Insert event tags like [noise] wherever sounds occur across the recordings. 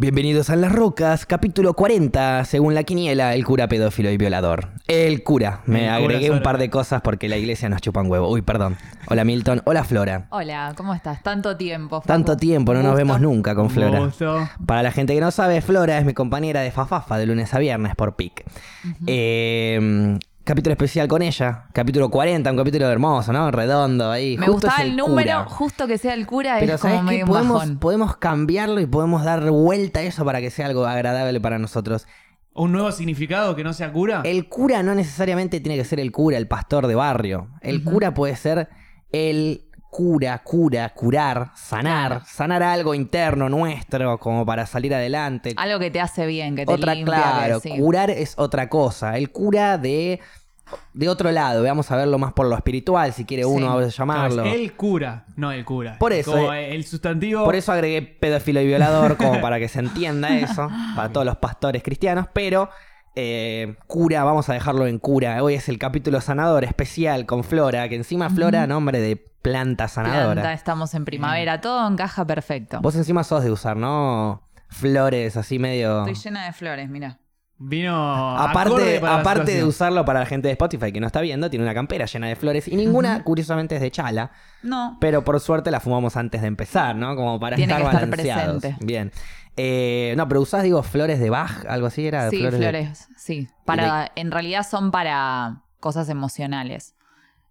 Bienvenidos a Las Rocas, capítulo 40, según la quiniela, el cura pedófilo y violador. El cura, me El cura agregué un par de cosas porque la iglesia nos chupa un huevo. Uy, perdón. Hola Milton, hola Flora. Hola, ¿cómo estás? Tanto tiempo. Tanto tiempo, no nos vemos nunca con Flora. Gusto. Para la gente que no sabe, Flora es mi compañera de Fafafa de lunes a viernes por PIC. Eh, capítulo especial con ella, capítulo 40, un capítulo hermoso, ¿no? Redondo ahí. Me Justo gustaba es el número, cura. justo que sea el cura, Pero es como medio Podemos, bajón. podemos cambiarlo y podemos dar vuelta a eso para que sea algo agradable para nosotros. ¿Un nuevo significado que no sea cura? El cura no necesariamente tiene que ser el cura, el pastor de barrio. El cura puede ser el cura, cura, curar, sanar, Claro. sanar algo interno nuestro como para salir adelante. Algo que te hace bien, que te Otra, limpia. claro, que sí. curar es otra cosa. El cura de, de otro lado, vamos a verlo más por lo espiritual, si quiere Sí. uno llamarlo. es el cura, no el cura. Por eso, Como eh, el sustantivo. Por eso agregué pedófilo y violador, como [laughs] para que se entienda eso, para todos los pastores cristianos, pero eh, cura, vamos a dejarlo en cura. Hoy es el capítulo sanador especial con Flora, que encima Flora, nombre de planta sanadora. Planta, estamos en primavera, todo encaja perfecto. Vos encima sos de usar, ¿no? Flores así medio... Estoy llena de flores, mira. Vino. [laughs] Aparte, aparte de usarlo para la gente de Spotify que no está viendo, tiene una campera llena de flores y ninguna, curiosamente, es de chala. No, Pero por suerte la fumamos antes de empezar, ¿no? Como para Tiene estar que estar balanceados. presente. Bien. Eh, no, pero usás, digo, flores de Bach, algo así era. sí, flores, flores, de- sí. Para, en realidad son para cosas emocionales.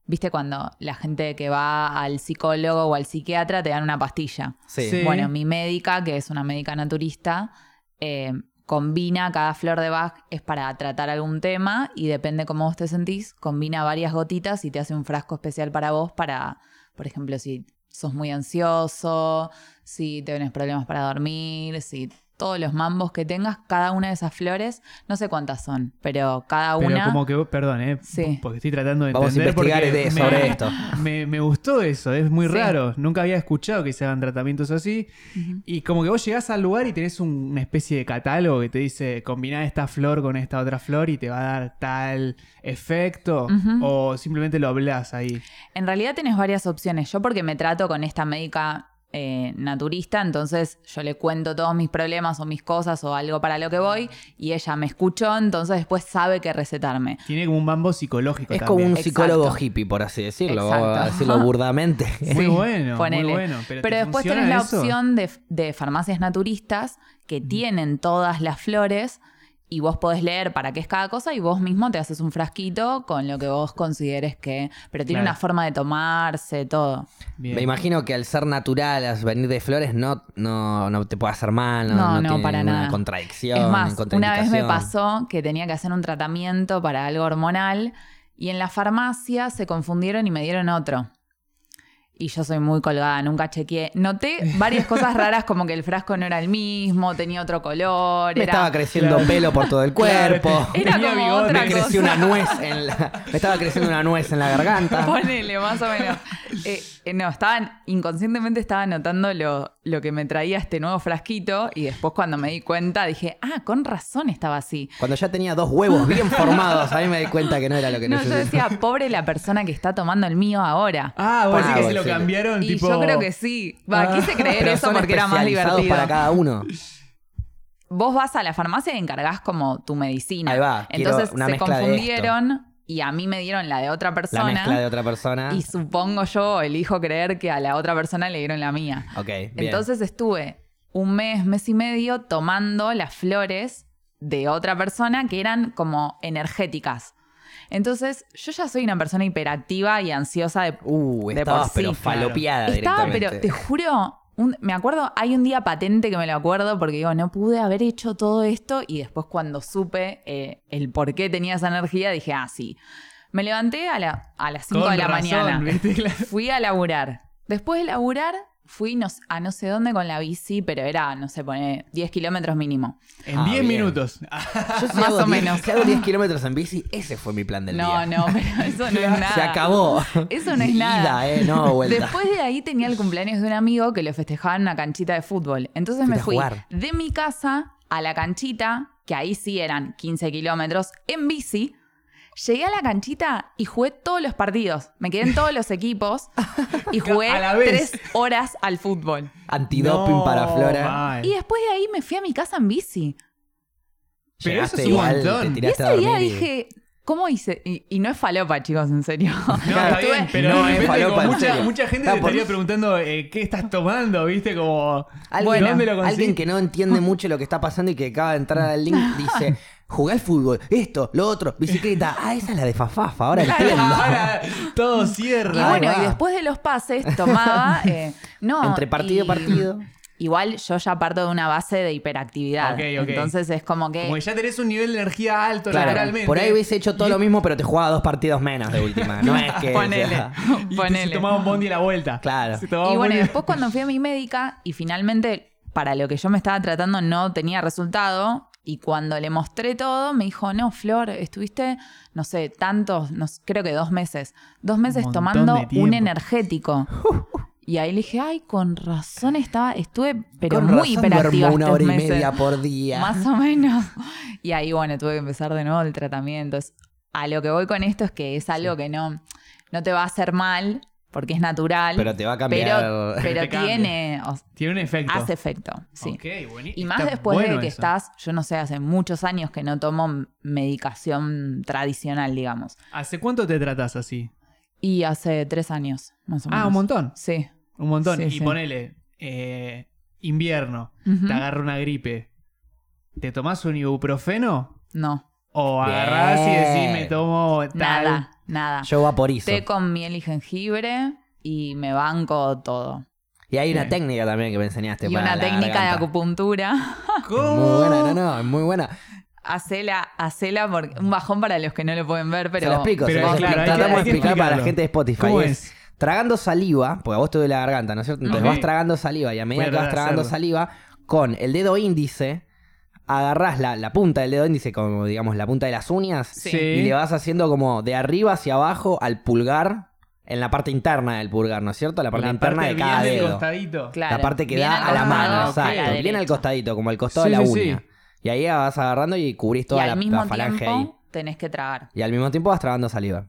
¿Viste cuando la gente que va al psicólogo o al psiquiatra te dan una pastilla? Sí. Sí. Bueno, mi médica, que es una médica naturista, eh, combina cada flor de Bach es para tratar algún tema y depende cómo vos te sentís, combina varias gotitas y te hace un frasco especial para vos para, por ejemplo, si sos muy ansioso, si tenés problemas para dormir, si todos los mambos que tengas, cada una de esas flores, no sé cuántas son, pero cada Pero una... como que, perdón, ¿eh? Sí. Porque estoy tratando de Vamos a entender. investigar porque de- me- sobre [laughs] esto. Me, me gustó eso, es muy Sí. raro. Nunca había escuchado que se hagan tratamientos así. Y como que vos llegás al lugar y tenés un- una especie de catálogo que te dice combinar esta flor con esta otra flor y te va a dar tal efecto. O simplemente lo hablas ahí. En realidad tenés varias opciones. Yo porque me trato con esta médica eh, naturista, entonces yo le cuento todos mis problemas o mis cosas o algo para lo que voy y ella me escuchó, entonces después sabe qué recetarme. Tiene como un mambo psicológico Es también. como un Exacto. psicólogo hippie, por así decirlo. A decirlo [laughs] burdamente. Muy bueno, ponele. muy bueno. Pero, ¿te después tenés la opción de, de farmacias naturistas que tienen todas las flores y vos podés leer para qué es cada cosa y vos mismo te haces un frasquito con lo que vos consideres que... Pero tiene Claro. una forma de tomarse, todo. Bien. Me imagino que al ser natural, al venir de flores, no, no, no te puede hacer mal, no, No, no no, tiene para ninguna nada. contradicción. Es más, una vez me pasó que tenía que hacer un tratamiento para algo hormonal y en la farmacia se confundieron y me dieron otro. Y yo soy muy colgada, nunca chequeé. Noté varias cosas raras como que el frasco no era el mismo, tenía otro color. Me era... estaba creciendo Claro. pelo por todo el Claro, cuerpo. Era tenía como bigote. otra me cosa. creció una nuez en la, me estaba creciendo una nuez en la garganta. Ponele, más o menos. Eh, eh, no, estaban, inconscientemente estaba notando lo, lo que me traía este nuevo frasquito y después cuando me di cuenta dije, ah, con razón estaba así. Cuando ya tenía dos huevos bien formados, ahí me di cuenta que no era lo que No, yo necesitaba. decía, pobre la persona que está tomando el mío ahora. Ah, vos Ah, que se lo. Cambiaron Y tipo. yo creo que sí. Va, quise creer Pero eso porque era más divertido. para cada uno. Vos vas a la farmacia y encargás como tu medicina. Ahí va, Entonces una se confundieron y a mí me dieron la de otra La persona. mezcla de otra persona. Y supongo yo, elijo creer que a la otra persona le dieron la mía. Ok, bien. Entonces estuve un mes, mes y medio tomando las flores de otra persona que eran como energéticas. Entonces, yo ya soy una persona hiperactiva y ansiosa de Uh, de estabas por pero sí. falopeada Estaba, pero te juro, un- me acuerdo, hay un día patente que me lo acuerdo porque digo, no pude haber hecho todo esto y después cuando supe eh, el por qué tenía esa energía, dije, ah, sí. Me levanté a, la- a las 5 Con de la razón, mañana. Fui a laburar. Después de laburar, fui no a no sé dónde con la bici, pero era, no sé, poner 10 kilómetros mínimo. En Ah, 10 bien. minutos. Yo [laughs] si más o 10 menos. Si hago 10 kilómetros en bici, ese fue mi plan del No, día. no, pero [laughs] eso no es [laughs] nada. Se acabó. Eso no es Ida, nada. eh, no vuelta. Después de ahí tenía el cumpleaños de un amigo que lo festejaba en una canchita de fútbol. Entonces me a fui jugar. de mi casa a la canchita, que ahí sí eran 15 kilómetros, en bici. Llegué a la canchita y jugué todos los partidos. Me quedé en todos los equipos [laughs] y jugué A la vez. tres horas al fútbol. Antidoping No, para Flora. mal. Y después de ahí me fui a mi casa en bici. Pero Llegaste eso es un igual, montón. te Y tiraste a ese día dormir y- dije, ¿cómo hice? Y, y no es falopa, chicos, en serio. No, está [laughs] Estuve- bien, pero No, de es repente falopa, como en mucha, serio. mucha gente Está te por- estaría preguntando eh, qué estás tomando, ¿viste? Como... Alguien, Bueno, ¿Dónde lo conseguí? alguien que no entiende mucho lo que está pasando y que acaba de entrar al link [laughs] dice, jugué al fútbol, esto, lo otro, bicicleta. Ah, esa es la de Fafafa, ahora entiendo. Ahora [laughs] todo Y cierra. Ahí bueno, va. y después de los pases tomaba. eh, no, Entre partido y y- partido. Igual yo ya parto de una base de hiperactividad. Ok, ok. Entonces es como que. Como que ya tenés un nivel de energía alto Claro, lateralmente. por ahí hubiese hecho todo Y- lo mismo, pero te jugaba dos partidos menos de última. No es que. [laughs] Ponele. sea- [laughs] Y Ponele. se tomaba un bondi a la vuelta. Claro. Se tomaba Y bueno, y bondi- después cuando fui a mi médica y finalmente para lo que yo me estaba tratando no tenía resultado. Y cuando le mostré todo, me dijo, no, Flor, estuviste, no sé, tantos, no creo que dos meses. Dos meses tomando un energético. Y ahí le dije, ay, con razón estaba, estuve, pero Con muy razón hiperactiva una hora y meses. media por día. Más o menos. Y ahí, bueno, tuve que empezar de nuevo el tratamiento. Es- A lo que voy con esto es que es algo que no, no te va a hacer mal, porque es natural. Pero te va a cambiar. Pero, [laughs] pero Te cambia. tiene, o- Tiene un efecto. hace efecto, sí. Ok, buenísimo. Y más Está después bueno de que eso. estás, yo no sé, hace muchos años que no tomo medicación tradicional, digamos. ¿Hace cuánto te tratás así? Y hace tres años, más o menos. Ah, un montón. Sí. Un montón. Sí, y sí. ponele, eh, invierno, te agarra una gripe. ¿Te tomás un ibuprofeno? No, O Bien. agarrás y decís, me tomo tal. nada, nada. Yo vaporizo. Té con miel y jengibre y me banco todo. Y hay una Bien. técnica también que me enseñaste. Y para una la técnica de acupuntura. [laughs] ¿Cómo? Muy buena, no, no, es muy buena. Hacela, hacela porque un bajón para los que no lo pueden ver, pero se lo explico, pero se lo claro, explico. Tratamos de explicar para la gente de Spotify. ¿Cómo es, es? Tragando saliva, porque a vos te duele la garganta, ¿no es cierto? Entonces vas tragando saliva y a medida que vas tragando hacerlo. saliva, con el dedo índice, agarrás la, la punta del dedo índice, como digamos la punta de las uñas, Sí. y le vas haciendo como de arriba hacia abajo al pulgar, en la parte interna del pulgar, ¿no es cierto? La parte La interna parte de cada bien dedo. costadito. claro. La parte que bien da a la mano, exacto. Bien derecha. al costadito, como al costado Sí, de la sí, uña. sí. Y ahí vas agarrando y cubrís Y toda al la, mismo la falange tiempo ahí. tenés que tragar. Y al mismo tiempo vas tragando saliva.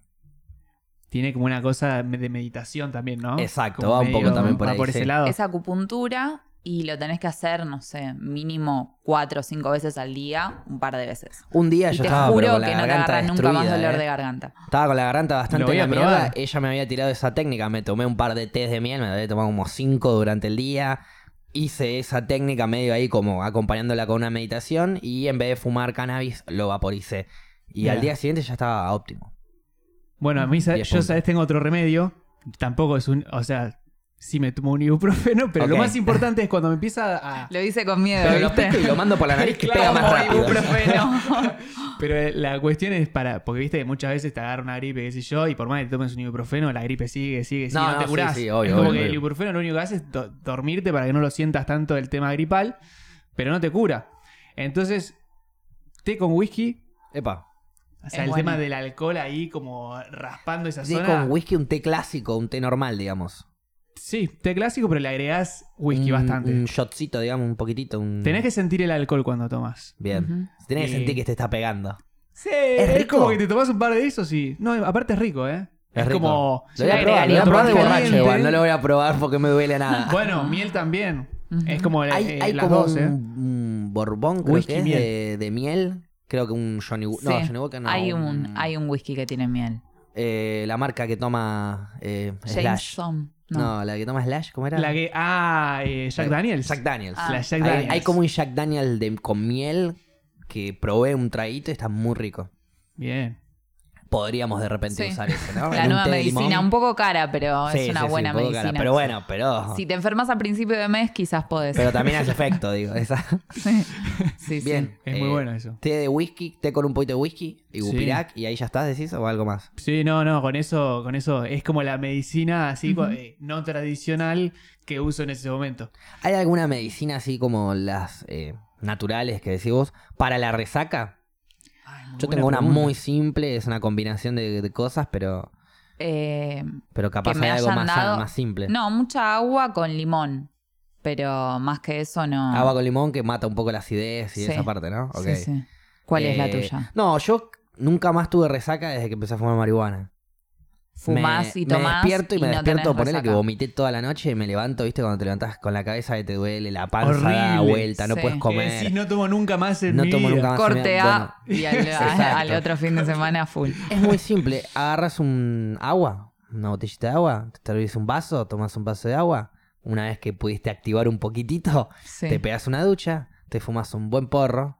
Tiene como una cosa de meditación también, ¿no? Exacto, Como va un poco también por va ahí, por sí. ese lado. Es acupuntura y lo tenés que hacer, no sé, mínimo cuatro o cinco veces al día, un par de veces. Un día Y yo te estaba pero juro con la que no te agarra nunca más dolor ¿eh? de garganta. Estaba con la garganta bastante en la mierda. Ella me había tirado esa técnica. Me tomé un par de tés de miel. Me había tomado como cinco durante el día. Hice esa técnica medio ahí como acompañándola con una meditación. Y en vez de fumar cannabis, lo vaporicé. Y Mira. al día siguiente ya estaba óptimo. Bueno, a mí, yo sabes, tengo otro remedio. Tampoco es un. O sea, sí me tomo un ibuprofeno, pero lo más importante es cuando me empieza a. [laughs] Lo hice con miedo, Pero lo y lo mando por la nariz que Claro, pega más rápido. ibuprofeno. [laughs] Pero la cuestión es para. Porque viste que muchas veces te agarra una gripe, qué sé yo, y por más que te tomes un ibuprofeno, la gripe sigue, sigue, sigue, No, no, no, te curás. sí, obvio, es como obvio, que el ibuprofeno lo único que hace es do- dormirte para que no lo sientas tanto el tema gripal, pero no te cura. Entonces, té con whisky. Epa. O sea, Es el bueno. tema del alcohol ahí como raspando esa Sí, zona. con whisky un té clásico, un té normal, digamos. Sí, té clásico, pero le agregás whisky un, bastante. Un shotcito, digamos, un poquitito. Un... Tenés que sentir el alcohol cuando tomas. Bien. Tenés que Y- sentir que te está pegando. Sí, ¿Es es, rico? como que te tomas un par de esos y. No, aparte es rico, ¿eh? Es rico. como. Lo voy a probar, lo voy a agregaría probar de un poco borracho igual. No lo voy a probar porque me duele nada. [laughs] Bueno, miel también. Es como eh, hay eh, hay las como dos, un, ¿eh? un borbón, creo Whisky que es miel. de, de miel. Creo que un Johnny Walker. No. Johnny Walker no. hay, un, hay un whisky que tiene miel. eh, la marca que toma eh, Slash. Jameson. No. No. la que toma Slash, ¿cómo era? La que. Ah, eh, Jack Daniels. Jack Daniels. Ah. La Jack Hay- Daniels. Hay, como un Jack Daniel de, con miel que probé un traguito y está muy rico. Bien. Podríamos de repente Sí. usar eso, ¿no? [laughs] La nueva medicina, un poco cara, pero Sí, es una sí, sí, buena un poco medicina. cara, Pero bueno, pero. Si te enfermas a principio de mes, quizás podés. Pero también hace [laughs] efecto, digo. Esa. Sí, sí. Bien. Es muy eh, bueno eso. Té de whisky, té con un poquito de whisky y Sí. gupirac y ahí ya estás, decís, o algo más. Sí, no, no, con eso, con eso es como la medicina así eh, no tradicional que uso en ese momento. ¿Hay alguna medicina así como las eh, naturales que decís vos para la resaca? Yo tengo una pregunta. muy simple, es una combinación de, de cosas, pero, Eh, pero capaz Que me hay algo más, dado- más simple. no, mucha agua con limón. Pero más que eso no. Agua con limón que mata un poco la acidez y Sí. esa parte, ¿no? Ok. Sí, sí. ¿Cuál es la Eh, tuya? No, yo nunca más tuve resaca desde que empecé a fumar marihuana. Fumás me, y tomás. Me despierto y, me no despierto, ponele que vomité toda la noche y me levanto, ¿viste? Cuando te levantás con la cabeza que te duele, la panza da Horrible. vuelta, no puedes comer. decís, no tomo nunca más en No mi tomo vida. nunca más. Corte Bueno. A y al, [laughs] otro fin de semana full. Es muy simple. Agarras un agua, una botellita de agua, te servís un vaso, tomas un vaso de agua. Una vez que pudiste activar un poquitito, Sí. te pegas una ducha, te fumas un buen porro.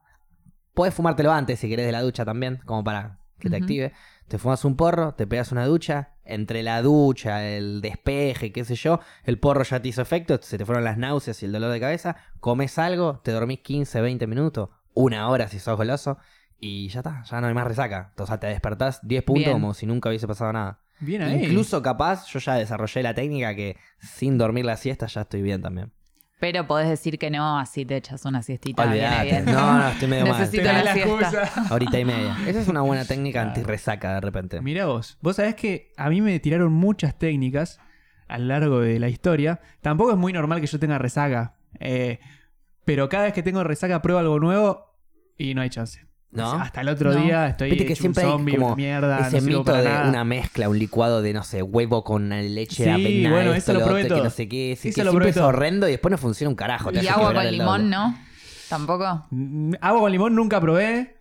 Puedes fumártelo antes si querés de la ducha también, como para que te active. Te fumas un porro, te pegas una ducha. Entre la ducha, el despeje, qué sé yo, el porro ya te hizo efecto, se te fueron las náuseas y el dolor de cabeza. Comes algo, te dormís 15, 20 minutos, una hora si sos goloso, y ya está, ya no hay más resaca. O sea, te despertás 10 puntos Bien. como si nunca hubiese pasado nada. Bien ahí. Incluso capaz, yo ya desarrollé la técnica que sin dormir la siesta ya estoy bien también. Pero podés decir que no, así te echas una siestita. bien. No, no, estoy medio mal. Necesito la la siesta. [laughs] Ahorita y media. Esa es una buena técnica Claro. anti-resaca de repente. Mira vos, vos sabés que a mí me tiraron muchas técnicas a lo largo de la historia. Tampoco es muy normal que yo tenga resaca. eh, pero cada vez que tengo resaca pruebo algo nuevo y no hay chance. ¿No? Hasta el otro No. día estoy Viste que hecho siempre un hay como mierda, Ese no mito de nada. una mezcla, un licuado de, no sé, huevo con leche Sí, avena, bueno, esto, eso lo lo probé otro, que no sé qué. sí, Eso que lo siempre probé es horrendo y después no funciona un carajo. te Y agua con limón. ¿no? Tampoco. Mm, Agua con limón nunca probé.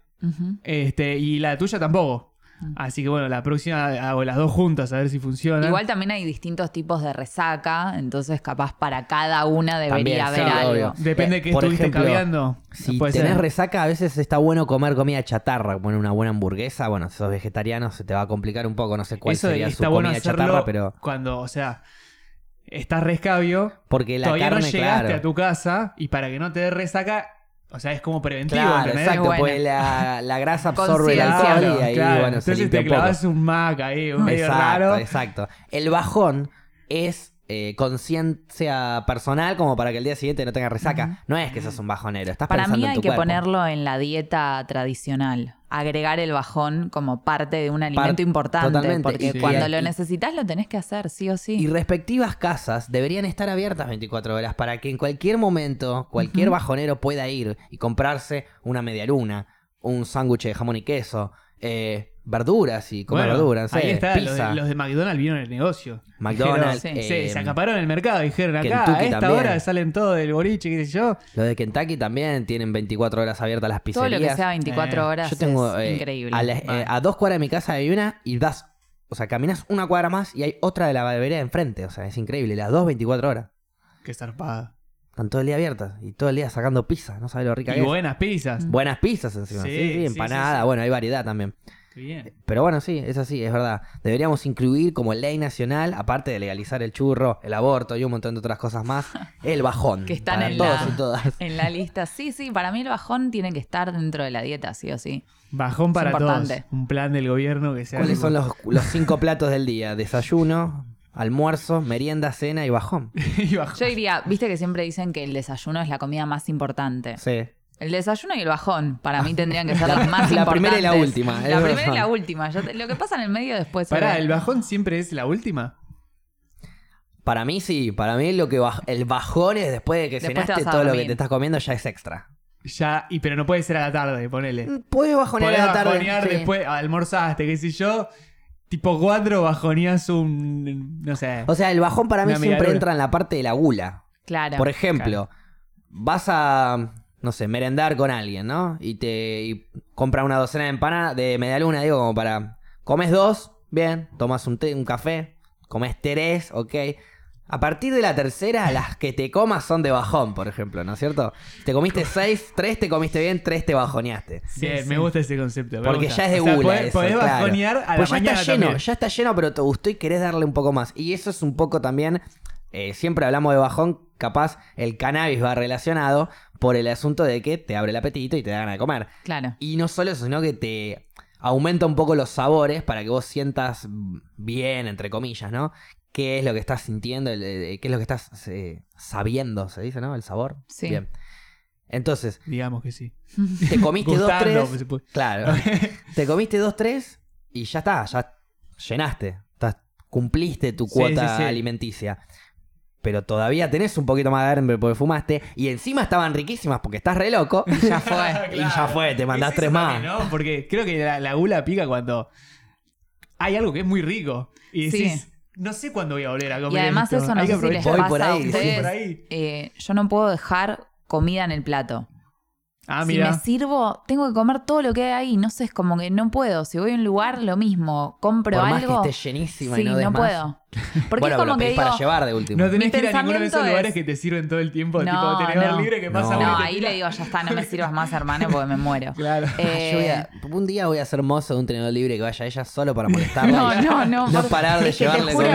Este, y la tuya tampoco. Así que bueno, la próxima hago las dos juntas a ver si funciona. Igual también hay distintos tipos de resaca, entonces capaz para cada una debería También, haber sí, algo. obvio. Depende de Eh, qué por estuviste ejemplo, caviando. Si Puede tenés ser. resaca, a veces está bueno comer comida chatarra, poner una buena hamburguesa. Bueno, si sos vegetariano se te va a complicar un poco, no sé cuál Eso sería su está bueno comida chatarra, pero cuando, o sea, estás rescabio, porque la todavía carne, no llegaste claro. a tu casa y para que no te dé resaca, o sea, es como preventivo, Claro, ¿entendés? exacto, Bueno. porque la, la grasa absorbe el alcohol Claro, y ahí, claro. bueno, Entonces te clavas un mac ahí, un medio exacto, raro. exacto. El bajón es eh, conciencia personal como para que el día siguiente no tenga resaca. No es que sos un bajonero, estás Para pensando mí en hay tu que cuerpo. ponerlo en la dieta tradicional. Agregar el bajón como parte de un alimento importante. totalmente. Porque Sí. cuando Y- lo necesitas lo tenés que hacer, sí o sí. Y respectivas casas deberían estar abiertas 24 horas para que en cualquier momento cualquier bajonero pueda ir y comprarse una media luna, un sándwich de jamón y queso, eh, verduras y comer Bueno, verduras, ahí está, los de, los de McDonald's vieron el negocio. McDonald's, Dijeron, Sí, eh, se acaparon el mercado, dijeron acá, Kentucky a esta también. hora salen todos del boliche, qué sé yo. Los de Kentucky también tienen 24 horas abiertas las Todo pizzerías. lo que sea 24 Eh, horas Yo tengo es eh, increíble. A, la- eh, Vale. a dos cuadras de mi casa hay una y das, o sea, caminas una cuadra más y hay otra de la vereda enfrente. O sea, es increíble. Las dos 24 horas. Qué zarpada. Están todo el día abiertas y todo el día sacando pizza. No sabes lo rica Y que es. buenas pizzas. Buenas pizzas encima. Sí, Sí, sí, sí, empanada. sí, sí. Bueno, hay variedad también. Bien. Pero bueno, sí, es así, es verdad. Deberíamos incluir como ley nacional, aparte de legalizar el churro, el aborto y un montón de otras cosas más, [laughs] el bajón. Que están en todos la- y todas. En la lista. Sí, sí, para mí el bajón tiene que estar dentro de la dieta, sí o sí. Bajón para todos. Un plan del gobierno que sea. ¿Cuáles son los, los cinco platos del día? Desayuno, almuerzo, merienda, cena y bajón. [laughs] Y bajón. Yo diría, viste que siempre dicen que el desayuno es la comida más importante. Sí. El desayuno y el bajón, para mí tendrían que ser [laughs] las más la importantes. primera y la última, es La primera y la última. Yo te- lo que pasa en el medio después. Pará. ¿el bajón siempre es la última? Para mí sí, para mí lo que baj- el bajón es después de que Después te cenaste todo lo que te estás comiendo ya es extra. Ya, y pero no puede ser a la tarde, ponele. Puedes bajonear Podés a la tarde. bajonear sí. después, almorzaste, qué sé yo. Tipo 4 bajoneas un. No sé. O sea, el bajón para mí siempre entra en la parte de la gula. Claro. Por ejemplo, vas a, no sé, merendar con alguien, ¿no? Y te y compra una docena de empanadas, de media luna, digo, como para... Comes dos, bien, tomas un té, un café, comes tres, ok. A partir de la tercera, las que te comas son de bajón, por ejemplo, ¿no es cierto? Te comiste [laughs] seis, tres te comiste bien, tres te bajoneaste. Bien, sí. me gusta ese concepto. Porque gusta. ya es de O sea, gula podés, eso, podés claro. bajonear a Pues la ya mañana está lleno, también. ya está lleno, pero te gustó y querés darle un poco más. Y eso es un poco también, eh, siempre hablamos de bajón, capaz el cannabis va relacionado por el asunto de que te abre el apetito y te da ganas de comer. Claro. Y no solo eso, sino que te aumenta un poco los sabores para que vos sientas bien, entre comillas, ¿no? ¿Qué es lo que estás sintiendo? el- ¿Qué es lo que estás eh, sabiendo? Se dice, ¿no? El sabor. Sí. Bien. Entonces, Digamos que sí. te comiste [laughs] dos, tres. Claro. [laughs] Te comiste dos, tres y ya está, ya llenaste. Estás- cumpliste tu Sí, cuota sí, sí. alimenticia. Pero todavía tenés un poquito más de hambre porque fumaste, y encima estaban riquísimas porque estás re loco, Ya fue. y ya fue, [laughs] te mandás Es tres más. también, ¿no? Porque creo que la, la gula pica cuando hay algo que es muy rico. Y Sí. decís, no sé cuándo voy a volver a comer. Y además esto. eso no que sé si les aprovechar. Voy pasa por ahí, voy ustedes. por ahí. eh, yo no puedo dejar comida en el plato. Ah, si me sirvo, tengo que comer todo lo que hay ahí. No sé, es como que no puedo. Si voy a un lugar, lo mismo. Compro Por más algo. que esté llenísima sí, y no más. puedo. [laughs] Porque bueno, es como pero que digo, para llevar de último. No tenés Mi que ir a ninguno de esos lugares es- que te sirven todo el tiempo, No, tipo tenedor no. libre que pasa No. no, ahí tira. le digo, ya está, no me [laughs] sirvas más, hermano, porque me muero. Claro. [laughs] Eh, Yo voy a- un día voy a ser mozo de un tenedor libre que vaya ella solo para molestarla. No, no, no. No por- parar de es llevarle juro,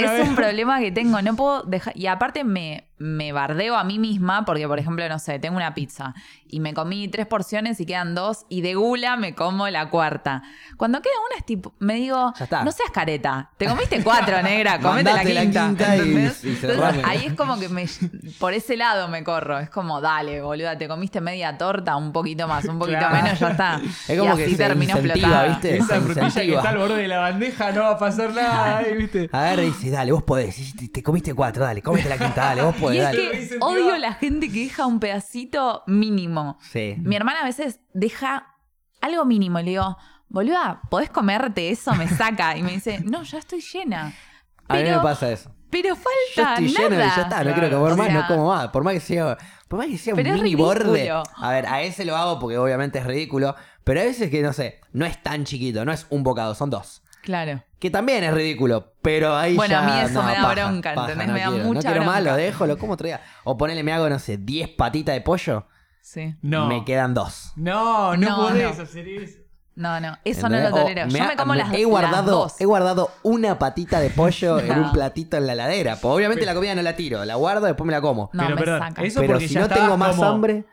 Es un problema que tengo. No puedo dejar. Y aparte me, me bardeo a mí misma porque, por ejemplo, no sé, tengo una pizza y me comí tres porciones y quedan dos y de gula me como la cuarta. Cuando queda una es tipo, me digo, Ya está. no seas careta. Te comiste cuatro, negra, comete la quinta. y- y Entonces, ahí es como que me, por ese lado me corro. Es como, dale, boluda, te comiste media torta, un poquito más, un poquito Claro. menos, ya está. Es como y que así se terminó. ¿viste? Esa Se frutilla que está al borde de la bandeja no va a pasar nada, ahí, ¿viste? Agarra y dice, dale, vos podés. Y Te, te comiste cuatro, dale, cómete la quinta, dale, vos Y podés, es dale. que odio la gente que deja un pedacito mínimo. Sí. Mi hermana a veces deja algo mínimo y le digo, boluda, ¿podés comerte eso? Me saca. Y me dice, no, ya estoy llena. A mí me pasa eso. pero Yo falta estoy lleno y nada. ya está, no Claro. quiero comer más, sea- no como más. Por más que sea, por más que sea un mini borde. A ver, a ese lo hago porque obviamente es ridículo. Pero a veces que, no sé, no es tan chiquito, no es un bocado, son dos. Claro. Que también es ridículo, pero ahí Bueno, ya... a mí eso no, me da paja, bronca, paja, ¿entendés? no Me da quiero, mucha No quiero más, bronca. lo dejo, lo como otro día. O ponele, me hago, no sé, 10 patitas de pollo, Sí. No. me quedan dos. No, no, No, podés no. hacer eso. No, no, eso no lo tolero. me Yo ha- me como me- las, he las guardado, dos. He guardado una patita de pollo en un platito en la heladera. Pues obviamente la comida no la tiro, la guardo, después me la como. No, Pero me perdón, saca. eso- pero porque si ya no tengo más como- hambre...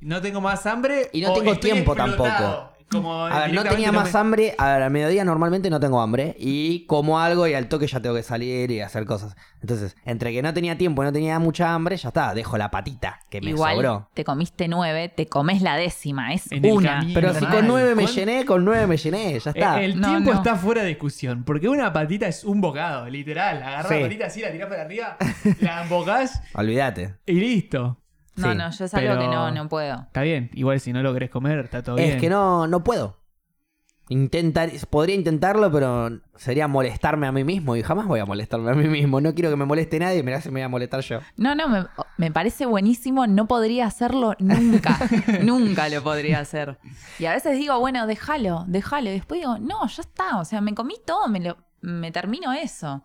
No tengo más hambre. Y no tengo tiempo explotado. tampoco. Como A ver, no tenía más hambre. A ver, al mediodía normalmente no tengo hambre. Y como algo y al toque ya tengo que salir y hacer cosas. Entonces, entre que no tenía tiempo y no tenía mucha hambre, ya está, dejo la patita que me Igual sobró. te comiste nueve, te comes la décima. Es En una. camino. Pero si con nueve me ¿Cuán- llené, con nueve me llené, ya está. Eh, El No, tiempo no. está fuera de discusión. Porque una patita es un bocado, literal. Agarrás Sí. la patita así, la tirás para arriba, la embocás [laughs] Olvídate. y listo. No, Sí, no, yo es algo que no, no puedo. Está bien. Igual si no lo querés comer, está todo bien. Es que no, no puedo. Intentar, podría intentarlo, pero sería molestarme a mí mismo y jamás voy a molestarme a mí mismo. No quiero que me moleste nadie, mirá si me voy a molestar yo. No, no, me, me parece buenísimo. No podría hacerlo nunca. [laughs] nunca lo podría hacer. Y a veces digo, bueno, déjalo, déjalo. Y después digo, no, ya está. O sea, me comí todo, me, lo, me termino eso.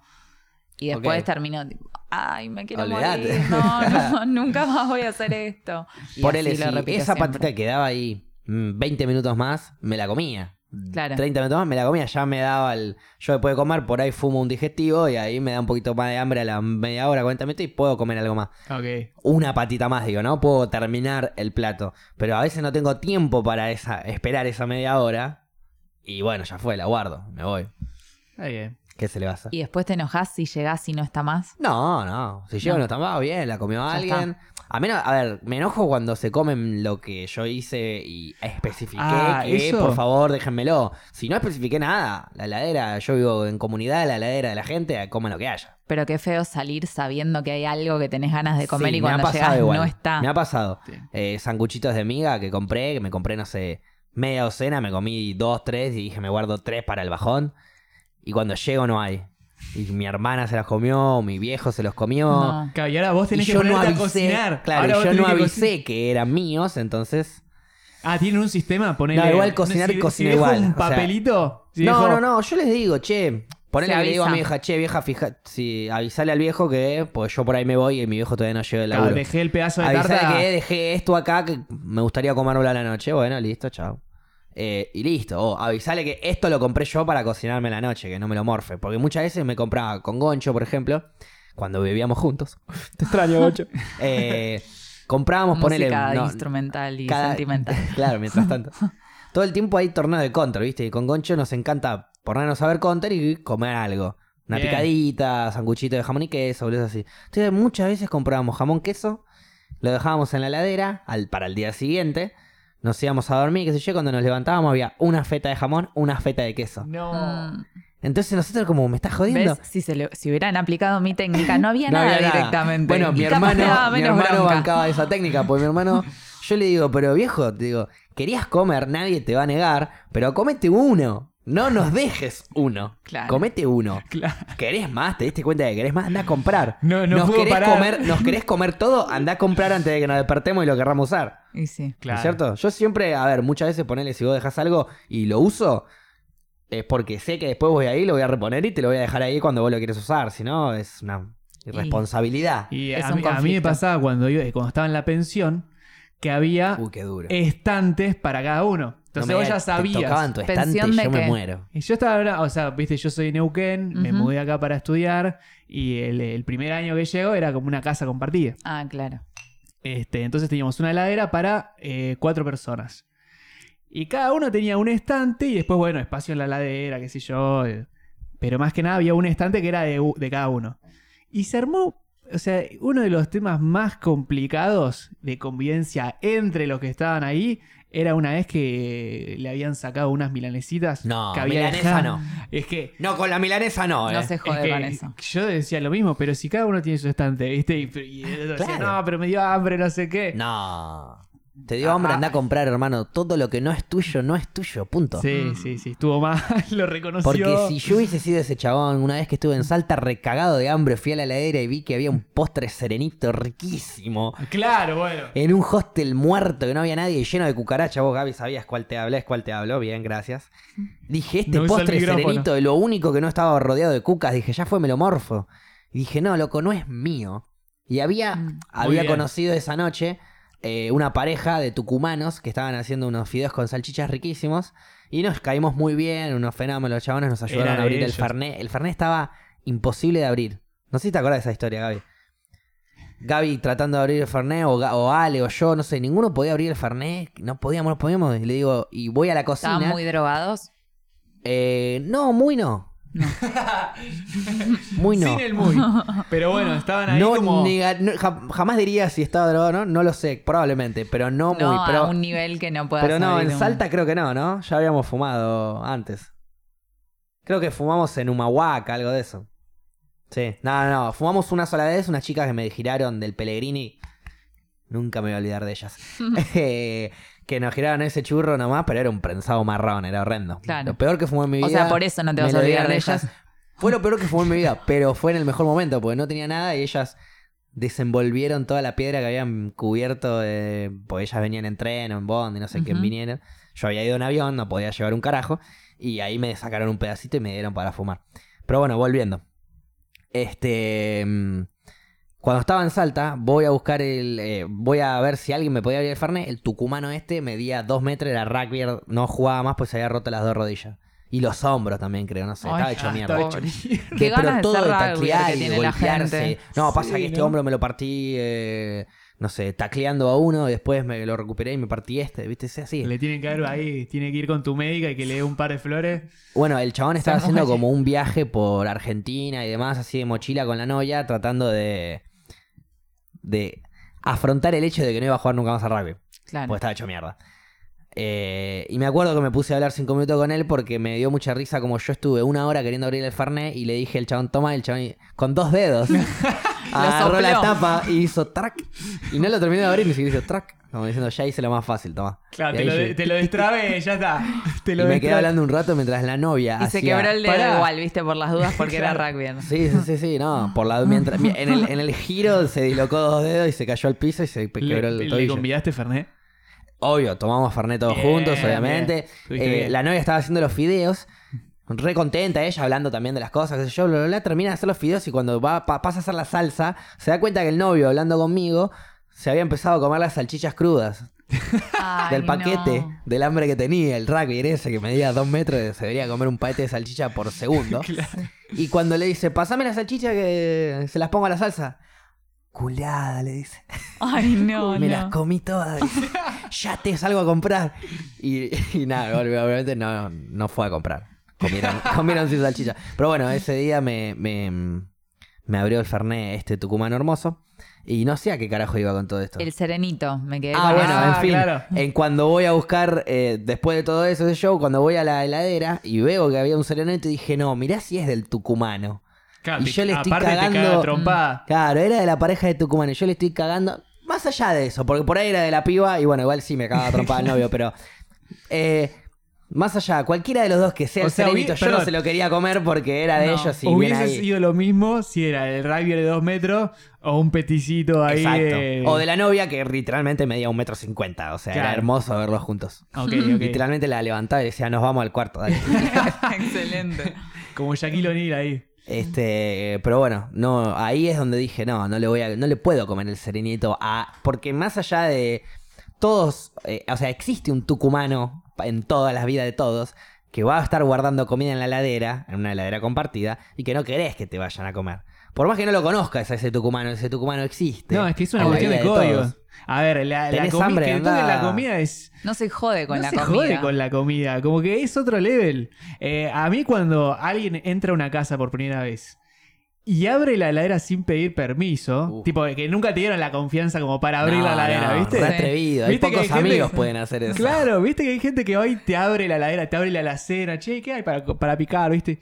Y después termino, ay, me quiero morir. [laughs] No, no, nunca más voy a hacer esto. Y si repito esa siempre. patita quedaba ahí mm, 20 minutos más, me la comía. Claro. 30 minutos más, me la comía, ya me daba el... Yo después de comer, por ahí fumo un digestivo y ahí me da un poquito más de hambre a la media hora, 40 minutos y puedo comer algo más. Ok. Una patita más, digo, ¿no? Puedo terminar el plato. Pero a veces no tengo tiempo para esa, esperar esa media hora. Y bueno, ya fue, la guardo, me voy. Está bien. ¿Qué se le va a hacer? Y después te enojas si llegás y no está más. No, no. Si llego No. no está mal, bien, la comió Ya alguien. A menos, a ver, me enojo cuando se comen lo que yo hice y especifiqué Ah, que eso. por favor déjenmelo. Si no especifiqué nada, la heladera, yo vivo en comunidad, la heladera de la gente, coman lo que haya. Pero qué feo salir sabiendo que hay algo que tenés ganas de comer Sí, y cuando llegás igual. no está. Me ha pasado. Sí. Eh, sanguchitos de miga que compré, que me compré, no sé, media docena, me comí dos, tres y dije, me guardo tres para el bajón. Y cuando llego no hay. Y mi hermana se las comió, mi viejo se los comió. No. Claro, y ahora vos Y tenés que yo no ponerte a avisé, cocinar. claro, Ahora y yo no avisé que eran míos, entonces... Ah, tienen un sistema, ponele. No, igual cocinar, si, cocina si igual, un o sea- papelito. si no, dejo- no, no, yo les digo, che, ponele le digo a mi vieja, che, vieja, fija, si avisale al viejo que, pues yo por ahí me voy y mi viejo todavía no llega del Claro, laburo. dejé el pedazo de Avisale tarta. que dejé esto acá que me gustaría comérmelo a la noche. Bueno, listo, chao. Eh, y listo. O avisale que esto lo compré yo para cocinarme la noche, que no me lo morfe. Porque muchas veces me compraba con Goncho, por ejemplo, cuando vivíamos juntos. [laughs] Te extraño, Goncho. [laughs] Eh, comprábamos, ponele. Música no, instrumental y cada- sentimental. [laughs] claro, mientras tanto. Todo el tiempo hay torneo de counter, ¿viste? Y con Goncho nos encanta ponernos a ver counter y comer algo. Una Bien. picadita, sanguchito de jamón y queso, boludo, así. Entonces muchas veces comprábamos jamón queso, lo dejábamos en la heladera al, para el día siguiente, nos íbamos a dormir, qué sé yo, cuando nos levantábamos había una feta de jamón, una feta de queso. No. Mm. Entonces nosotros como, ¿me estás jodiendo? ¿Ves? Si, se le- si hubieran aplicado mi técnica, no había [laughs] No nada había nada. directamente. Bueno, mi hermano, mi hermano bronca. bancaba esa técnica, porque mi hermano, yo le digo, pero viejo, te digo, querías comer, nadie te va a negar, pero comete uno. No nos dejes uno. [laughs] Claro. Comete uno. [laughs] Claro. ¿Querés más? ¿Te diste cuenta de que querés más? Anda a comprar. No, no nos, puedo querés parar. comer, ¿Nos querés comer todo? Anda a comprar antes de que nos despertemos y lo querramos usar. Y sí. ¿No es cierto? Yo siempre, a ver, muchas veces ponele si vos dejas algo y lo uso, es porque sé que después voy ahí, lo voy a reponer y te lo voy a dejar ahí cuando vos lo quieres usar. Si no, es una irresponsabilidad. Y Es a un mí, a mí me pasaba cuando, yo, cuando estaba en la pensión que había Uy, qué duro. estantes para cada uno. Entonces No vos ya sabías. tocaban tu estante ¿Pensión y de yo me muero. Y yo estaba, o sea, viste, yo soy de Neuquén, me mudé acá para estudiar y el, el primer año que llego era como una casa compartida. Ah, claro. Este, entonces teníamos una heladera para eh, cuatro personas. Y cada uno tenía un estante y después, bueno, espacio en la heladera, qué sé yo. eh, Pero más que nada había un estante que era de cada uno. Y se armó, o sea, uno de los temas más complicados de convivencia entre los que estaban ahí era una vez que le habían sacado unas milanesitas. No, que había milanesa dejado. no. Es que No, con la milanesa no, No eh. se es jode que con eso. Yo decía lo mismo, pero si cada uno tiene su estante, ¿viste? Y, y el otro decía, Claro. no, pero me dio hambre, no sé qué. No. Te dio hambre, anda a comprar, hermano. Todo lo que no es tuyo, no es tuyo, punto. Sí, sí, sí, estuvo mal, [laughs] lo reconoció. Porque si yo hubiese sido ese chabón, una vez que estuve en Salta recagado de hambre, fui a la heladera y vi que había un postre serenito riquísimo. Claro, bueno. En un hostel muerto que no había nadie lleno de cucarachas. Vos, Gaby, sabías cuál te hablé, cuál te habló. Bien, gracias. Dije, este No postre serenito, lo único que no estaba rodeado de cucas. Dije, ya fue melomorfo. Y dije, no, loco, no es mío. Y había, Mm. había bien. conocido esa noche eh, una pareja de tucumanos que estaban haciendo unos fideos con salchichas riquísimos. Y nos caímos muy bien, unos fenómenos, los chabones nos ayudaron Era a abrir el. Fernet. El Fernet estaba imposible de abrir. No sé si te acuerdas de esa historia, Gaby. Gaby tratando de abrir el Fernet, o, o Ale, o yo, no sé, ninguno podía abrir el Fernet. No podíamos, no podíamos. Y le digo, y voy a la cocina. Estaban muy drogados. Eh, no, muy no. Muy [laughs] no. Sin el muy. Pero bueno, [laughs] estaban ahí No, como... nega- no, ja- jamás diría si estaba drogado o no, no lo sé, probablemente, pero no, No, muy. Pero, a un nivel que no pueda pero no, en Salta creo que no, ¿no? Ya habíamos fumado antes. Creo que fumamos en Humahuaca, algo de eso. Sí, no, no, no, fumamos una sola vez, unas chicas que me giraron del Pellegrini. Nunca me voy a olvidar de ellas. [laughs] Que nos giraron ese churro nomás, pero era un prensado marrón, era horrendo. Claro. Lo peor que fumé en mi vida. O sea, por eso no te vas a olvidar de ellas. ellas. Fue lo peor que fumé en mi vida, pero fue en el mejor momento, porque no tenía nada y ellas desenvolvieron toda la piedra que habían cubierto, de, porque ellas venían en tren o en bond y no sé quién Ujú. vinieron. Yo había ido en avión, no podía llevar un carajo, y ahí me sacaron un pedacito y me dieron para fumar. Pero bueno, volviendo. Este. Cuando estaba en Salta, voy a buscar el. eh, voy a ver si alguien me podía abrir el Fernet. El tucumano este medía dos metros, era rugby, no jugaba más, pues se había roto las dos rodillas. Y los hombros también, creo, no sé, Ay, estaba hecho mierda. estaba hecho Pobre. mierda. Qué De- pero ganas de todo de rugby taclear que y la golpearse. No, Sí, pasa que este ¿no? hombro me lo partí, eh, no sé, tacleando a uno, y después me lo recuperé y me partí este, ¿viste? Es así. Le tienen que ver ahí, tiene que ir con tu médica y que le dé un par de flores. Bueno, el chabón estaba haciendo como un viaje por Argentina y demás, así de mochila con la novia, tratando de. de afrontar el hecho de que no iba a jugar nunca más a rugby. Claro. Porque estaba hecho mierda. Eh, y me acuerdo que me puse a hablar cinco minutos con él porque me dio mucha risa como yo estuve una hora queriendo abrir el Fernet y le dije al chabón, toma, el chabón con dos dedos [laughs] [laughs] agarró la tapa y hizo track. Y no lo terminé de abrir ni siquiera hizo track. Como diciendo, ya hice lo más fácil, toma. Claro, te lo, llegué. [laughs] te lo destrabé, ya está. Te Y me quedé hablando un rato mientras la novia y se quebró el dedo Pará. igual, viste, por las dudas, porque Claro. era rugby. Sí, sí, sí, sí, no. Por la, mientras, en, el, en el giro se dislocó dos dedos y se cayó al piso y se quebró ¿Le, el le tobillo. convidaste Fernet? Obvio, tomamos Fernet todos Bien, juntos, obviamente. Eh, la novia estaba haciendo los fideos. Re contenta ella, hablando también de las cosas, qué sé yo, bla, bla, bla, termina de hacer los fideos y cuando va, pa- pasa a hacer la salsa, se da cuenta que el novio, hablando conmigo, se había empezado a comer las salchichas crudas Ay, del paquete, no. del hambre que tenía, el rugby ese que medía dos metros, se debería comer un paquete de salchicha por segundo. [laughs] Y cuando le dice, pasame la salchicha que se las pongo a la salsa. Culeada, le dice. Ay, [laughs] no, Me no. las comí todas. dice. [laughs] ya te salgo a comprar. Y, y nada, ob- obviamente no, no fue a comprar. Comieron, [laughs] comieron sin salchicha. Pero bueno, ese día me, me, me abrió el Fernet este tucumano hermoso. Y no sé a qué carajo iba con todo esto. El serenito, me quedé Ah, con bueno, eso. Ah, en fin. claro. En cuando voy a buscar, eh, después de todo eso, ese show, cuando voy a la heladera y veo que había un serenito, dije, no, mirá si es del tucumano. Claro, Y te- yo le estoy aparte te cagando- caga trompada. Claro, era de la pareja de tucumano. y Yo le estoy cagando. Más allá de eso, porque por ahí era de la piba, y bueno, igual sí me cagaba trompada el novio, pero. eh, más allá, cualquiera de los dos que sea O el sea, serenito, hubi- yo no se lo quería comer porque era de No. ellos y Hubiese ahí. sido lo mismo si era el rugby de dos metros o un peticito ahí. Exacto. de- O de la novia que literalmente medía un metro cincuenta. O sea, era hermoso verlos juntos. Literalmente la levantaba y decía, nos vamos al cuarto, dale. [laughs] Excelente. Como Shaquille O'Neal ahí. Este, pero bueno, no, ahí es donde dije, no, no le voy a, no le puedo comer el serenito a, porque más allá de todos, eh, o sea, existe un tucumano en todas las vidas de todos que va a estar guardando comida en la heladera, en una heladera compartida, y que no querés que te vayan a comer. Por más que no lo conozcas a ese tucumano, ese tucumano existe. No, es que es una cuestión de código. todos. A ver, la, la ¿Tenés comida, hambre? que la comida es... No se jode con no la se comida. jode con la comida, como que es otro level. Eh, a mí cuando alguien entra a una casa por primera vez y abre la heladera sin pedir permiso, Uf. tipo que nunca te dieron la confianza como para abrir No, la heladera, no, ¿viste? re atrevido. Hay Viste que pocos hay gente- amigos pueden hacer eso. Claro, viste que hay gente que hoy te abre la heladera, te abre la alacena, che, ¿qué hay para, para picar, viste?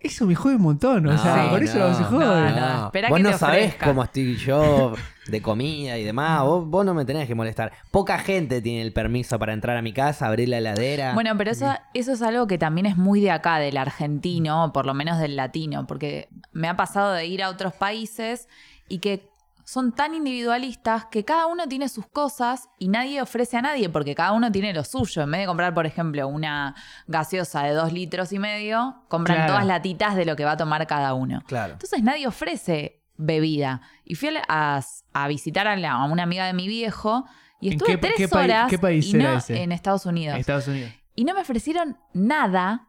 Eso me jode un montón, o sea, No, con eso no, se jode. No, no, espera vos que no te sabés cómo estoy yo [laughs] de comida y demás. Vos, vos no me tenés que molestar. Poca gente tiene el permiso para entrar a mi casa, abrir la heladera. Bueno, pero eso, eso es algo que también es muy de acá, del argentino, o por lo menos del latino, porque me ha pasado de ir a otros países y que son tan individualistas que cada uno tiene sus cosas y nadie ofrece a nadie porque cada uno tiene lo suyo. En vez de comprar, por ejemplo, una gaseosa de dos litros y medio, compran Claro. todas latitas de lo que va a tomar cada uno. claro. Entonces nadie ofrece bebida. Y fui a, visitar a, la- a una amiga de mi viejo y ¿En estuve qué pa- tres qué país- horas qué país y era no- ese? en Estados Unidos. Estados Unidos. Y no me ofrecieron nada.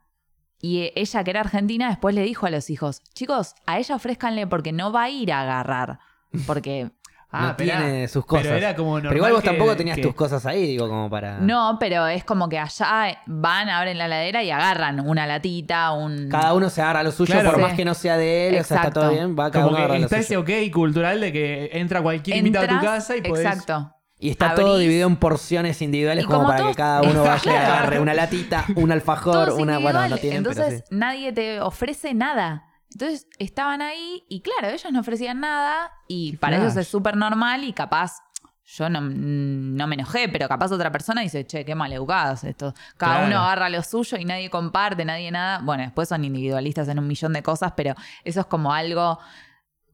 Y ella, que era argentina, después le dijo a los hijos, chicos, a ella ofrézcanle porque no va a ir a agarrar. Porque Ah, no pero- tiene sus cosas. Pero era como normal Pero igual vos que- tampoco tenías que- tus cosas ahí, digo, como para. no, pero es como que allá van, abren la ladera y agarran una latita, un... Cada uno se agarra lo suyo, Claro. por Sí. más que no sea de él, o sea, está todo bien, va cada Como uno que lo está suyo. ese ok cultural de que entra cualquier invitado a tu casa y podés... Exacto. Y está todo dividido en porciones individuales como, como para todos- que cada uno vaya y agarre una latita, un [laughs] alfajor, una. Bueno, no tienen, Entonces pero sí. nadie te ofrece nada. Entonces estaban ahí y claro, ellos no ofrecían nada y para flash. ellos es súper normal y capaz yo no, no me enojé, pero capaz otra persona dice, che, qué maleducados esto. Cada Claro. uno agarra lo suyo y nadie comparte, nadie nada. Bueno, después son individualistas en un millón de cosas, pero eso es como algo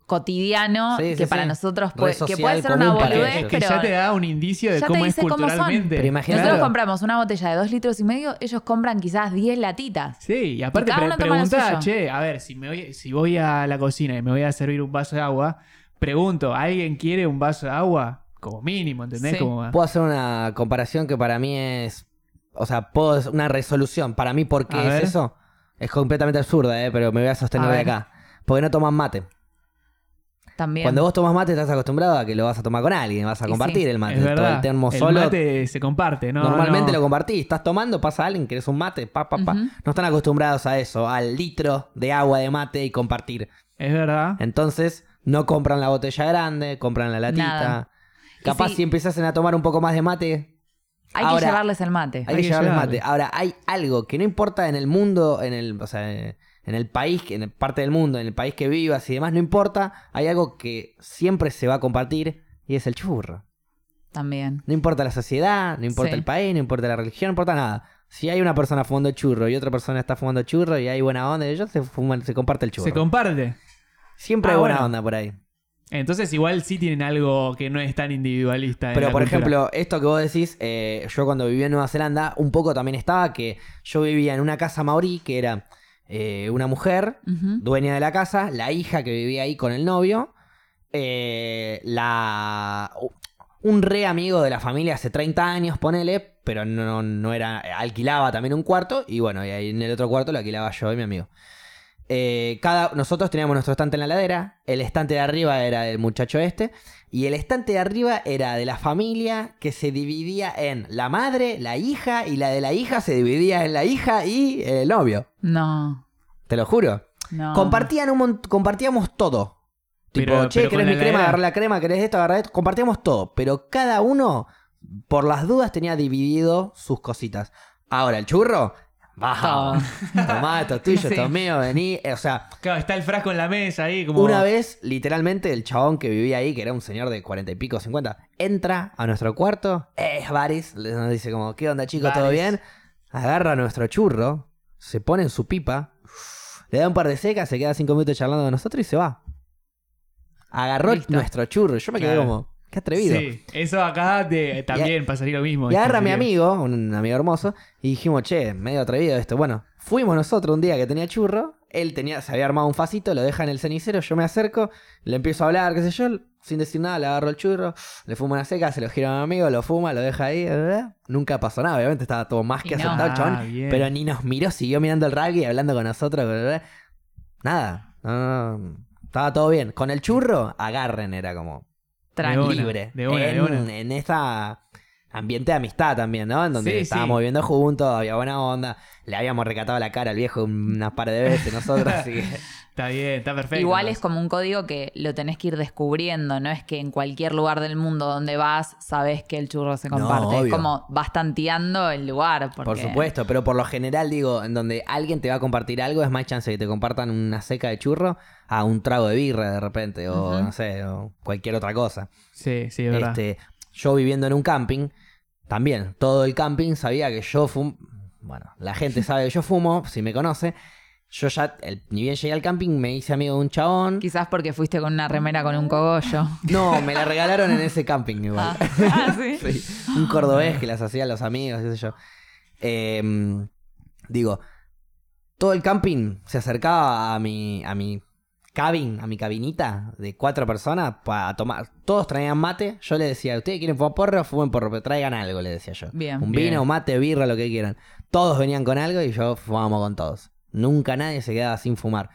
cotidiano Sí, sí, que para sí. nosotros puede, que puede ser una boludez. Es que pero ya te da un indicio de cómo es dice cómo son. culturalmente. Pero nosotros Claro. compramos una botella de dos litros y medio, ellos compran quizás 10 latitas. Sí, y aparte Y cada pre- uno toma lo preguntá, suyo. che, a ver, si, me voy, si voy a la cocina y me voy a servir un vaso de agua, pregunto, ¿alguien quiere un vaso de agua? Como mínimo, ¿entendés? Como, Puedo hacer una comparación que para mí es. O sea, puedo una resolución. Para mí, ¿por A qué ver. es eso? Es completamente absurda, ¿eh? pero me voy a sostener A de acá. Porque no toman mate. También. Cuando vos tomas mate, estás acostumbrado a que lo vas a tomar con alguien, vas a compartir sí. el mate. es verdad. el termo el solo. mate se comparte, ¿no? Normalmente no. lo compartís. Estás tomando, pasa alguien, querés un mate, pa, pa, pa. No están acostumbrados a eso, al litro de agua de mate y compartir. Es verdad. Entonces, no compran la botella grande, compran la latita. Nada. Capaz si- si empezasen a tomar un poco más de mate, Hay Ahora- que llevarles el mate. hay, Hay que que llevarles llevarle. mate. Ahora, hay algo que no importa en el mundo, en el, o sea, en el país, en el- parte del mundo, en el país que vivas y demás, no importa. Hay algo que siempre se va a compartir y es el churro. También. No importa la sociedad, no importa Sí. el país, no importa la religión, no importa nada. Si hay una persona fumando churro y otra persona está fumando churro y hay buena onda, ellos se fuman, se comparte el churro. Se comparte. Siempre Ah, hay buena bueno. onda por ahí. Entonces igual sí tienen algo que no es tan individualista. en Pero la por cultura. ejemplo, esto que vos decís, eh, yo cuando vivía en Nueva Zelanda, un poco también estaba que yo vivía en una casa maorí que era eh, una mujer, dueña de la casa, la hija que vivía ahí con el novio, eh, la un re amigo de la familia hace 30 años, ponele, pero no, no era, alquilaba también un cuarto, y bueno, y ahí en el otro cuarto lo alquilaba yo y mi amigo. Eh, cada, nosotros teníamos nuestro estante en la ladera, el estante de arriba era del muchacho este, y el estante de arriba era de la familia que se dividía en la madre, la hija, y la de la hija se dividía en la hija y el novio. No. Te lo juro. No. Compartían un compartíamos todo. Tipo, Pero- che, pero ¿querés mi la crema? Agarré la crema, ¿querés esto? Agarré esto. Compartíamos todo, pero cada uno, por las dudas, tenía dividido sus cositas. Ahora, el churro, baja. Tomá, esto es tuyo, [laughs] esto es mío, vení. Eh, O sea, Claro, está el frasco en la mesa ahí, como. una vez, literalmente, el chabón que vivía ahí, que era un señor de cuarenta y pico, cincuenta, entra a nuestro cuarto, eh, Baris, le- nos dice como, ¿qué onda chicos? ¿Todo bien? Agarra nuestro churro, se pone en su pipa, le da un par de secas, se queda cinco minutos charlando con nosotros y se va. Agarró Listo. nuestro churro. Yo me quedé Claro. como, qué atrevido. Sí, eso acá de- también pasaría lo mismo. Y agarra a mi amigo, un amigo hermoso, y dijimos, che, medio atrevido esto. Bueno, fuimos nosotros un día que tenía churro, él tenía, se había armado un facito, lo deja en el cenicero, yo me acerco, le empiezo a hablar, qué sé yo, sin decir nada, le agarro el churro, le fumo una seca, se lo giro a mi amigo, lo fuma, lo deja ahí, bla. nunca pasó nada, obviamente estaba todo más que Y no. chabón, Ah, bien. pero ni nos miró, siguió mirando el rugby, hablando con nosotros, bla. nada, no, no, no, estaba todo bien. Con el churro, agarren, era como Libre. de una, de en, una. en esta ambiente de amistad también, ¿no? En donde Sí, estábamos sí. viviendo juntos, había buena onda. Le habíamos recatado la cara al viejo unas par de veces nosotros, [laughs] así que... Está bien, está perfecto. Igual es como un código que lo tenés que ir descubriendo, no es que en cualquier lugar del mundo donde vas sabes que el churro se No, comparte. es como vas tanteando el lugar. Por supuesto, pero por lo general digo, en donde alguien te va a compartir algo, es más chance que te compartan una seca de churro a un trago de birra de repente, o no sé, o cualquier otra cosa. Sí, sí, es verdad. Este, yo viviendo en un camping, también, todo el camping sabía que yo fumo. Bueno, la gente sabe que yo fumo, si me conoce. Yo ya, el- ni bien llegué al camping, me hice amigo de un chabón. Quizás porque fuiste con una remera con un cogollo. [laughs] No, me la regalaron en ese camping igual. Ah, ah, [laughs] sí. Sí, un cordobés que las hacían los amigos, qué sé yo. Eh, digo, todo el camping se acercaba a mi, a mi cabin, a mi cabinita de cuatro personas para tomar. Todos traían mate. Yo le decía, ¿ustedes quieren fumar porro? Fumen porro, pero traigan algo, le decía yo. Bien. Un Bien. vino, mate, birra, lo que quieran. Todos venían con algo y yo fumábamos con todos. Nunca nadie se quedaba sin fumar.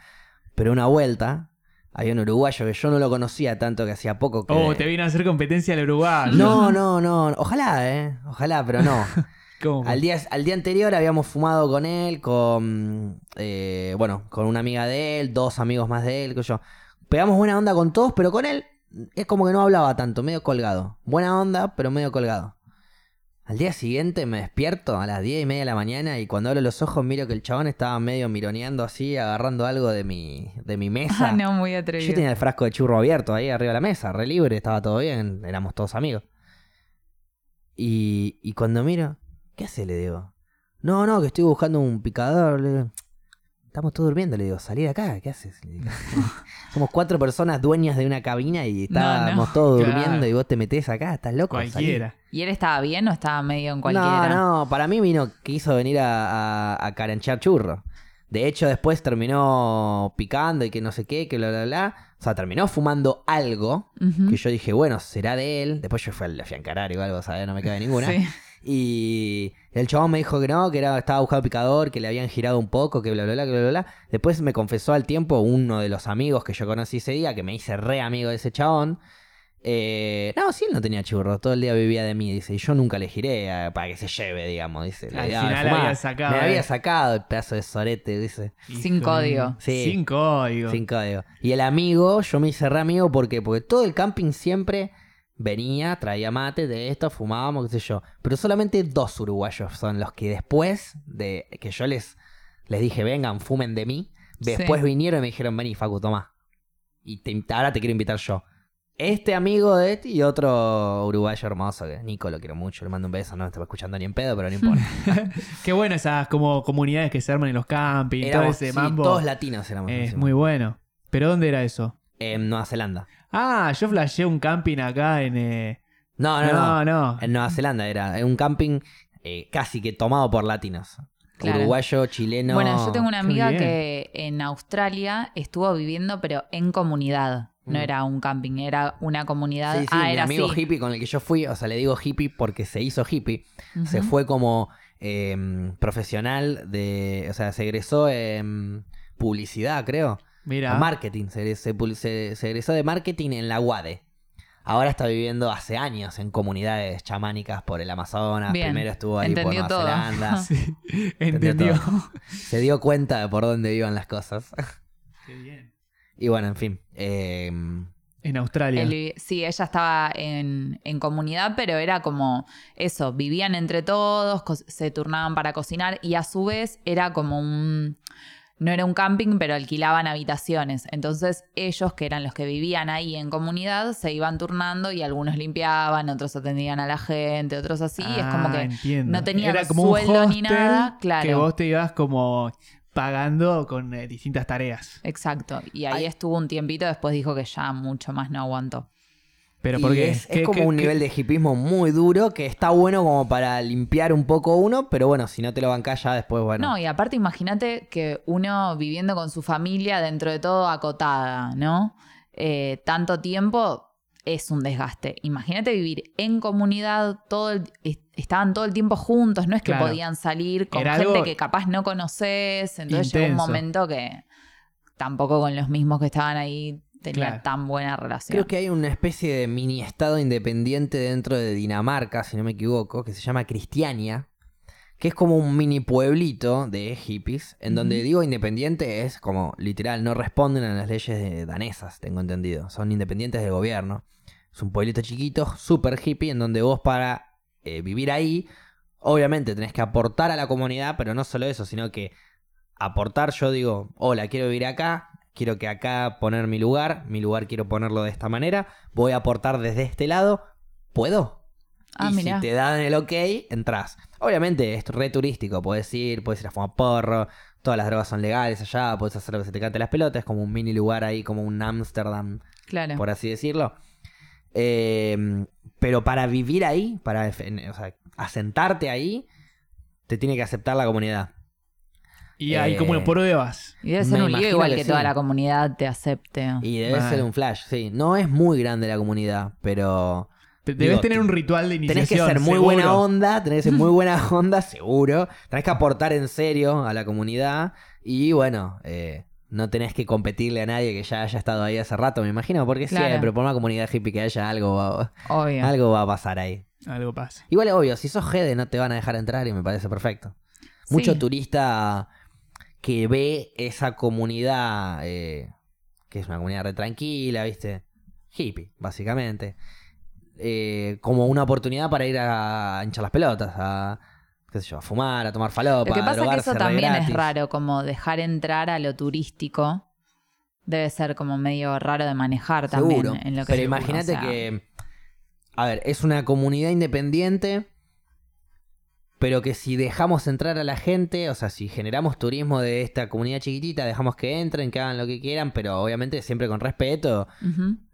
Pero una vuelta, había un uruguayo que yo no lo conocía tanto que hacía poco que... Oh, te vino a hacer competencia el Uruguay. No, no, no. Ojalá, ¿eh? Ojalá, pero no. [laughs] ¿Cómo? Al día, al día anterior habíamos fumado con él, con. eh, bueno, con una amiga de él, dos amigos más de él, que yo. Pegamos buena onda con todos, pero con él es como que no hablaba tanto, medio colgado. Buena onda, pero medio colgado. Al día siguiente me despierto a las 10 y media de la mañana y cuando abro los ojos miro que el chabón estaba medio mironeando así, agarrando algo de mi, de mi [laughs] mesa. Ah, no, muy atrevido. Yo tenía el frasco de churro abierto ahí arriba de la mesa, re libre, estaba todo bien, éramos todos amigos. Y, y cuando miro, ¿qué hace? Le digo. No, no, que estoy buscando un picador. Le digo, Estamos todos durmiendo, le digo, salí de acá, ¿qué haces? Le digo. [laughs] Somos cuatro personas dueñas de una cabina y No, no. estábamos todos Claro. durmiendo y vos te metés acá, estás loco. salí. Cualquiera. ¿Y él estaba bien o estaba medio en cualquiera? No, no, para mí vino, quiso venir a, a, a caranchar churro. De hecho, después terminó picando y que no sé qué, que bla, bla, bla. O sea, terminó fumando algo que yo dije, bueno, será de él. Después yo fui, le fui a encarar igual, vos sabés, no me cabe ninguna. Sí. Y el chabón me dijo que no, que era, estaba buscando picador, que le habían girado un poco, que bla, bla, bla, que bla, bla, bla. Después me confesó al tiempo uno de los amigos que yo conocí ese día, que me hice re amigo de ese chabón. Eh, no, sí, él no tenía churro, todo el día vivía de mí, dice, y yo nunca le giré eh, para que se lleve, digamos, dice. le Al final fumar. había sacado, Me eh. había sacado el pedazo de sorete, dice. Sin código. Sí. Sin código. Sin código. Y el amigo, yo me hice re amigo porque, porque todo el camping siempre venía, traía mate de esto, fumábamos, qué sé yo. Pero solamente dos uruguayos son los que después de que yo les, les dije, vengan, fumen de mí, después Sí. vinieron y me dijeron, vení, Facu, tomá. Y te- ahora te quiero invitar yo. Este amigo de este y otro uruguayo hermoso, que Nico lo quiero mucho, le mando un beso, no me estaba escuchando ni en pedo, pero no importa. [laughs] Qué bueno esas como comunidades que se arman en los campings, todo ese sí, mambo. todos latinos éramos. es muy bueno. ¿Pero dónde era eso? En Nueva Zelanda. Ah, yo flasheé un camping acá en... eh, No, no, no. no, no. En Nueva Zelanda era un camping eh, casi que tomado por latinos. Claro. Uruguayo, chileno. Bueno, yo tengo una amiga que en Australia estuvo viviendo, pero en comunidad. No Mm. era un camping, era una comunidad. Sí, sí, ah, mi era amigo así. hippie con el que yo fui, o sea, le digo hippie porque se hizo hippie. Se fue como eh, profesional de. O sea, se egresó en publicidad, creo. Mira. Marketing. Se, se, pul- se- se egresó de marketing en la UADE. Ahora está viviendo hace años en comunidades chamánicas por el Amazonas. Bien. Primero estuvo ahí Entendió por todo. Nueva Zelanda. [laughs] Sí, Entendió entendió. todo. se dio cuenta de por dónde iban las cosas. Qué bien. Y bueno, en fin. eh, En Australia. El- sí, ella estaba en, en comunidad, pero era como eso, vivían entre todos, se turnaban para cocinar y a su vez era como un... No era un camping, pero alquilaban habitaciones. Entonces ellos, que eran los que vivían ahí en comunidad, se iban turnando y algunos limpiaban, otros atendían a la gente, otros así. es como Ah, que entiendo. no tenían Era como un sueldo ni nada. Claro. Que vos te ibas como pagando con eh, distintas tareas. Exacto. Y ahí Ay. estuvo un tiempito, después dijo que ya mucho más no aguantó. Pero y porque es, es como un nivel de hipismo muy duro que está bueno como para limpiar un poco uno, pero bueno, si no te lo bancás ya después, bueno. No, y aparte imagínate que uno viviendo con su familia dentro de todo acotada, ¿no? Eh, tanto tiempo es un desgaste. Imagínate vivir en comunidad, todo el- est- estaban todo el tiempo juntos, no es que Claro. podían salir con Era gente que capaz no conoces, entonces llegó un intenso. momento que tampoco con los mismos que estaban ahí tenía Claro. tan buena relación. Creo que hay una especie de mini estado independiente dentro de Dinamarca, si no me equivoco, que se llama Cristiania, que es como un mini pueblito de hippies, en donde digo independiente es como literal, no responden a las leyes de- danesas, tengo entendido, son independientes del gobierno. Es un pueblito chiquito, súper hippie, en donde vos para eh, vivir ahí, obviamente tenés que aportar a la comunidad, pero no solo eso, sino que aportar, yo digo, hola, quiero vivir acá, quiero que acá poner mi lugar, mi lugar quiero ponerlo de esta manera, voy a aportar desde este lado, ¿puedo? Ah, y mirá. si te dan el ok, entras. Obviamente es re turístico, puedes ir, puedes ir a fumar porro, todas las drogas son legales allá, puedes hacer lo que se te cante las pelotas, es como un mini lugar ahí, como un Ámsterdam, Claro. por así decirlo. Eh, pero para vivir ahí, para o sea, asentarte ahí, te tiene que aceptar la comunidad. Y hay Eh, como pruebas. Y debe ser me un lío igual que que, sí. toda la comunidad te acepte. Y debe ser un flash, sí. No es muy grande la comunidad, pero Debes digo, tener te- un ritual de tenés iniciación. que ser muy seguro. buena onda, tenés que ser muy [laughs] buena onda, seguro. Tenés que aportar en serio a la comunidad. Y bueno, eh, no tenés que competirle a nadie que ya haya estado ahí hace rato, me imagino. Porque Claro. siempre, por una comunidad hippie que haya, algo va, Obvio. algo va a pasar ahí. Algo pasa. Igual es obvio, si sos Gede no te van a dejar entrar y me parece perfecto. Mucho Sí. turista que ve esa comunidad, eh, que es una comunidad re tranquila, ¿viste? Hippie, básicamente. eh, como una oportunidad para ir a hinchar las pelotas, a, qué sé yo, a fumar, a tomar falopa, Lo que a pasa es que eso también es raro, como dejar entrar a lo turístico. Debe ser como medio raro de manejar también. Seguro. En lo que Pero imagínate o sea, que, a ver, es una comunidad independiente, pero que si dejamos entrar a la gente, o sea, si generamos turismo de esta comunidad chiquitita, dejamos que entren, que hagan lo que quieran, pero obviamente siempre con respeto,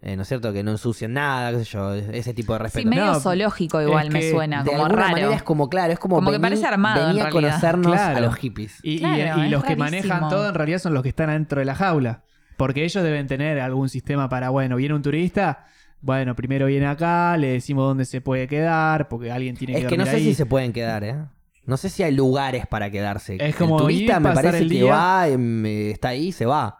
eh, ¿no es cierto? Que no ensucien nada, qué sé yo, ese tipo de Sí, respeto. medio No, zoológico igual es me suena, de como alguna raro. manera es como, claro, es como, Como que parece armado, vení en a conocernos a los hippies. Y, y- Claro, y es los que rarísimo. manejan todo en realidad son los que están adentro de la jaula. Porque ellos deben tener algún sistema para, bueno, viene un turista, bueno, primero viene acá, le decimos dónde se puede quedar, porque alguien tiene que Es que no sé ahí. si se pueden quedar, ¿eh? No sé si hay lugares para quedarse. Es como el turista ir, me parece el que va, em, eh, está ahí, se va.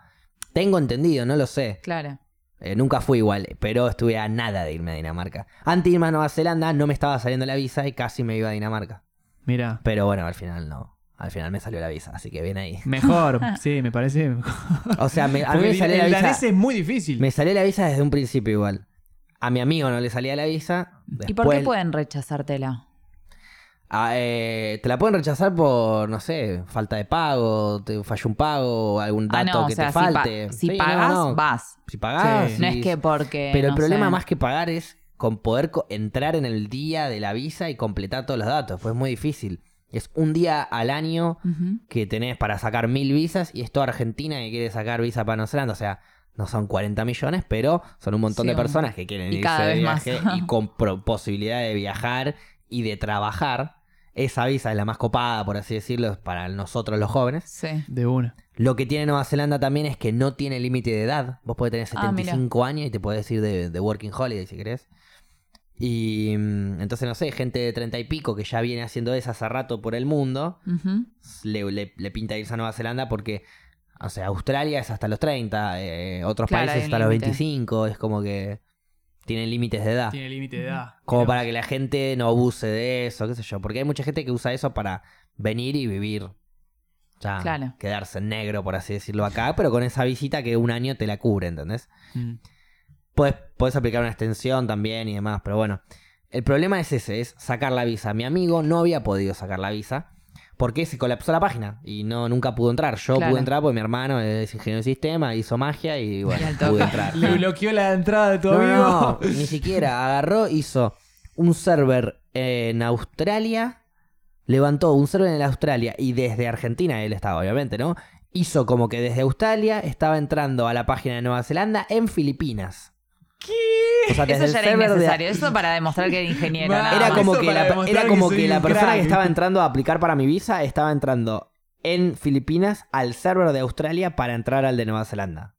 Tengo entendido, no lo sé. Claro. Eh, nunca fui igual, pero estuve a nada de irme a Dinamarca. Antes de irme a Nueva Zelanda no me estaba saliendo la visa y casi me iba a Dinamarca. Mira, Pero bueno, al final no. Al final me salió la visa, así que bien ahí. mejor, [laughs] sí, me parece. O sea, me- a mí me salió la el visa. danés es muy difícil. Me salió la visa desde un principio igual. A mi amigo no le salía la visa. ¿Y por qué pueden rechazártela? Ah, eh, te la pueden rechazar por, no sé, falta de pago, te falló un pago, algún Ah, dato o que sea, te si, pa- falte. si Sí, pagas, no. vas. Si pagás. Sí. No es que porque. Pero el problema sé. más que pagar es con poder co- entrar en el día de la visa y completar todos los datos. Pues es muy difícil. Es un día al año que tenés para sacar mil visas y es toda Argentina que quiere sacar visa para Nueva Zelanda. O sea, no son 40 millones, pero son un montón Sí, de personas que quieren y irse cada de más. viaje y [laughs] con posibilidad de viajar y de trabajar. Esa visa es la más copada, por así decirlo, para nosotros los jóvenes. Sí. De una. Lo que tiene Nueva Zelanda también es que no tiene límite de edad. Vos podés tener Ah, mira. 75 años y te podés ir de, de Working Holiday si querés. Y mm, entonces, no sé, gente de 30 y pico que ya viene haciendo eso hace rato por el mundo, le, le- le pinta irse a Nueva Zelanda porque, o sea, Australia es hasta los 30, eh, otros Claro, países hasta los límite. 25, es como que tienen límites de edad. Tiene límite de edad. Como para que la gente no abuse de eso, qué sé yo. Porque hay mucha gente que usa eso para venir y vivir ya Claro. quedarse en negro, por así decirlo acá, pero con esa visita que un año te la cubre, ¿entendés? Mm. Puedes, puedes aplicar una extensión también y demás, pero bueno. El problema es ese, es sacar la visa. Mi amigo no había podido sacar la visa porque se colapsó la página y no nunca pudo entrar. Yo Claro. pude entrar porque mi hermano es ingeniero de sistema, hizo magia y bueno, pude entrar. Le bloqueó la entrada de tu No, amigo. no, ni siquiera. Agarró, hizo un server en Australia, levantó un server en Australia y desde Argentina él estaba, obviamente, ¿no? Hizo como que desde Australia estaba entrando a la página de Nueva Zelanda en Filipinas. ¿Qué? O sea, desde Eso ya era de- innecesario. Eso para demostrar que era ingeniero. Era como Eso que la, era como que persona crack. que estaba entrando a aplicar para mi visa estaba entrando en Filipinas al server de Australia para entrar al de Nueva Zelanda.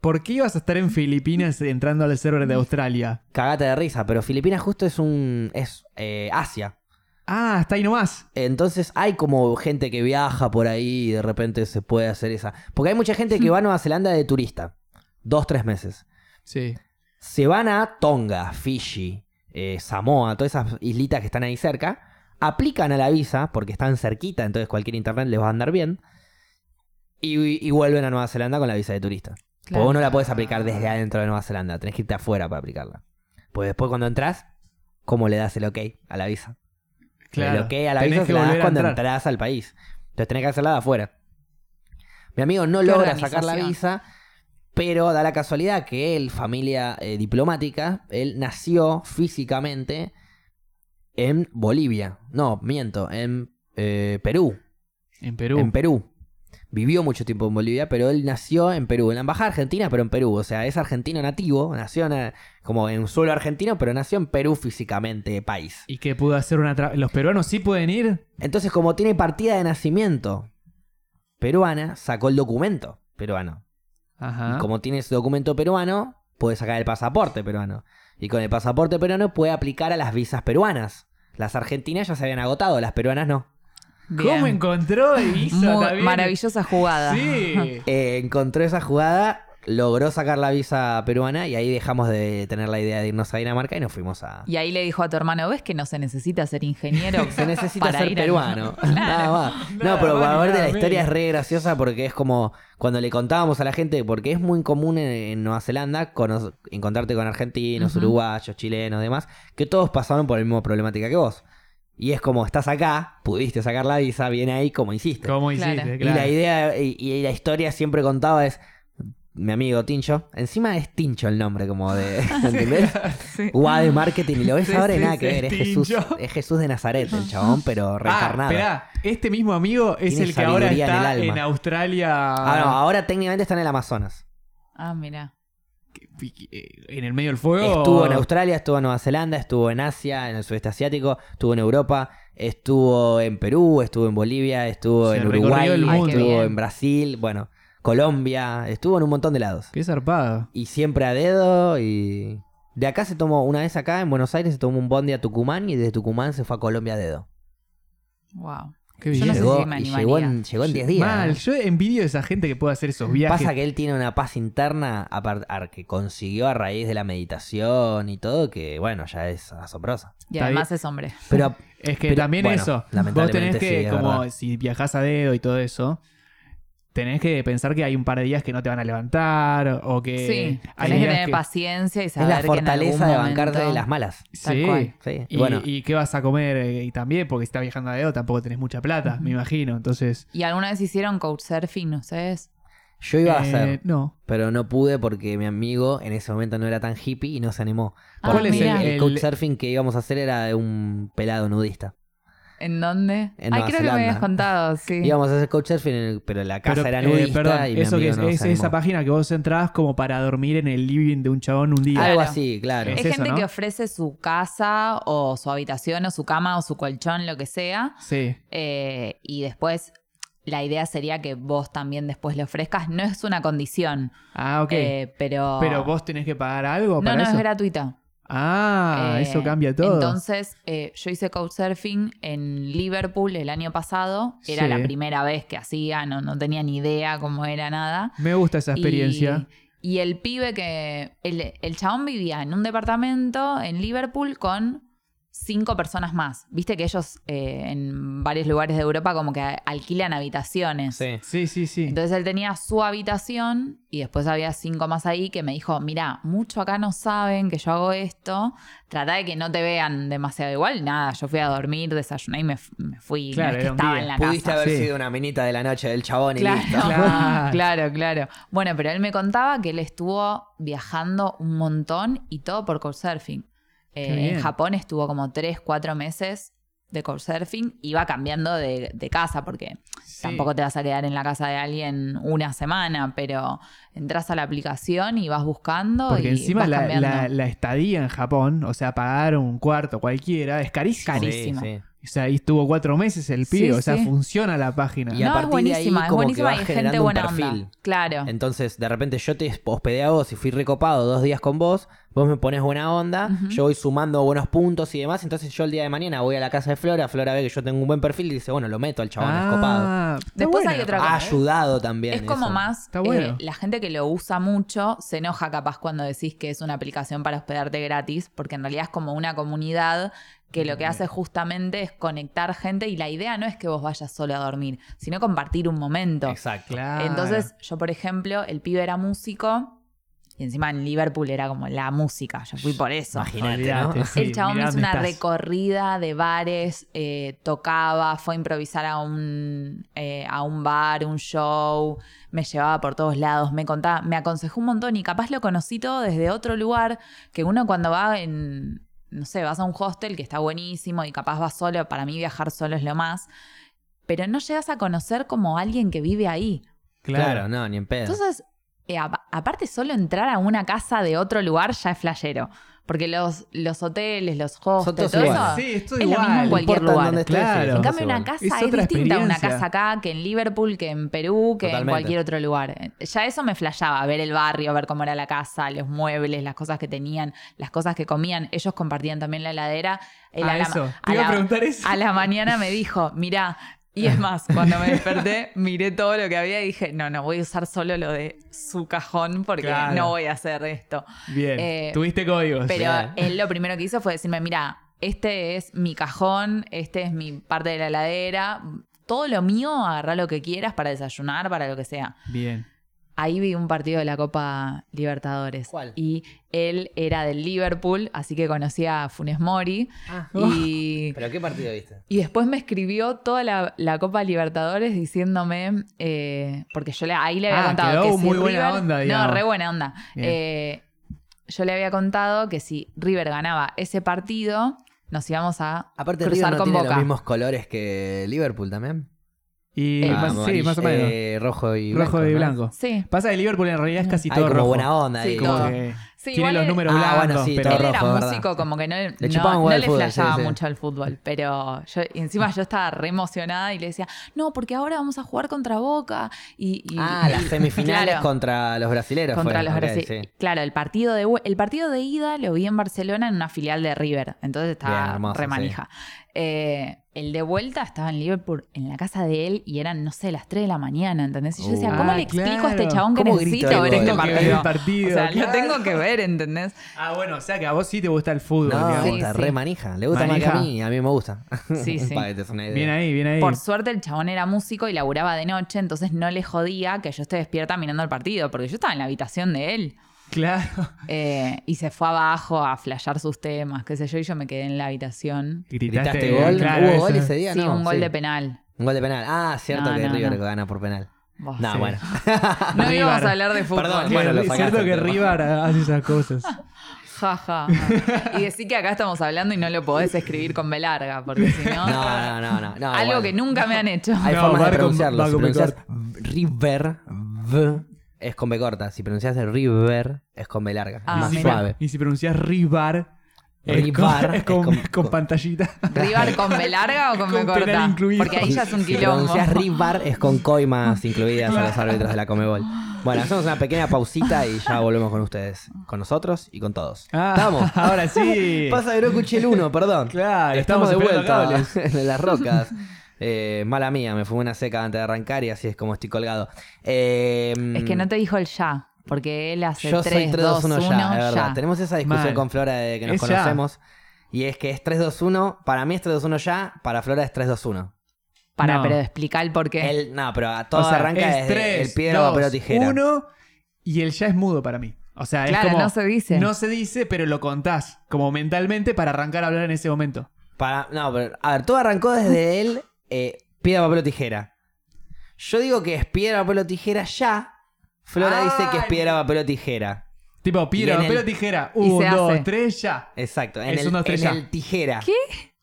¿Por qué ibas a estar en Filipinas entrando al server de Australia? Cagate de risa, pero Filipinas justo es un. es eh, Asia. Ah, está ahí nomás. Entonces hay como gente que viaja por ahí y de repente se puede hacer esa. Porque hay mucha gente que va a Nueva Zelanda de turista. Dos, tres meses. Sí. Se van a Tonga, Fiji, eh, Samoa, todas esas islitas que están ahí cerca. Aplican a la visa porque están cerquita, entonces cualquier internet les va a andar bien. Y, y vuelven a Nueva Zelanda con la visa de turista. Porque Claro. vos no la podés aplicar desde adentro de Nueva Zelanda. Tenés que irte afuera para aplicarla. Pues después cuando entras, ¿cómo le das el ok a la visa? Claro. El ok a la Tenés visa se la das cuando entrar. entras al país. Entonces tenés que hacerla de afuera. Mi amigo no logra sacar la visa, pero da la casualidad que él, familia eh, diplomática, él nació físicamente en Bolivia. No, miento, en eh, Perú. En Perú. En Perú. Vivió mucho tiempo en Bolivia, pero él nació en Perú, en la embajada argentina, pero en Perú. O sea, es argentino nativo, nació en, como en un suelo argentino, pero nació en Perú físicamente, país. ¿Y que pudo hacer una... tra- ¿Los peruanos sí pueden ir? Entonces, como tiene partida de nacimiento peruana, sacó el documento peruano. Ajá. Y como tiene ese documento peruano, puede sacar el pasaporte peruano. Y con el pasaporte peruano puede aplicar a las visas peruanas. Las argentinas ya se habían agotado, las peruanas no. Bien. ¿Cómo encontró visa Muy también? maravillosa jugada. Sí. Eh, encontró esa jugada, logró sacar la visa peruana y ahí dejamos de tener la idea de irnos a Dinamarca y nos fuimos a... Y ahí le dijo a tu hermano, ¿ves que no se necesita ser ingeniero? [laughs] Se necesita para ser ir peruano. [laughs] Claro. Nada más. No, pero para ver la historia es re graciosa porque es como cuando le contábamos a la gente, porque es muy común en, en Nueva Zelanda cono- encontrarte con argentinos, uruguayos, chilenos, demás, que todos pasaron por la misma problemática que vos. Y es como, estás acá, pudiste sacar la visa, viene ahí como hiciste. ¿Cómo Claro. hiciste? Y Claro. la idea y, y la historia siempre contaba es mi amigo Tincho. Encima es Tincho el nombre, como de. [laughs] ¿Entendés? Sí. Guau de marketing y lo ves Sí, ahora y sí, nada sí, que ver. Es Jesús, es Jesús de Nazaret, el chabón, pero Ah, reencarnado. esperá. Este mismo amigo es Tiene el que ahora sabiduría en el está en, Australia. Ah, no, ahora técnicamente está en el Amazonas. Ah, mira. En el medio del fuego. Estuvo en Australia, estuvo en Nueva Zelanda, estuvo en Asia, en el sudeste asiático, estuvo en Europa, estuvo en Perú, estuvo en Bolivia, estuvo Se en Uruguay, estuvo en Brasil, bueno, Colombia, estuvo en un montón de lados. Qué zarpado. Y siempre a dedo y... De acá se tomó, una vez acá en Buenos Aires se tomó un bondi a Tucumán y desde Tucumán se fue a Colombia a dedo. Wow. Qué Yo bien. no sé llegó, si me y llegó en, llegó en 10 días. Mal, ¿eh? yo envidio a esa gente que puede hacer esos viajes. Pasa que él tiene una paz interna ar- que consiguió a raíz de la meditación y todo, que bueno, ya es asombrosa. Y además es hombre. Pero Es que Pero, también bueno, eso. Vos lamentablemente tenés que, sí, es como verdad. si viajás a dedo y todo eso, tenés que pensar que hay un par de días que no te van a levantar o que. Sí, hay tenés que tener paciencia y es saber la que en algún fortaleza de bancarte momento- de las malas. Tal Sí. cual. Sí. Y, bueno, y qué vas a comer eh, y también porque si estás viajando a dedo tampoco tenés mucha plata, me imagino. Entonces. ¿Y alguna vez hicieron couchsurfing ustedes? yo iba a eh, hacer, No. pero no pude porque mi amigo en ese momento no era tan hippie y no se animó. Ah, ¿Cuál es el-. El, el- couchsurfing que íbamos a hacer era de un pelado nudista. ¿En dónde? En Ay, Nueva creo que me habías Zelanda. contado, sí. Íbamos a hacer couchsurfing, pero la casa Pero, era eh, nudista perdón, y mi eso que amigo es, no es se esa animó. página que vos entrás como para dormir en el living de un chabón un día. Algo Claro. así, claro. Es Hay eso, gente ¿no? que ofrece su casa o su habitación o su cama o su colchón, lo que sea. Sí. eh, y después la idea sería que vos también después le ofrezcas. No es una condición, Ah, ok. eh, pero... Pero vos tenés que pagar algo No, para no, eso. es gratuita. Ah, Eh, eso cambia todo. Entonces, eh, yo hice couchsurfing en Liverpool el año pasado. Era Sí. la primera vez que hacía, no, no tenía ni idea cómo era nada. Me gusta esa Y- experiencia. Y, el pibe que. El, el chabón vivía en un departamento en Liverpool con cinco personas más. Viste que ellos eh, en varios lugares de Europa como que alquilan habitaciones. Sí. Sí, sí, sí. Entonces él tenía su habitación y después había cinco más ahí que me dijo, mira, mucho acá no saben que yo hago esto, trata de que no te vean demasiado igual. Nada, yo fui a dormir, desayuné y me, fui. Claro, no es que estaba en la Pudiste casa. haber Sí. sido una minita de la noche del chabón y Claro, listo. Claro. claro, claro. Bueno, pero él me contaba que él estuvo viajando un montón y todo por Couchsurfing. Eh, en Japón estuvo como tres, cuatro meses de Couchsurfing. Iba cambiando de, de casa porque Sí. tampoco te vas a quedar en la casa de alguien una semana, pero entras a la aplicación y vas buscando Porque y encima vas la, cambiando. la- la estadía en Japón, o sea, pagar un cuarto cualquiera, es carísimo. Cari- carísimo. Sí, sí. O sea, ahí estuvo cuatro meses el pibe, Sí, o sea, sí. funciona la página. Y a no, es partir de ahí buenísima, es como que buenísima vas y gente generando un buena perfil. onda. Claro. Entonces, de repente yo te hospedé a vos y fui recopado dos días con vos, vos me pones buena onda, yo voy sumando buenos puntos y demás, entonces yo el día de mañana voy a la casa de Flora, Flora ve que yo tengo un buen perfil y dice, bueno, lo meto al chabón. Ah, está Después buena hay otra página, Ha cosa. ¿eh? ayudado también. Es como eso. más, Está bueno. eh, la gente que lo usa mucho se enoja capaz cuando decís que es una aplicación para hospedarte gratis, porque en realidad es como una comunidad que lo que hace justamente es conectar gente y la idea no es que vos vayas solo a dormir, sino compartir un momento. Exacto. Claro. Entonces, yo, por ejemplo, el pibe era músico y encima en Liverpool era como la música, yo fui por eso. Imagínate, ¿no? Sí, el chabón hizo una estás. recorrida de bares, eh, tocaba, fue a improvisar a un, eh, a un bar, un show, me llevaba por todos lados, me contaba, me aconsejó un montón y capaz lo conocí todo desde otro lugar, que uno cuando va en, no sé, vas a un hostel que está buenísimo y capaz vas solo, para mí viajar solo es lo más, pero no llegas a conocer como alguien que vive ahí. Claro, no, ni en pedo. Entonces, eh, apa- aparte solo entrar a una casa de otro lugar ya es flashero. Porque los, los hoteles, los hostels, todo eso Sí, es todo es lo mismo en cualquier importa lugar. Claro. En cambio, una casa Es es, distinta a una casa acá que en Liverpool, que en Perú, que Totalmente. en cualquier otro lugar. Ya eso me flashaba, ver el barrio, ver cómo era la casa, los muebles, las cosas que tenían, las cosas que comían. Ellos compartían también la heladera. Ah, a la, eso. a Te iba a la- preguntar eso. a la mañana me dijo, mira, y es más, cuando me desperté, miré todo lo que había y dije, no, no, voy a usar solo lo de su cajón porque Claro. no voy a hacer esto. Bien. Eh, Tuviste códigos. Pero Bien. él lo primero que hizo fue decirme, mira, este es mi cajón, este es mi parte de la heladera, todo lo mío, agarrá lo que quieras para desayunar, para lo que sea. Bien. Ahí vi un partido de la Copa Libertadores. ¿Cuál? Y él era del Liverpool, así que conocía a Funes Mori. Ah. Y, [laughs] ¿Pero qué partido viste? y después me escribió toda la, la Copa Libertadores diciéndome, eh, porque yo le, ahí le había Ah, contado quedó que si muy buena River- onda, No, re buena onda. Eh, yo le había contado que si River ganaba ese partido, nos íbamos a Aparte, River cruzar no con tiene Boca. los mismos colores que Liverpool también. Y Eh, más- sí, más o menos. eh, rojo y blanco. Rojo y ¿no? blanco. Sí. Pasa que Liverpool en realidad es casi todo como rojo. buena onda Sí. Como todo. que Sí, tiene los números Ah, blancos. bueno, sí, pero Él era rojo, ¿verdad? músico, como que no, no, no le flasheaba sí. mucho el fútbol, pero yo, y encima yo estaba re emocionada y le decía, no, porque ahora vamos a jugar contra Boca. Y, y- Ah, las [laughs] y- semifinales claro, contra los brasileros. contra fueron, los brasileños. sí. Claro, el partido, de, el partido de ida lo vi en Barcelona en una filial de River, entonces estaba Bien, hermoso, re manija. Eh, el de vuelta estaba en Liverpool, en la casa de él, y eran, no sé, las 3 de la mañana, ¿entendés? Y yo decía, Uh. ¿cómo Ah, le explico a este chabón que ¿Cómo necesito grito ver el este partido? partido, O sea, claro. lo tengo que ver, ¿entendés? Ah, bueno, o sea que a vos sí te gusta el fútbol. No, digamos. Sí, re manija. Le gusta más Manija. que a mí. A mí me gusta. Sí, [laughs] sí. Bien ahí, bien ahí. Por suerte el chabón era músico y laburaba de noche, entonces no le jodía que yo esté despierta mirando el partido, porque yo estaba en la habitación de él. Claro. eh, y se fue abajo a flashear sus temas, qué sé yo, y yo me quedé en la habitación. Gritaste, ¿Gritaste gol? claro, ¿Hubo gol ese día? sí, no, un gol sí. de penal. Un gol de penal. Ah, cierto No, que no, River no. gana por penal. No, sí. bueno. [laughs] No íbamos a hablar de fútbol. Perdón, bueno, lo es sacaste cierto que. River hace esas cosas. [laughs] Ja, ja. Y decir que acá estamos hablando y no lo podés escribir con B larga, porque si no. [laughs] No, no, no, no. no, algo igual. que nunca me han hecho. Hay No, formas de pronunciarlo. Si pronuncias River, V, es con B corta. Si pronuncias el River, es con B larga. Ah, es más y, si, suave. y si pronuncias Rivar, es Rivar con, [laughs] es es con, con- con pantallita. ¿Rivar [laughs] con B larga o con, B corta? incluido. Porque ahí ya es un Si quilombo. pronuncias Rivar, es con coimas [laughs] incluidas a los árbitros de la Comebol. Bueno, hacemos una pequeña pausita y ya volvemos con ustedes. Con nosotros y con todos. Ah, ¿Estamos? ahora sí. Pasa que no escuché el 1, perdón. Claro, estamos, estamos de vuelta en las rocas. Eh, mala mía, me fumé una seca antes de arrancar y así es como estoy colgado. Eh, Es que no te dijo el ya, porque él hace Yo soy 3, 2, 1, 3-2-1 ya, es verdad. ya. Tenemos esa discusión Mal. con Flora de que nos Es ya. conocemos. Y es que es 3-2-1. Para mí es 3-2-1 ya. Para Flora es 3-2-1. Para, No. pero explicar el por qué. El- No, pero todo O sea, arranca es desde tres, el piedra, dos, papel o tijera. Uno y el ya es mudo para mí. O sea, Claro, es como. no se dice. No se dice, pero lo contás como mentalmente para arrancar a hablar en ese momento. Para, no, pero, a ver, todo arrancó desde el eh, piedra, papel o tijera. Yo digo que es piedra, papel o tijera ya. Flora dice que es Ay. piedra, papel o tijera. Tipo, piedra, papel el- o tijera. Y Un, se dos, hace. tres, ya. Exacto. En, Es el, un, dos, tres, en ya. el tijera. ¿Qué?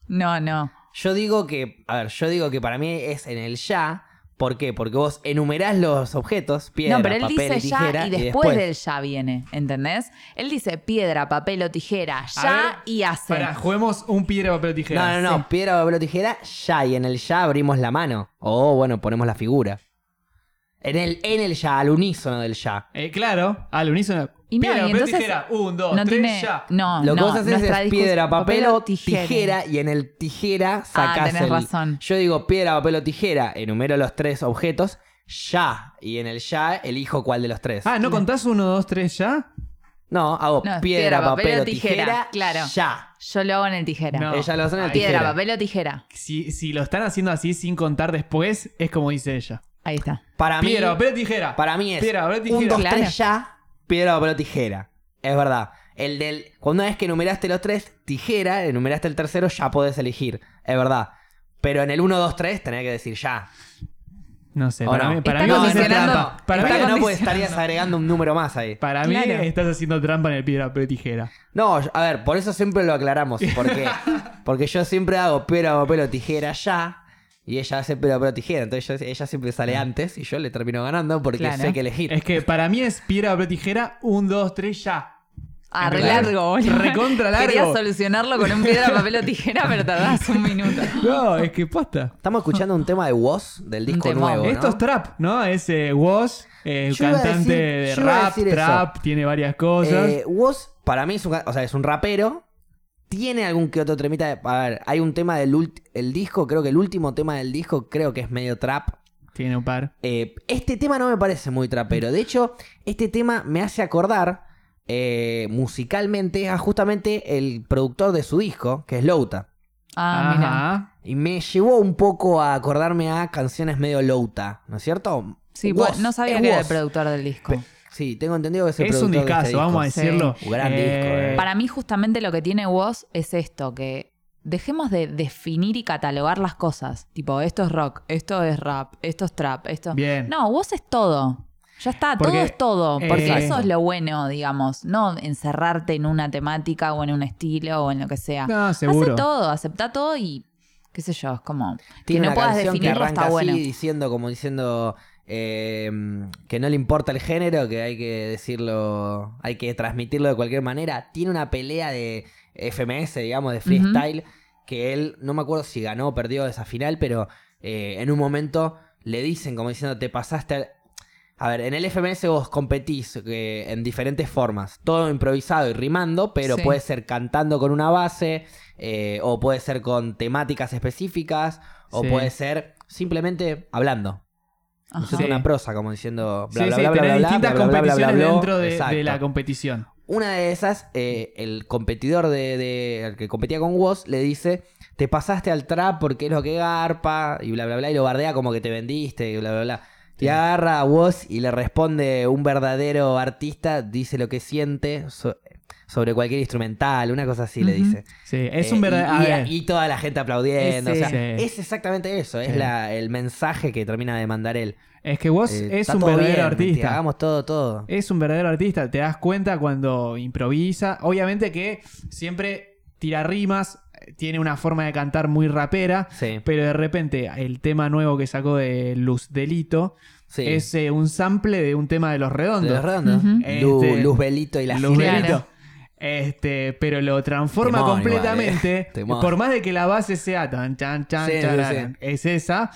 No, no. Yo digo que, a ver, yo digo que para mí es en el ya. ¿Por qué? Porque vos enumerás los objetos, piedra, no, pero él papel dice y tijera, ya y después, después del ya viene, ¿entendés? Él dice piedra, papel o tijera, ya ver, y hace. Pará, juguemos un piedra, papel o tijera. No, no, no, Sí. piedra, papel o tijera, ya. Y en el ya abrimos la mano. O bueno, ponemos la figura. En el, en el ya, al unísono del ya. Eh, claro, al unísono. Y no, piedra, y papel o entonces tijera. Un, dos, no tres, tiene. ya. No, Lo que no, vos haces es discus- piedra, papel o tijera. tijera. Y en el tijera sacás tenés el. razón. Yo digo piedra, papel o tijera, enumero los tres objetos, ya. Y en el ya elijo cuál de los tres. Ah, ¿no contás uno, dos, tres, ya? No, hago No, piedra, papel, o tijera, claro. ya. Yo lo hago en el tijera. No. Ella lo hace en el Piedra, tijera. papel o tijera. Si, si lo están haciendo así sin contar después, es como dice ella. Ahí está. Para mí, Piedra, papel o tijera. para mí es Piedra, papel o un, tijera. dos, Claro. tres, ya, piedra, papel o tijera. Es verdad. El del. Cuando una vez que enumeraste los tres, tijera, enumeraste el tercero, ya podés elegir. Es verdad. Pero en el 1, 2, 3 tenés que decir ya. No sé, ¿O para no? mí, para mí hacer condicionando- trampa. Para, mí, no, pues estarías agregando un número más ahí. para mí Claro. estás haciendo trampa en el piedra, papel o tijera. No, a ver, por eso siempre lo aclaramos. Porque, [laughs] porque yo siempre hago piedra, papel o tijera ya. Y ella hace piedra, papel o tijera. Entonces yo- ella siempre sale antes y yo le termino ganando porque Claro. sé que elegir. Es que para mí es piedra, papel o tijera. Un, dos, tres, ya. Ah, re Claro. largo, boludo. Recontra largo. Querías solucionarlo con un piedra, papel o tijera, pero tardás un minuto. [laughs] No, es que posta. Estamos escuchando un tema de Woz del disco temón. nuevo. ¿no? Esto es trap, ¿no? Es eh, Woz, eh, Yo iba a cantante decir- de yo iba a rap, decir eso. trap, tiene varias cosas. Eh, Woz, para mí, es un, o sea, es un rapero. Tiene algún que otro temita. de- a ver, hay un tema del el disco, creo que el último tema del disco, creo que es medio trap. Tiene un par. Eh, este tema no me parece muy trapero. De hecho, este tema me hace acordar eh, musicalmente a justamente el productor de su disco, que es Louta. Ah, mira. Ajá. Y me llevó un poco a acordarme a canciones medio Louta, ¿no es cierto? Sí, Woz, pues, no sabía que era el productor del disco. Sí, tengo entendido que es el Es un de este discazo, vamos a decirlo. Un gran disco, eh. Para mí, justamente lo que tiene Woz es esto, que dejemos de definir y catalogar las cosas. Tipo, esto es rock, esto es rap, esto es trap, esto. Bien. No, Woz es todo. Ya está, Porque, todo es todo. Porque eh, eso es lo bueno, digamos. No encerrarte en una temática o en un estilo o en lo que sea. No, seguro. Hace todo, acepta todo y qué sé yo, es como que Tiene no una puedas canción que definirlo arranca está bueno. así diciendo, como diciendo eh, que no le importa el género, que hay que decirlo, hay que transmitirlo de cualquier manera. Tiene una pelea de FMS, digamos, de freestyle, que él, no me acuerdo si ganó o perdió esa final, pero eh, en un momento le dicen como diciendo, te pasaste al... A ver, en el FMS vos competís eh, en diferentes formas, todo improvisado y rimando, pero Sí. puede ser cantando con una base, eh, o puede ser con temáticas específicas, o Sí. puede ser simplemente hablando. Ajá. Haciendo Sí. una prosa, como diciendo bla sí, bla sí, bla bla bla bla distintas bla bla bla bla competiciones bla. dentro de, la competición. Una de esas, eh, el competidor de, de- el que competía con Woz le dice, te pasaste al trap porque es lo que garpa, y bla bla bla, y lo bardea como que te vendiste, y bla bla bla. Y agarra a Woz y le responde un verdadero artista, dice lo que siente so- sobre cualquier instrumental, una cosa así le dice. Sí, es Eh, un verdadero. y, toda la gente aplaudiendo. Sí. O sea, Sí. es exactamente eso. Es Sí. la, el mensaje que termina de mandar él. es que vos Eh, es un verdadero bien, artista. mentira, Hagamos todo, todo. Es un verdadero artista, te das cuenta cuando improvisa. Obviamente que siempre tira rimas, eh, tiene una forma de cantar muy rapera, Sí. pero de repente el tema nuevo que sacó de Luz Delito sí. es eh, un sample de un tema de Los Redondos. De los redondos. Ujú. Lu- Este, Luz Belito y la Luz Claro. Este, pero lo transforma Temón completamente. igual, eh. [laughs] Por más de que la base sea tan, chan, chan, Sí, es esa,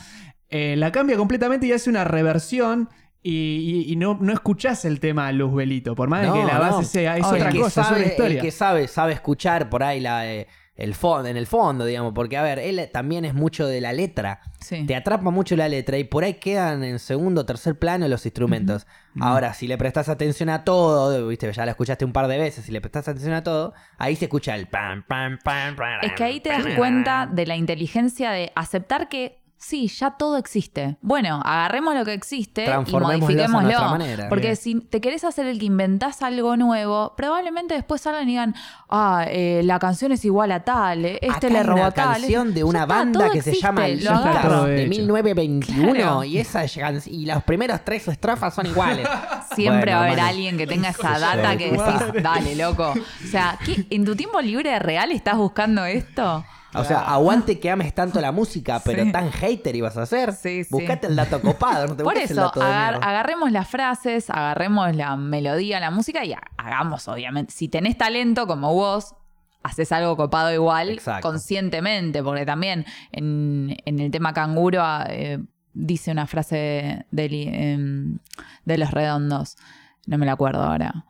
eh, la cambia completamente y hace una reversión. Y, y- y no, no escuchás el tema Luz Belito, por más de que la base no. sea, es otra cosa, sabe, es otra historia. El que sabe, sabe escuchar por ahí la, eh, el fondo, en el fondo, digamos, porque a ver, él también es mucho de la letra. Sí. Te atrapa mucho la letra y por ahí quedan en segundo o tercer plano los instrumentos. Ahora, si le prestas atención a todo, viste, ya lo escuchaste un par de veces, si le prestas atención a todo, ahí se escucha el pam, pam, pam, pam. Es que ahí te das cuenta de la inteligencia de aceptar que sí, ya todo existe. Bueno, agarremos lo que existe y a modifiquémoslo. manera. Porque Bien. si te querés hacer el que inventás algo nuevo, probablemente después salgan y digan, ah, eh, la canción es igual a tal, eh, este Acá le robó a tal. canción de una está, banda que se llama agarro. Todo de hecho. 1921 Claro. y esa y los primeros tres estrofas son iguales. [laughs] Siempre Bueno, va a haber alguien que tenga esa data que decís, dale, loco. O sea, ¿qué? ¿en tu tiempo libre real estás buscando esto? O sea, aguante que ames tanto la [laughs] música, pero Sí. tan hater ibas a hacer. Sí, sí. Buscate el dato copado, no te [laughs] Por busques el eso, dato de agar- mierda. agarremos las frases, agarremos la melodía, la música y ha- hagamos, obviamente. Si tenés talento como vos, haces algo copado igual, Exacto. conscientemente, porque también en, en el tema canguro eh, dice una frase de, em, de los redondos. No me la acuerdo ahora.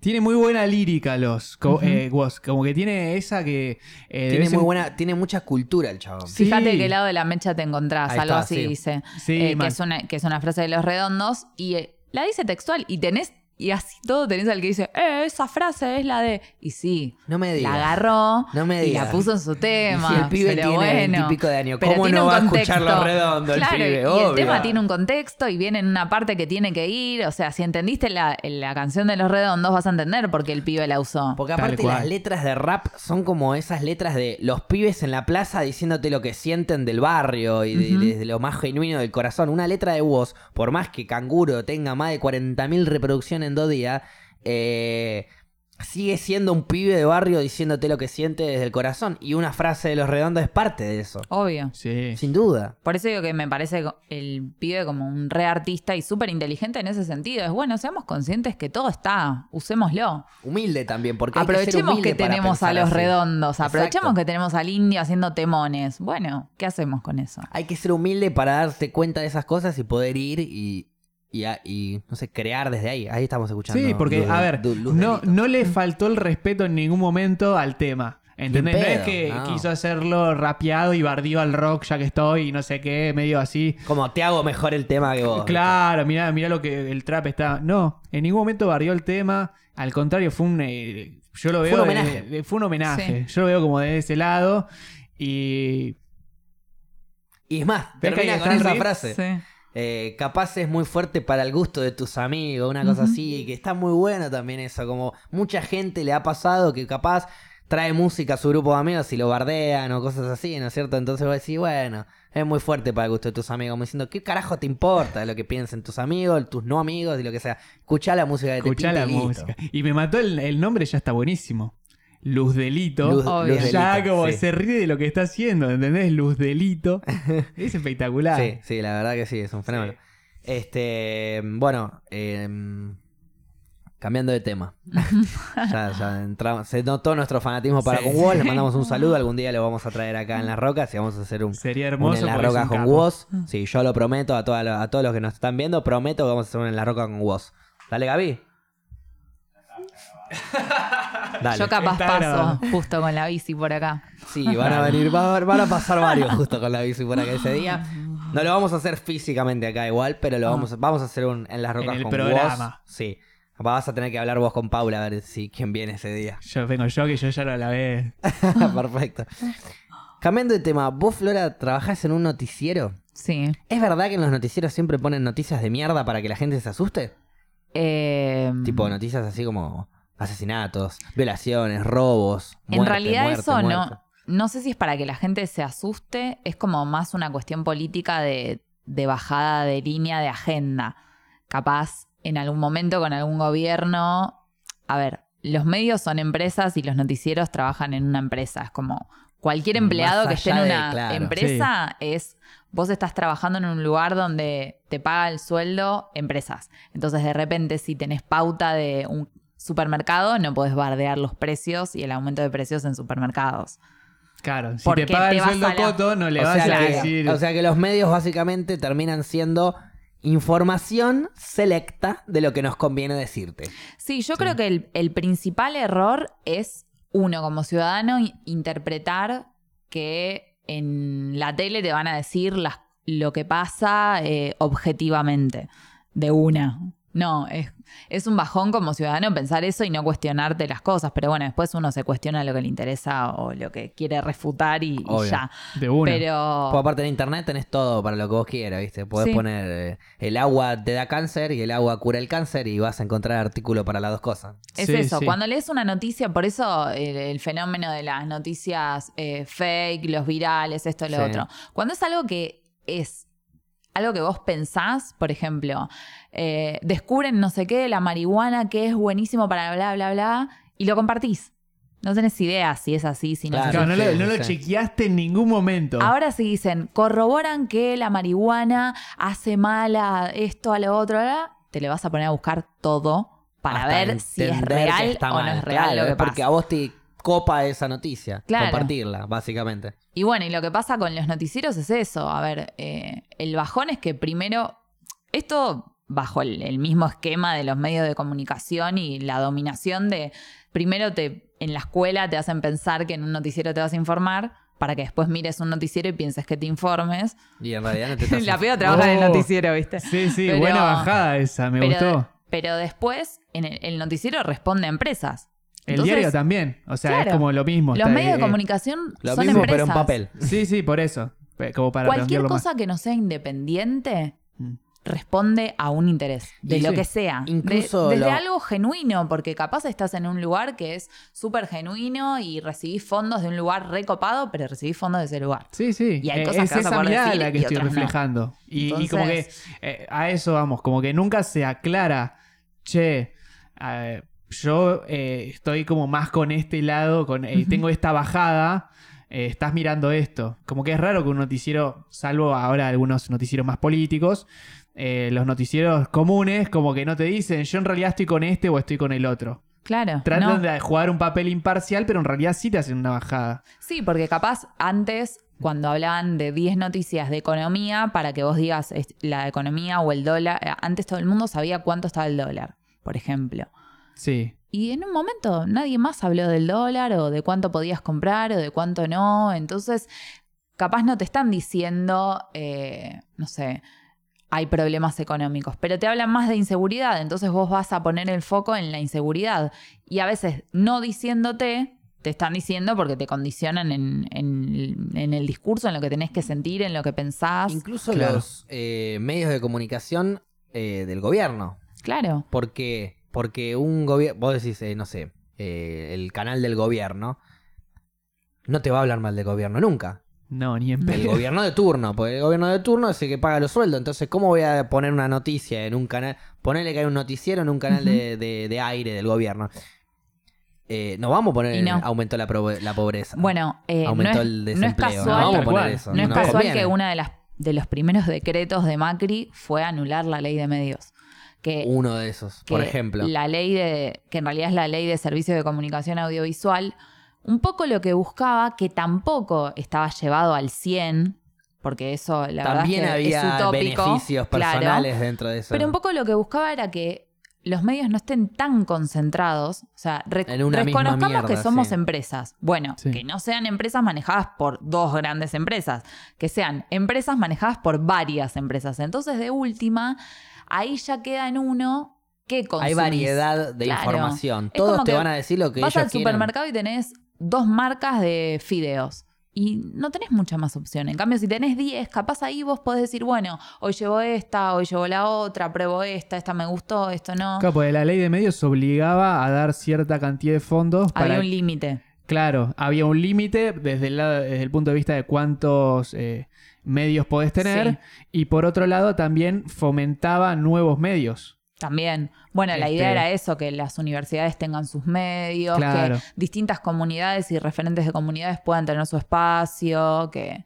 Tiene muy buena lírica los co- eh, Woz, como que tiene esa que eh, de Tiene vez muy en- buena, tiene mucha cultura el chabón. Sí. Fíjate qué lado de la mecha te encontrás, Ahí algo está, así sí. dice. Sí, eh, que, mal. es una, que es una frase de los redondos y eh, la dice textual y tenés, y así todo tenés al que dice, eh, esa frase es la de... Y sí, No me digas. la agarró No me y digas. la puso en su tema. Y si el pibe pero tiene bueno, veintipico de años, pero ¿cómo tiene no un va a escuchar contexto. Los Redondos el Claro, pibe? y el tema tiene un contexto y viene en una parte que tiene que ir. O sea, si entendiste la, la canción de los redondos, vas a entender por qué el pibe la usó. Porque aparte las letras de rap son como esas letras de los pibes en la plaza diciéndote lo que sienten del barrio y de, Ujú. de- de lo más genuino del corazón. Una letra de voz, por más que Canguro tenga más de 40.000 reproducciones en dos días, eh, sigue siendo un pibe de barrio diciéndote lo que siente desde el corazón. Y una frase de los redondos es parte de eso. Obvio. Sí. Sin duda. Por eso digo que me parece el pibe como un re artista y súper inteligente en ese sentido. Es bueno, seamos conscientes que todo está, usémoslo. Humilde también, porque hay que ser Aprovechemos que para tenemos a los así. redondos, aprovechemos Exacto. que tenemos al indio haciendo temones. Bueno, ¿qué hacemos con eso? Hay que ser humilde para darte cuenta de esas cosas y poder ir y, y, a- y, no sé, crear desde ahí. Ahí estamos escuchando. Sí, porque, Luz a ver, Luz no, no le faltó el respeto en ningún momento al tema. ¿Entendés? No es que no. quiso hacerlo rapeado y bardió al rock ya que estoy y no sé qué, medio así. Como te hago mejor el tema que vos. Claro, mira, mira lo que el trap está. No, en ningún momento barrió el tema. Al contrario, fue un. eh, yo lo Fue veo. un de- homenaje. de- fue un homenaje. Yo lo veo como de ese lado. Y. Y es más, ¿Ves que termina con está esa frase. Sí. Eh, capaz es muy fuerte para el gusto de tus amigos, una cosa así, que está muy bueno también eso, como mucha gente le ha pasado que capaz trae música a su grupo de amigos y lo bardean o cosas así, ¿no es cierto? Entonces vos decís, bueno, es muy fuerte para el gusto de tus amigos, como diciendo, ¿qué carajo te importa lo que piensen tus amigos, tus no amigos y lo que sea? Escuchá la música que Escuchá la y música. Y me mató el, el nombre, ya está buenísimo. Luz Delito. Luz, Obvio. Luz ya Delito, como sí. se ríe de lo que está haciendo, ¿entendés? Luz Delito. [laughs] es espectacular. Sí, sí, la verdad que sí, es un fenómeno. Este, bueno, em, cambiando de tema. [laughs] ya, ya entramos, se notó nuestro fanatismo para Sí. con Woz, le mandamos un saludo, algún día lo vamos a traer acá en Las Rocas y vamos a hacer un, Sería un hermoso. en Las Rocas con. Woz. Sí, yo lo prometo a, toda a todos los que nos están viendo, prometo que vamos a hacer un en Las Rocas con Woz. Dale, Gaby. [laughs] Dale. Yo capaz Está paso grabado. justo con la bici por acá. Sí, van a venir, van a pasar varios [laughs] justo con la bici por acá ese día. No lo vamos a hacer físicamente acá igual, pero lo vamos, vamos a hacer un en las rocas Ah. En el con programa. vos. Sí. Vas a tener que hablar vos con Paula a ver si quién viene ese día. Yo vengo yo que yo ya lo lavé. [laughs] Perfecto. Cambiando de tema, vos Flora trabajás en un noticiero. Sí. ¿Es verdad que en los noticieros siempre ponen noticias de mierda para que la gente se asuste? Eh, Tipo noticias así como asesinatos, violaciones, robos. en realidad muerte, eso muerte. no, no sé si es para que la gente se asuste, es como más una cuestión política de, de bajada de línea de agenda. Capaz en algún momento con algún gobierno, a ver, los medios son empresas y los noticieros trabajan en una empresa, es como cualquier empleado que esté en de- una claro. empresa es vos estás trabajando en un lugar donde te paga el sueldo empresas. Entonces de repente si tenés pauta de un supermercado no podés bardear los precios y el aumento de precios en supermercados. Claro, si Porque te paga el sueldo la- coto, no le o, vas sea a decir. o sea que los medios básicamente terminan siendo información selecta de lo que nos conviene decirte. Sí, yo creo que el, el principal error es uno como ciudadano interpretar que en la tele te van a decir las- lo que pasa eh, objetivamente, de una. No, es, es un bajón como ciudadano pensar eso y no cuestionarte las cosas, pero bueno, después uno se cuestiona lo que le interesa o lo que quiere refutar y, y Obvio. ya. De una. Pero... Pues aparte en internet tenés todo para lo que vos quieras, ¿viste? Podés Sí. poner eh, el agua te da cáncer y el agua cura el cáncer y vas a encontrar artículo para las dos cosas. Es Sí, eso, sí. cuando lees una noticia, por eso el, el fenómeno de las noticias eh, fake, los virales, esto, lo Sí. otro. Cuando es algo que es algo que vos pensás, por ejemplo, eh, descubren no sé qué de la marihuana que es buenísimo para bla, bla, bla, y lo compartís. No tenés idea si es así, si no Claro. es así. No, lo, no chequeaste en ningún momento. Ahora sí dicen, corroboran que la marihuana hace mal a esto, a lo otro, bla, te le vas a poner a buscar todo para Hasta ver si es real o no es real Claro, lo que es porque a vos te copa esa noticia. Claro. Compartirla, básicamente. Y bueno, y lo que pasa con los noticieros es eso. A ver, eh, el bajón es que primero, esto bajo el, el mismo esquema de los medios de comunicación y la dominación de, primero te en la escuela te hacen pensar que en un noticiero te vas a informar para que después mires un noticiero y pienses que te informes. Y en realidad no te estás... [laughs] la piba trabaja en el Oh. noticiero, ¿viste? Sí, sí, Pero- buena bajada esa, me pero, gustó. pero después en el, el noticiero responde a empresas. El Entonces, diario también. O sea, claro, es como lo mismo. Los está- medios de comunicación Lo son mismo, empresas. pero en papel. Sí, sí, por eso. Pe- Como para Cualquier más. cosa que no sea independiente Mm. responde a un interés, de Y lo sí. que sea. De- Incluso desde lo- algo genuino, porque capaz estás en un lugar que es súper genuino y recibís fondos de un lugar recopado, pero recibís fondos de ese lugar. Sí, sí. Y hay Eh, cosas es que vas a esa mirada decir la que y estoy no. reflejando. Y, y como que eh, a eso vamos, como que nunca se aclara, che, eh, yo eh, estoy como más con este lado, con eh, tengo esta bajada, eh, estás mirando esto. Como que es raro que un noticiero, salvo ahora algunos noticieros más políticos, eh, los noticieros comunes como que no te dicen, yo en realidad estoy con este o estoy con el otro. Claro. Tratan ¿no? de jugar un papel imparcial, pero en realidad sí te hacen una bajada. Sí, porque capaz antes, cuando hablaban de 10 noticias de economía, para que vos digas la economía o el dólar, antes todo el mundo sabía cuánto estaba el dólar, por ejemplo. Sí. Y en un momento nadie más habló del dólar o de cuánto podías comprar o de cuánto no. Entonces, capaz no te están diciendo, eh, no sé, hay problemas económicos, pero te hablan más de inseguridad. Entonces vos vas a poner el foco en la inseguridad. Y a veces no diciéndote, te están diciendo porque te condicionan en, en- en el discurso, en lo que tenés que sentir, en lo que pensás. Incluso Claro. los eh, medios de comunicación eh, del gobierno. Claro. Porque, porque un gobierno, vos decís, eh, no sé, eh, el canal del gobierno, no te va a hablar mal del gobierno nunca. No, ni en El gobierno de turno, porque el gobierno de turno es el que paga los sueldos. Entonces, ¿cómo voy a poner una noticia en un canal? Ponerle que hay un noticiero en un canal de, de- de aire del gobierno. Eh, no vamos a poner Y no. aumentó la, pobreza. Bueno, eh, no, aumentó es, el no es desempleo. casual. No vamos a poner eso. No es casual que uno de, las, de los primeros decretos de Macri fue anular la ley de medios. Que, Uno de esos, por ejemplo. La ley de. que en realidad es la ley de servicios de comunicación audiovisual. Un poco lo que buscaba, que tampoco estaba llevado al 100, porque eso la También verdad es que había es utópico. beneficios claro. personales dentro de eso. Pero un poco lo que buscaba era que los medios no estén tan concentrados. O sea, rec- reconozcamos que somos sí. empresas. Bueno, Sí. que no sean empresas manejadas por dos grandes empresas, que sean empresas manejadas por varias empresas. Entonces, de última, ahí ya queda en uno que consumís. Hay variedad de Claro. información. Es Todos te van a decir lo que Vas ellos al quieren. supermercado y tenés dos marcas de fideos. Y no tenés mucha más opción. En cambio, si tenés 10, capaz ahí vos podés decir, bueno, hoy llevo esta, hoy llevo la otra, pruebo esta, esta me gustó, esto no. Claro, porque la ley de medios obligaba a dar cierta cantidad de fondos para... Había un límite. Claro, había un límite desde el, lado- desde el punto de vista de cuántos eh, medios podés tener Sí. y por otro lado también fomentaba nuevos medios. También. Bueno, la Este- idea era eso, que las universidades tengan sus medios, Claro. que distintas comunidades y referentes de comunidades puedan tener su espacio, que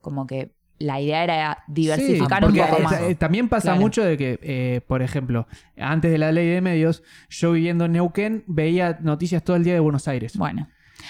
como que la idea era diversificar Sí, un poco más. eh, también pasa Claro. mucho de que, eh, por ejemplo, antes de la ley de medios, yo viviendo en Neuquén veía noticias todo el día de Buenos Aires. Bueno,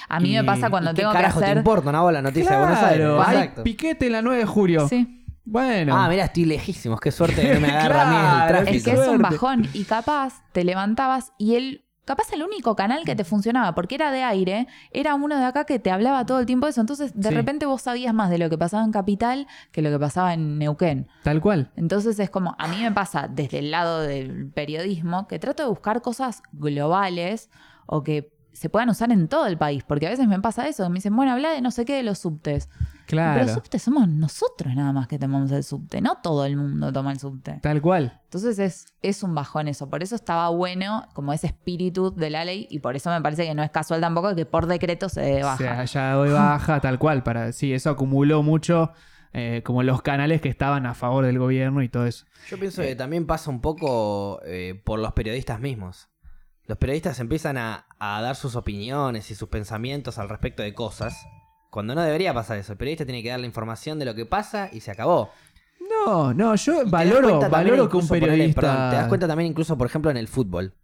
a mí Y- me pasa cuando ¿Y qué tengo que carajo te hacer... importa una bola noticia de Buenos Aires? Claro, hay Exacto. piquete en la 9 de julio. Sí. Bueno. Ah, mira, estoy lejísimos. Qué suerte que no me [laughs] agarra a mí Claro, el tráfico. Es que es un bajón y capaz te levantabas y el capaz el único canal que te funcionaba, porque era de aire, era uno de acá que te hablaba todo el tiempo de eso. Entonces, de Sí. repente vos sabías más de lo que pasaba en Capital que lo que pasaba en Neuquén. Tal cual. Entonces es como, a mí me pasa desde el lado del periodismo que trato de buscar cosas globales o que se puedan usar en todo el país, porque a veces me pasa eso, me dicen, bueno, habla de no sé qué de los subtes. Claro. Pero los subtes somos nosotros nada más que tomamos el subte, no todo el mundo toma el subte. Tal cual. Entonces es, es un bajón eso, por eso estaba bueno como ese espíritu de la ley y por eso me parece que no es casual tampoco que por decreto se baja. sea, ya doy baja, [laughs] tal cual. Para, sí, eso acumuló mucho, eh, como los canales que estaban a favor del gobierno y todo eso. Yo pienso que también pasa un poco eh, por los periodistas mismos. Los periodistas empiezan a, a dar sus opiniones y sus pensamientos al respecto de cosas, cuando no debería pasar eso. El periodista tiene que dar la información de lo que pasa y se acabó. No, no, yo Y valoro, valoro que un periodista. perdón, te das cuenta también incluso, por ejemplo, en el fútbol.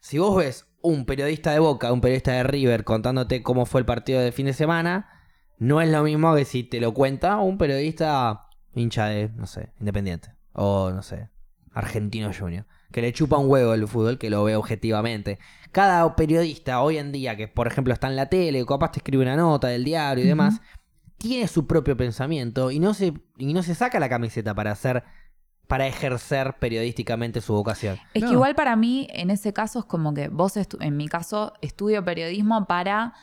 Si vos ves un periodista de Boca, un periodista de River contándote cómo fue el partido del fin de semana, no es lo mismo que si te lo cuenta un periodista hincha de, no sé, Independiente. O, no sé, Argentino Junior. Que le chupa un huevo el fútbol, que lo ve objetivamente. Cada periodista hoy en día, que por ejemplo está en la tele, o capaz te escribe una nota del diario y demás, tiene su propio pensamiento y no se, y no se saca la camiseta para hacer, para ejercer periodísticamente su vocación. Es No. que igual para mí, en ese caso, es como que vos, en mi caso, estudio periodismo para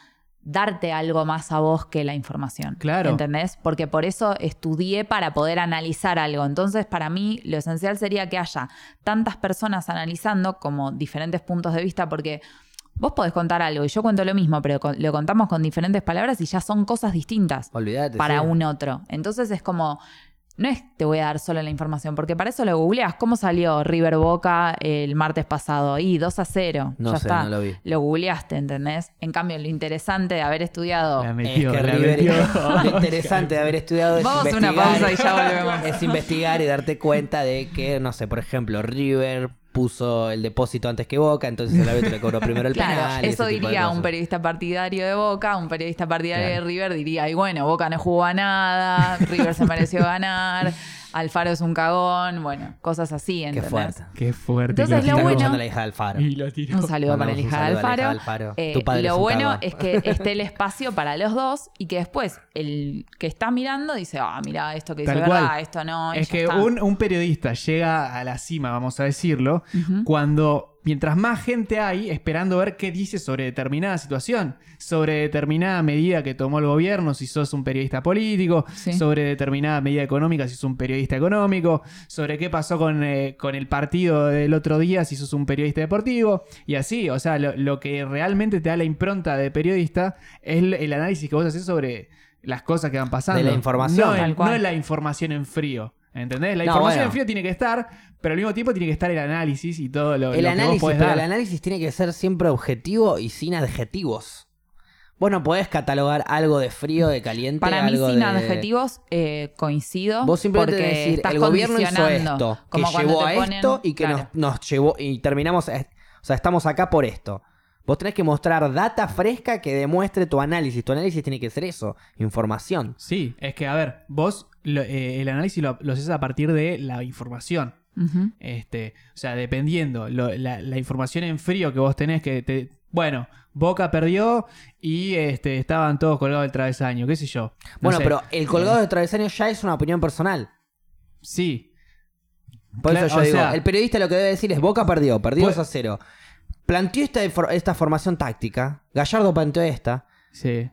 darte algo más a vos que la información. Claro. ¿Entendés? Porque por eso estudié para poder analizar algo. Entonces, para mí, lo esencial sería que haya tantas personas analizando como diferentes puntos de vista, porque vos podés contar algo y yo cuento lo mismo, pero lo contamos con diferentes palabras y ya son cosas distintas Olvídate. para sí. un otro. Entonces es como, no es te voy a dar solo la información, porque para eso lo googleas. ¿Cómo salió River Boca el martes pasado? Y 2 a 0. No ya sé, está. no lo vi. Lo googleaste, ¿entendés? En cambio, lo interesante de haber estudiado. Es que River, metió. [laughs] lo interesante de haber estudiado es Vamos a una investigar, pausa y ya volvemos. es investigar y darte cuenta de que, no sé, por ejemplo, River puso el depósito antes que Boca, entonces el árbitro le cobró primero el [laughs] Claro, penal. eso diría un periodista partidario de Boca, un periodista partidario Claro. de River diría, y bueno, Boca no jugó a nada, River se mereció ganar, [laughs] Alfaro es un cagón, bueno, cosas así, Qué ¿entendés? fuerte. Qué fuerte. Entonces, que lo Está bueno- la hija de Alfaro. Y lo tiró. Un saludo para Mandamos un hija de saludo a la hija Alfaro. de Alfaro. Eh, Tu padre lo es un bueno cagón. es que [laughs] esté el espacio para los dos y que después el que está mirando dice, ah, mira, esto que dice Tal verdad, cual. esto no. Es que un, un periodista llega a la cima, vamos a decirlo, cuando mientras más gente hay esperando ver qué dice sobre determinada situación, sobre determinada medida que tomó el gobierno, si sos un periodista político, Sí. sobre determinada medida económica, si sos un periodista económico, sobre qué pasó con, eh, con el partido del otro día, si sos un periodista deportivo, y así, o sea, lo, lo que realmente te da la impronta de periodista es el, el análisis que vos haces sobre las cosas que van pasando. De la información. No, el- Tal cual. no es la información en frío. ¿Entendés? La No, información bueno. en frío tiene que estar, pero al mismo tiempo tiene que estar el análisis y todo lo, El lo que vos análisis, podés pero dar. el análisis tiene que ser siempre objetivo y sin adjetivos. Vos no podés catalogar algo de frío, de caliente, Para mí, algo sin de... adjetivos, eh, coincido. Vos simplemente porque decir, estás el gobierno hizo esto, que como llevó a ponen- esto y que claro. nos, nos llevó y terminamos, a- o sea, estamos acá por esto. Vos tenés que mostrar data fresca que demuestre tu análisis. Tu análisis tiene que ser eso, información. Sí, es que, a ver, vos lo- eh, el análisis lo, lo haces a partir de la información. Este, o sea, dependiendo lo- la, la información en frío que vos tenés que te, bueno, Boca perdió y este, estaban todos colgados del travesaño, qué sé yo. No Bueno, sé. pero el colgado de travesaño ya es una opinión personal. Sí, Por Claro, eso yo digo, sea- el periodista lo que debe decir es Boca perdió, perdió Pues- 2 a 0. Planteó esta, esta formación táctica, Gallardo planteó esta. sí.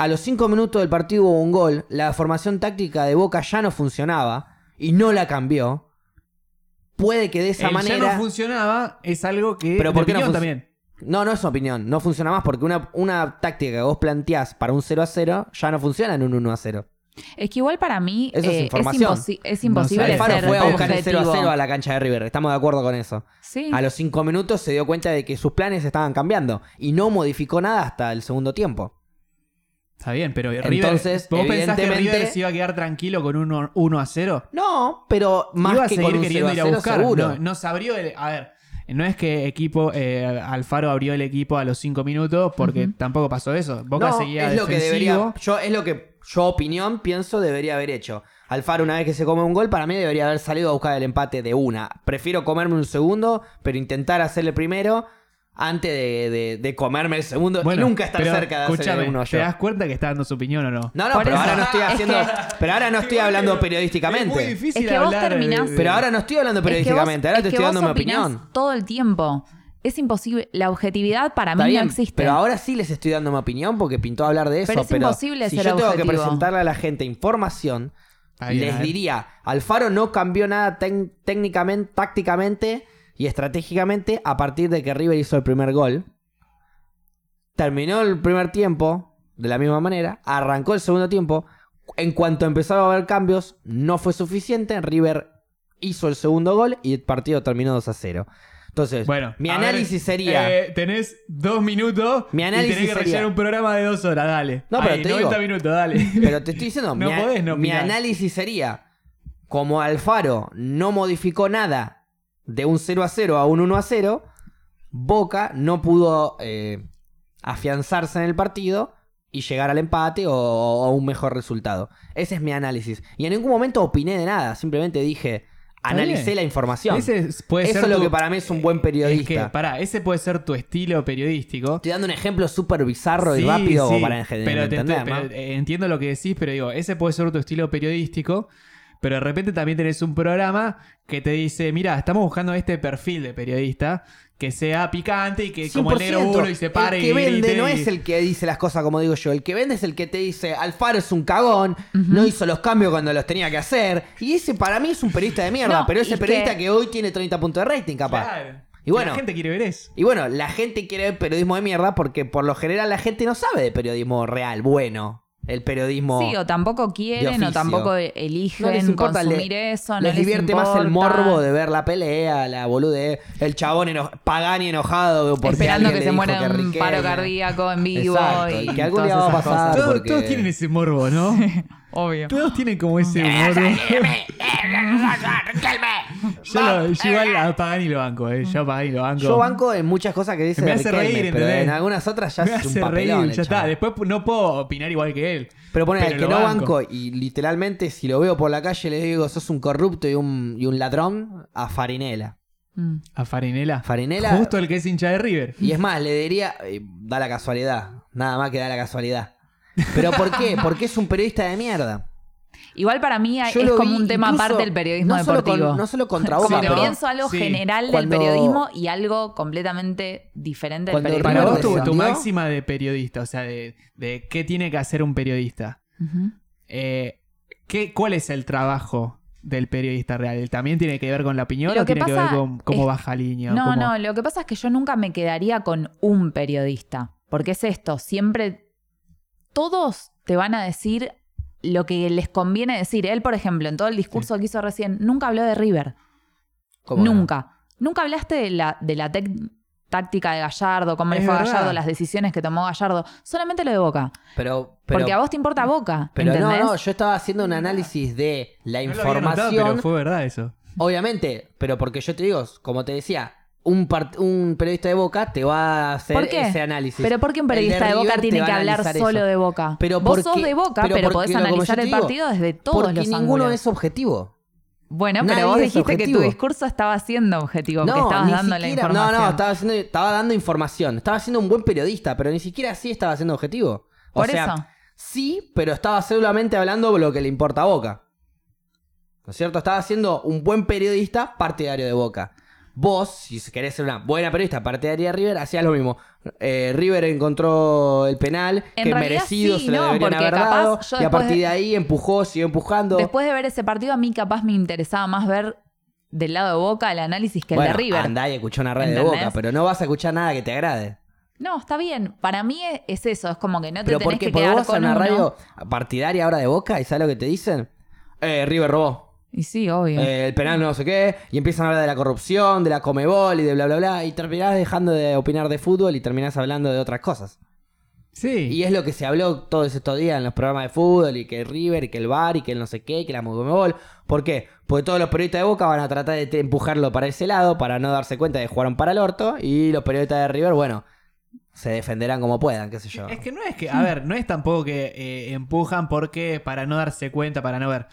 A los 5 minutos del partido hubo un gol, la formación táctica de Boca ya no funcionaba y no la cambió. Puede que de esa El manera... ya no funcionaba es algo que Pero ¿por qué no también. No, no es opinión, no funciona más porque una, una táctica que vos planteás para un 0 a 0 ya no funciona en un 1 a 0. Es que igual para mí Eso es eh, información. imposi- es No imposible sé. Alfaro ser fue a buscar el 0 a objetivo. 0 a la cancha de River, estamos de acuerdo con eso. Sí. A los 5 minutos se dio cuenta de que sus planes estaban cambiando y no modificó nada hasta el segundo tiempo. Está bien, pero River, Entonces, ¿vos pensás que River se iba a quedar tranquilo con un 1 a 0? No, pero más iba a que seguir con un 0 queriendo a ir a 0 buscar. seguro. No, nos abrió el. A ver, no es que equipo eh, Alfaro abrió el equipo a los 5 minutos porque tampoco pasó eso. Boca No, seguía es lo que defensivo. debería, yo es lo que yo opinión pienso debería haber hecho. Alfaro una vez que se come un gol para mí debería haber salido a buscar el empate de una. Prefiero comerme un segundo, pero intentar hacerle primero antes de, de- de comerme el segundo Bueno, y nunca estar pero, cerca de hacer uno ¿Te yo. das cuenta que está dando su opinión o no? No, no, Por pero eso. ahora no estoy Es haciendo. que- pero ahora no estoy hablando Es muy periodísticamente. difícil Es que vos hablar terminás- de- Pero ahora no estoy hablando Es que vos- periodísticamente, ahora es te que estoy dando vos mi opinión. Todo el tiempo. Es imposible. La objetividad para Está mí bien, no existe. pero ahora sí les estoy dando mi opinión porque pintó hablar de eso. Pero es imposible si ser yo tengo que presentarle a la gente información, les diría, Alfaro no cambió nada técnicamente, tácticamente y estratégicamente a partir de que River hizo el primer gol. Terminó el primer tiempo de la misma manera, arrancó el segundo tiempo. En cuanto empezaron a haber cambios, no fue suficiente. River hizo el segundo gol y el partido terminó 2 a 0. Entonces, Bueno, mi ver, análisis sería. eh, tenés dos minutos Mi y análisis tenés que sería- rellenar un programa de dos horas, dale. No, pero Ay, te 90 digo- minutos, dale. [laughs] Pero te estoy diciendo, No mi, podés no mi análisis sería, como Alfaro no modificó nada de un 0 a 0 a un 1 a 0, Boca no pudo eh, afianzarse en el partido y llegar al empate o, o a un mejor resultado. Ese es mi análisis. Y en ningún momento opiné de nada, simplemente dije, analicé la información. Ese es- puede Eso ser es lo tu- que para mí es un buen periodista. Es que, pará, ese puede ser tu estilo periodístico. Estoy dando un ejemplo súper bizarro y rápido sí, para pero te- entender, te- ¿no? pero, eh, entiendo lo que decís, pero digo, ese puede ser tu estilo periodístico. Pero de repente también tenés un programa que te dice, mira, estamos buscando este perfil de periodista que sea picante y que como el negro 100%. uno y se pare el que y vende no es el que dice las cosas como digo yo. El que vende es el que te dice Alfaro es un cagón, no hizo los cambios cuando los tenía que hacer. Y ese para mí es un periodista de mierda, No, pero ese es periodista que- que... hoy tiene 30 puntos de rating, capaz. Claro. Y bueno. La gente quiere ver eso. Y bueno, la gente quiere ver periodismo de mierda porque por lo general la gente no sabe de periodismo real, bueno. El periodismo. Sí, o tampoco quieren o tampoco no eligen les importa, le- consumir eso. No les les divierte más el morbo de ver la pelea, la boludez, el chabón eno- Pagani enojado porque Esperando que le se muera un paro cardíaco en vivo Exacto, y, y que algún todas día va a esas pasar. cosas. Todos, porque- todos tienen ese morbo, ¿no? [laughs] Obvio. Todos tienen como ese [laughs] humor. [laughs] yo, lo- yo igual a Pagani lo banco, ¿eh? Yo a Pagani lo banco. Yo banco en muchas cosas que dice Me hace Riquelme, reír, pero ¿entendés? en algunas otras ya Me es un hace papelón. reír, ya está. Después no puedo opinar igual que él. Pero pone el que no banco. banco y literalmente si lo veo por la calle le digo sos un corrupto y un, y un ladrón a Farinela. Mm. A Farinela. Farinela. Justo el que es hincha de River. Y es más, le diría, eh, da la casualidad, nada más que da la casualidad. ¿Pero por qué? Porque es un periodista de mierda. Igual para mí Yo es lo como vi un tema incluso- aparte del periodismo no solo con- deportivo. no solo contra [laughs] Como Boca, que pero- pienso algo Sí. general Cuando- del periodismo y algo completamente diferente del Cuando periodismo Para vos, tu, máxima de periodista, o sea, de, de qué tiene que hacer un periodista. Ujú. Eh, ¿qué, ¿Cuál es el trabajo del periodista real? ¿También tiene que ver con la opinión Lo o que tiene que ver pasa con cómo es- baja línea? o No, cómo- no, lo que pasa es que yo nunca me quedaría con un periodista. Porque es esto, siempre todos te van a decir lo que les conviene decir. Él, por ejemplo, en todo el discurso que hizo recién, nunca habló de River. ¿Cómo no? Nunca. Nunca hablaste de la, de la táctica de Gallardo, cómo le fue a. Gallardo, las decisiones que tomó Gallardo. Solamente lo de Boca. Pero, pero, porque a vos te importa Boca. pero no, ¿entendés? no, yo estaba haciendo un análisis de la No lo había notado, información. pero fue verdad eso. Obviamente, pero porque yo te digo, como te decía, un, un periodista de Boca te va a hacer ¿Por qué? ese análisis. Pero porque un El periodista de, Boca tiene que hablar solo eso. de Boca. Pero Vos sos de Boca, pero pero, podés analizar el digo, partido desde todos Porque los ninguno ángulos. es objetivo. Bueno, Nadie pero vos dijiste que tu discurso estaba siendo objetivo, que No, estabas ni dando la siquiera- información. No, no, estaba, haciendo, estaba dando información. Estaba siendo un buen periodista, pero ni siquiera así estaba siendo objetivo. O Por sea, eso. sí, pero estaba solamente hablando lo que le importa a Boca. ¿No es cierto? Estaba siendo un buen periodista partidario de Boca. Vos, si querés ser una buena periodista partidaria de River, hacías lo mismo. Eh, River encontró el penal, En que merecido sí, se lo no, deberían haber dado. Y a partir de- de ahí empujó, siguió empujando. Después de ver ese partido, a mí capaz me interesaba más ver del lado de Boca el análisis que el de River. andá y escuchá una red de. Boca, pero no vas a escuchar nada que te agrade. No, está bien. Para mí es, es eso, es como que no te Pero tenés porque que quedar vos a con una uno. radio partidaria ahora de Boca y ¿sabes lo que te dicen? Eh, River robó. Y sí, obvio. Eh, el penal no sé qué. Y empiezan a hablar de la corrupción, de la comebol y de bla bla bla. Y terminás dejando de opinar de fútbol y terminás hablando de otras cosas. Sí. Y es lo que se habló todos estos días en los programas de fútbol. Y que el River, y que el Bar, y que el no sé qué, y que la comebol. ¿Por qué? Porque todos los periodistas de Boca van a tratar de te- empujarlo para ese lado para no darse cuenta de que jugaron para el orto. Y los periodistas de River, bueno, se defenderán como puedan, qué sé yo. Es que no es que, a ver, no es tampoco que eh, empujan porque para no darse cuenta, para no ver.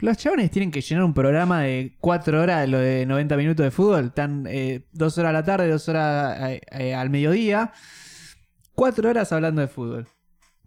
Los chabones tienen que llenar un programa de 4 horas, lo de 90 minutos de fútbol. Están 2 horas a la tarde, 2 horas eh, eh, al mediodía. 4 horas hablando de fútbol.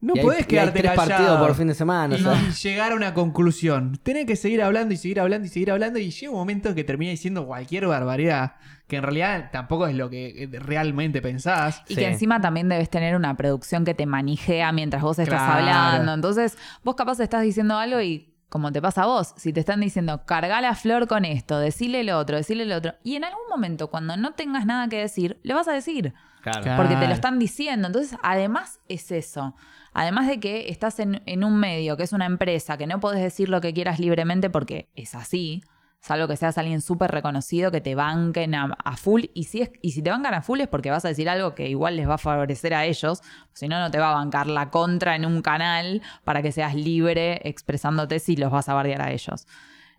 No Y hay- podés y hay quedarte tres partidos por fin de semana. o y, sea. y llegar a una conclusión. Tenés que seguir hablando y seguir hablando y seguir hablando. Y llega un momento que termina diciendo cualquier barbaridad. Que en realidad tampoco es lo que eh, realmente pensás. Y Sí. que encima también debes tener una producción que te manijea mientras vos estás Claro. hablando. Entonces, vos capaz estás diciendo algo y como te pasa a vos, si te están diciendo, carga la flor con esto, decile lo otro, decile lo otro. Y en algún momento, cuando no tengas nada que decir, le vas a decir. Claro. Porque te lo están diciendo. Entonces, además es eso. Además de que estás en, en un medio que es una empresa, que no podés decir lo que quieras libremente porque es así, salvo que seas alguien súper reconocido, que te banquen a, a full. Y si, es, y si te bancan a full es porque vas a decir algo que igual les va a favorecer a ellos. Si no, no te va a bancar la contra en un canal para que seas libre expresándote si los vas a bardear a ellos.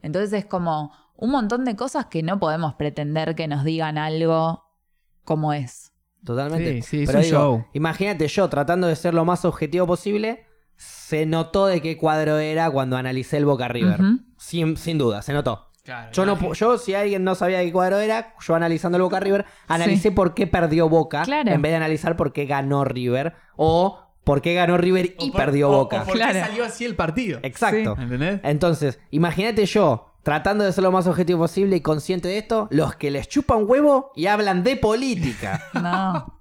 Entonces es como un montón de cosas que no podemos pretender que nos digan algo como es. Totalmente. Sí, sí, es Pero un digo, show. imagínate yo tratando de ser lo más objetivo posible, se notó de qué cuadro era cuando analicé el Boca River. Sin, sin duda, se notó. Claro, Yo, no, yo, si alguien no sabía de qué cuadro era, yo analizando el Boca River, analicé por qué perdió Boca Claro. en vez de analizar por qué ganó River o por qué ganó River y por- perdió o- Boca. O por qué Claro. salió así el partido. Exacto. ¿Entendés? Entonces, imagínate yo tratando de ser lo más objetivo posible y consciente de esto, los que les chupan huevo y hablan de política. [laughs] No,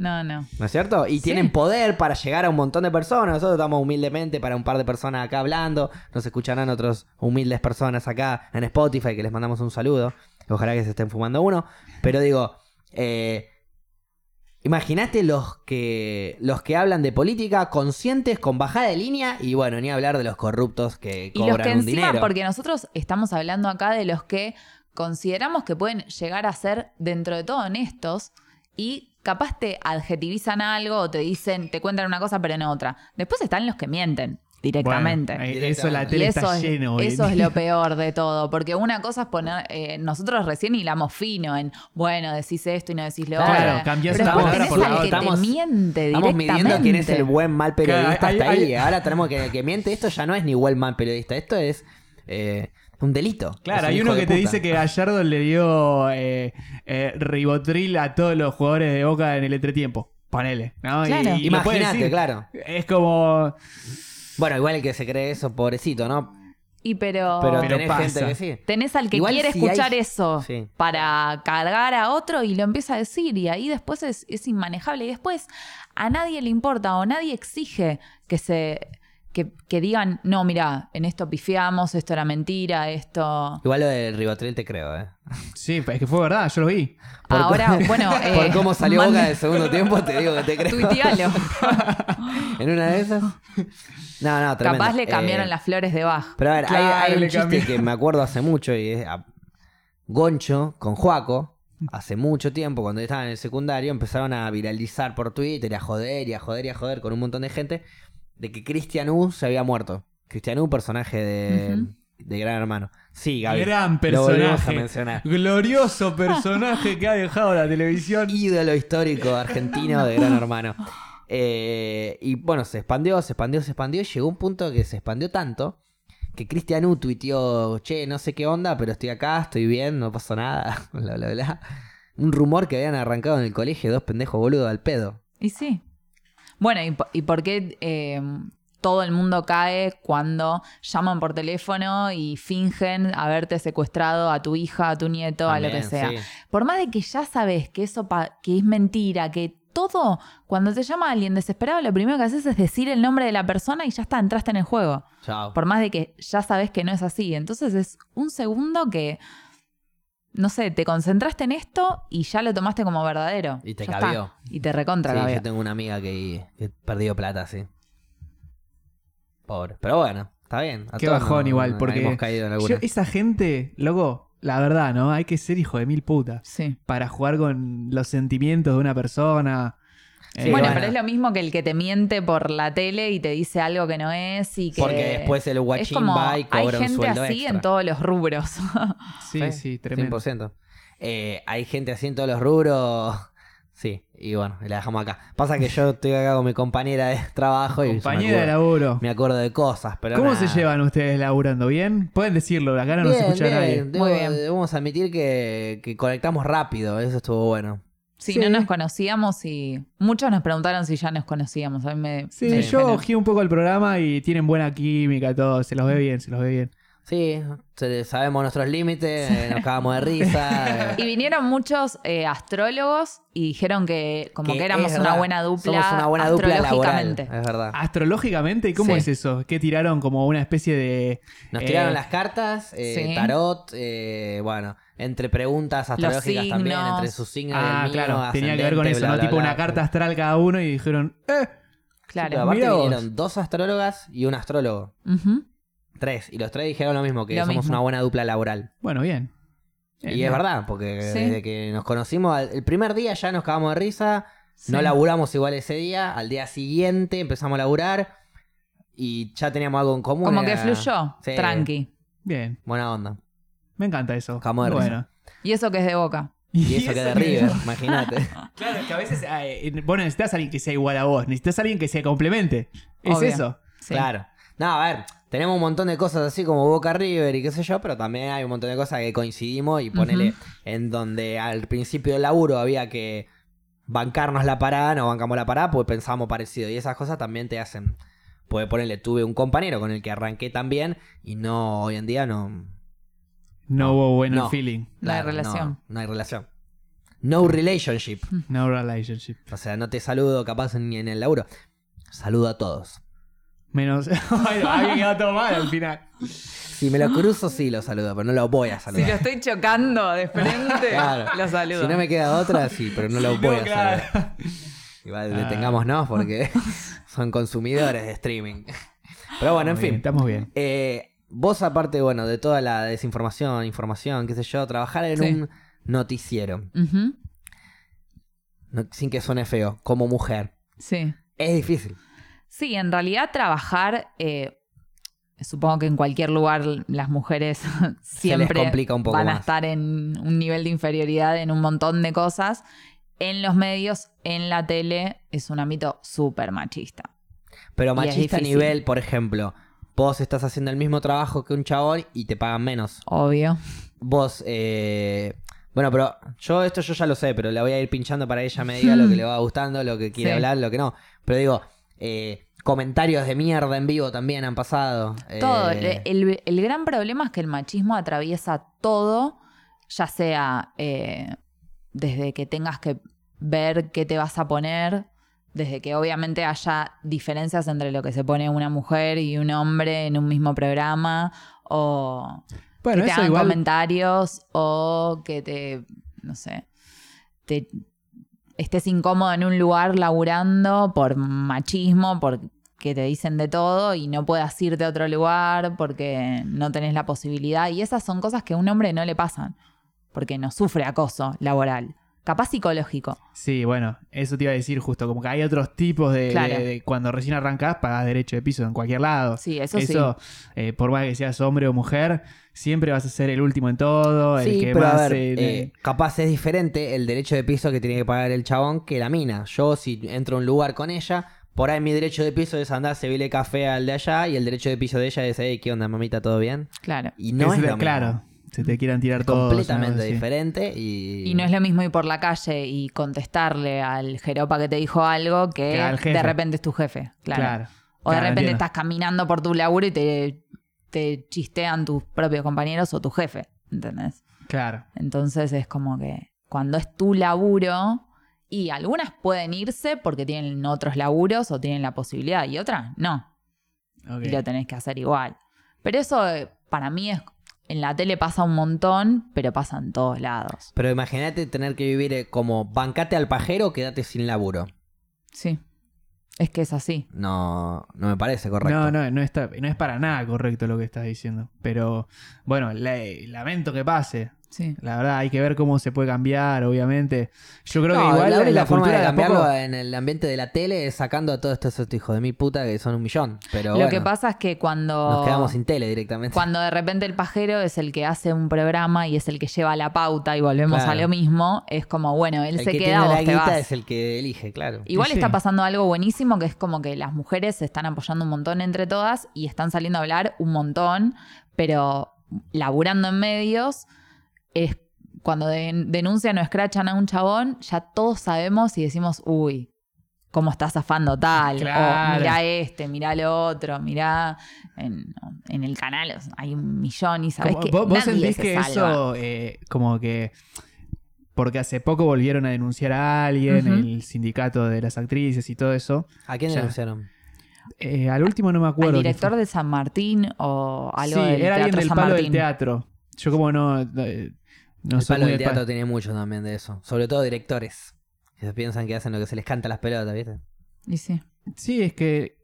no, no. ¿No es cierto? Y Sí. tienen poder para llegar a un montón de personas. Nosotros estamos humildemente para un par de personas acá hablando. Nos escucharán otros humildes personas acá en Spotify que les mandamos un saludo. Ojalá que se estén fumando uno. Pero digo, eh, imagínate los que, los que hablan de política conscientes con bajada de línea y bueno, ni hablar de los corruptos que Y los cobran que un encima, dinero. porque nosotros estamos hablando acá de los que consideramos que pueden llegar a ser dentro de todo honestos y capaz te adjetivizan algo o te dicen, te cuentan una cosa pero no otra. Después están los que mienten directamente. Bueno, eh, eso la tele y está es, lleno. eso es lo peor de todo, porque una cosa es poner, eh, nosotros recién hilamos fino en, bueno, decís esto y no decís lo Claro, otro. cambiás Pero una después palabra por la otra. que Estamos- te miente Estamos midiendo quién es el buen mal periodista Claro, hay- hasta ahí. hay- Ahora tenemos que que miente. Esto ya no es ni buen mal periodista. Esto es eh, un delito. Claro, hay uno que te dice que Gallardo le dio eh, eh, ribotril a todos los jugadores de Boca en el entretiempo. Ponele, ¿no? Y- Claro. y, puede Imagínate, claro. Es como... Bueno, igual el que se cree eso, pobrecito, ¿no? Y pero, Pero, Pero tenés pasa. gente que sí. tenés al que Igual quiere si escuchar hay- eso Sí. para cargar a otro y lo empieza a decir y ahí después es, es inmanejable y después a nadie le importa o nadie exige que se que, que digan no mira en esto pifiamos esto era mentira esto Igual lo del ribotril te creo, ¿eh? Sí, es que fue verdad, yo lo vi. Por ahora bueno [laughs] eh, Por cómo salió Boca del segundo tiempo, te digo que te creo. tuitealo. [laughs] en una de esas. No, no, tremendo. capaz le cambiaron Eh, las flores de Bach Pero a ver, hay- Claro, hay, un chiste cambió. que me acuerdo hace mucho y es a- Goncho con Juaco. Hace mucho tiempo, cuando estaban en el secundario, empezaron a viralizar por Twitter, y a joder y a joder y a joder con un montón de gente, de que Cristian U se había muerto. Cristian U, personaje de, de Gran Hermano. Sí, Gaby. Gran Lo volvemos a personaje. mencionar. Glorioso [laughs] personaje que ha dejado la televisión. ídolo histórico argentino de Gran Hermano. Eh, y bueno, se expandió, se expandió, se expandió. Y llegó un punto que se expandió tanto que Cristian U tuiteó, che, no sé qué onda, pero estoy acá, estoy bien, no pasó nada, [laughs] bla, bla, bla. Un rumor que habían arrancado en el colegio dos pendejos boludos al pedo. Y sí. Bueno, ¿y, po- y por qué eh, todo el mundo cae cuando llaman por teléfono y fingen haberte secuestrado a tu hija, a tu nieto, a lo que sea? sí. Por más de que ya sabes que eso que es mentira, que todo, cuando te llama alguien desesperado, lo primero que haces es decir el nombre de la persona y ya está, entraste en el juego. Chao. Por más de que ya sabes que no es así. Entonces es un segundo que, no sé, te concentraste en esto y ya lo tomaste como verdadero. Y te Ya cabió. está. Y te recontra Sí, cabió. yo tengo una amiga que, que perdió plata, sí. Pobre. Pero bueno, está bien. A Qué bajón igual, porque hemos caído en alguna. yo- esa gente, loco, la verdad, ¿no? Hay que ser hijo de mil putas Sí. para jugar con los sentimientos de una persona. Sí, bueno, bueno. pero es lo mismo que el que te miente por la tele y te dice algo que no es y que... Porque después el es guachín como, va y hay cobra un gente sueldo así extra. en todos los rubros. [laughs] Sí, sí, tremendo. 100%. Eh, hay gente así en todos los rubros. [laughs] Sí, y bueno, la dejamos acá. Pasa que yo estoy acá con mi compañera de [laughs] trabajo y Compañera me de acuerdo, laburo. me acuerdo de cosas, pero ¿Cómo nada. se llevan ustedes laburando? ¿Bien? Pueden decirlo, acá no nos Bien, escucha bien, nadie. debo- Muy bien. Debemos admitir que, que conectamos rápido, eso estuvo bueno. Sí, Sí. no nos conocíamos y muchos nos preguntaron si ya nos conocíamos. A mí me, Sí, me yo ojé un poco el programa y tienen buena química, todo. Se los ve bien, se los ve bien. Sí, sabemos nuestros límites, eh, nos cagamos de risa. eh. [laughs] Y vinieron muchos eh, astrólogos y dijeron que como que, éramos una buena dupla Somos una buena dupla laboral, astrológicamente. es verdad. Astrológicamente, ¿y cómo Sí. es eso? ¿Qué tiraron como una especie de. Nos eh, tiraron las cartas, eh, sí. tarot, eh, bueno, entre preguntas astrológicas también, entre sus signos y Ah, el mío, claro, tenía que ver con eso, bla, ¿no? bla, tipo bla. una carta astral cada uno y dijeron, ¡eh! Claro. Pero aparte vinieron dos astrólogas y un astrólogo. Tres. Y los tres dijeron lo mismo, que Lo somos mismo. una buena dupla laboral. Bueno, bien. Y Bien, es verdad, porque Sí. desde que nos conocimos, el primer día ya nos cagamos de risa, Sí. no laburamos igual ese día, al día siguiente empezamos a laburar y ya teníamos algo en común. Como que fluyó, Sí, tranqui. Bien, Buena onda. Me encanta eso. De risa. bueno. Y eso que es de boca. Y eso que de River, [laughs] imagínate. Claro, es que a veces eh, vos no necesitas a alguien que sea igual a vos, necesitas a alguien que se complemente. Es Obvio. eso. Sí. Claro. No, a ver, tenemos un montón de cosas así como Boca River y qué sé yo, pero también hay un montón de cosas que coincidimos y ponele en donde al principio del laburo había que bancarnos la parada, no bancamos la parada porque pensábamos parecido y esas cosas también te hacen... Puede ponerle, tuve un compañero con el que arranqué también y no, hoy en día no... No hubo buen No. feeling. No hay relación. No, no hay relación. No relationship. [laughs] No relationship. O sea, no te saludo capaz ni en el laburo. Saludo a todos. Menos. Ay, había quedado todo mal al final. Si me lo cruzo, sí lo saludo, pero no lo voy a Si saludar. lo estoy chocando de frente, [laughs] Claro. lo saludo. Si no me queda otra, sí, pero no lo [laughs] Si voy no, a claro. saludar. Igual Ah. detengámonos porque son consumidores de streaming. Pero bueno, en bien, fin. Estamos bien. Eh, vos, aparte, bueno, de toda la desinformación, información, qué sé yo, trabajar en Sí. un noticiero, no- sin que suene feo, como mujer, Sí. es difícil. Sí, en realidad trabajar, eh, supongo que en cualquier lugar las mujeres [laughs] siempre complica un poco van a más. estar en un nivel de inferioridad en un montón de cosas. En los medios, en la tele, es un ámbito súper machista. Pero machista a nivel, por ejemplo, vos estás haciendo el mismo trabajo que un chabón y te pagan menos. Obvio. Vos, eh... Bueno, pero yo esto yo ya lo sé, pero la voy a ir pinchando para que ella me diga lo que le va [laughs] gustando, lo que quiere Sí. hablar, lo que no. Pero digo, eh, comentarios de mierda en vivo también han pasado. Todo. Eh, El, el gran problema es que el machismo atraviesa todo, ya sea eh, desde que tengas que ver qué te vas a poner, desde que obviamente haya diferencias entre lo que se pone una mujer y un hombre en un mismo programa, o Bueno, que te hagan igual. comentarios, o que te, no sé, te estés incómodo en un lugar laburando por machismo, porque te dicen de todo y no puedas irte a otro lugar porque no tenés la posibilidad. Y esas son cosas que a un hombre no le pasan, porque no sufre acoso laboral, capaz psicológico. Sí, bueno, eso te iba a decir justo, como que hay otros tipos de, Claro. de- de cuando recién arrancás, pagás derecho de piso en cualquier lado. Sí, eso, Eso, eh, por más que seas hombre o mujer, siempre vas a ser el último en todo, el Sí, que pero más... a ver, eh, eh, capaz es diferente el derecho de piso que tiene que pagar el chabón que la mina. Yo, si entro a un lugar con ella, por ahí mi derecho de piso es andar, servirle café al de allá, y el derecho de piso de ella es, hey, ¿qué onda, mamita? ¿Todo bien? Claro. Y no es lo claro, mismo. Se te quieran tirar todos. completamente diferente y... Y no es lo mismo ir por la calle y contestarle al jeropa que te dijo algo que de repente es tu jefe. Claro. Claro. O de Claro, repente entiendo. estás caminando por tu laburo y te, te chistean tus propios compañeros o tu jefe. ¿Entendés? Claro. Entonces es como que cuando es tu laburo, y algunas pueden irse porque tienen otros laburos o tienen la posibilidad, y otras no. Y lo tenés que hacer igual. Pero eso eh, para mí es. En la tele pasa un montón, pero pasa en todos lados. Pero imagínate tener que vivir eh, como bancate al pajero o quédate sin laburo. Sí. Es que es así. No, no me parece correcto. No, no, no, está, no es para nada correcto lo que estás diciendo. Pero bueno, la- lamento que pase. Sí. La verdad, hay que ver cómo se puede cambiar, obviamente. Yo creo No, que igual la la, única forma cultura de cambiarlo poco- en el ambiente de la tele es sacando a todos estos hijos de mi puta que son un millón. Pero Lo bueno, que pasa es que cuando. nos quedamos sin tele directamente. Cuando de repente el pajero es el que hace un programa y es el que lleva la pauta y volvemos Claro. a lo mismo, es como, bueno, él el se que queda, tiene la vos te guita vas. es el que elige, claro. Igual Sí. está pasando algo buenísimo que es como que las mujeres se están apoyando un montón entre todas y están saliendo a hablar un montón, pero laburando en medios es cuando de- denuncian o escrachan a un chabón, ya todos sabemos y decimos, uy, cómo está zafando tal, Claro. o mirá este, mirá lo otro, mirá en, en el canal hay un millón y sabés que ¿Vos, vos nadie sentís se que salva. eso, eh, como que. Porque hace poco volvieron a denunciar a alguien, Ujú. el sindicato de las actrices y todo eso. ¿A quién denunciaron? Eh, al último no me acuerdo. al director de San Martín o algo sí, del era alguien Teatro del San palo Martín. del teatro. Yo, como no. eh, no el palo del teatro tiene mucho también de eso. Sobre todo directores. Que se piensan que hacen lo que se les canta a las pelotas, ¿viste? Y sí. Sí, es que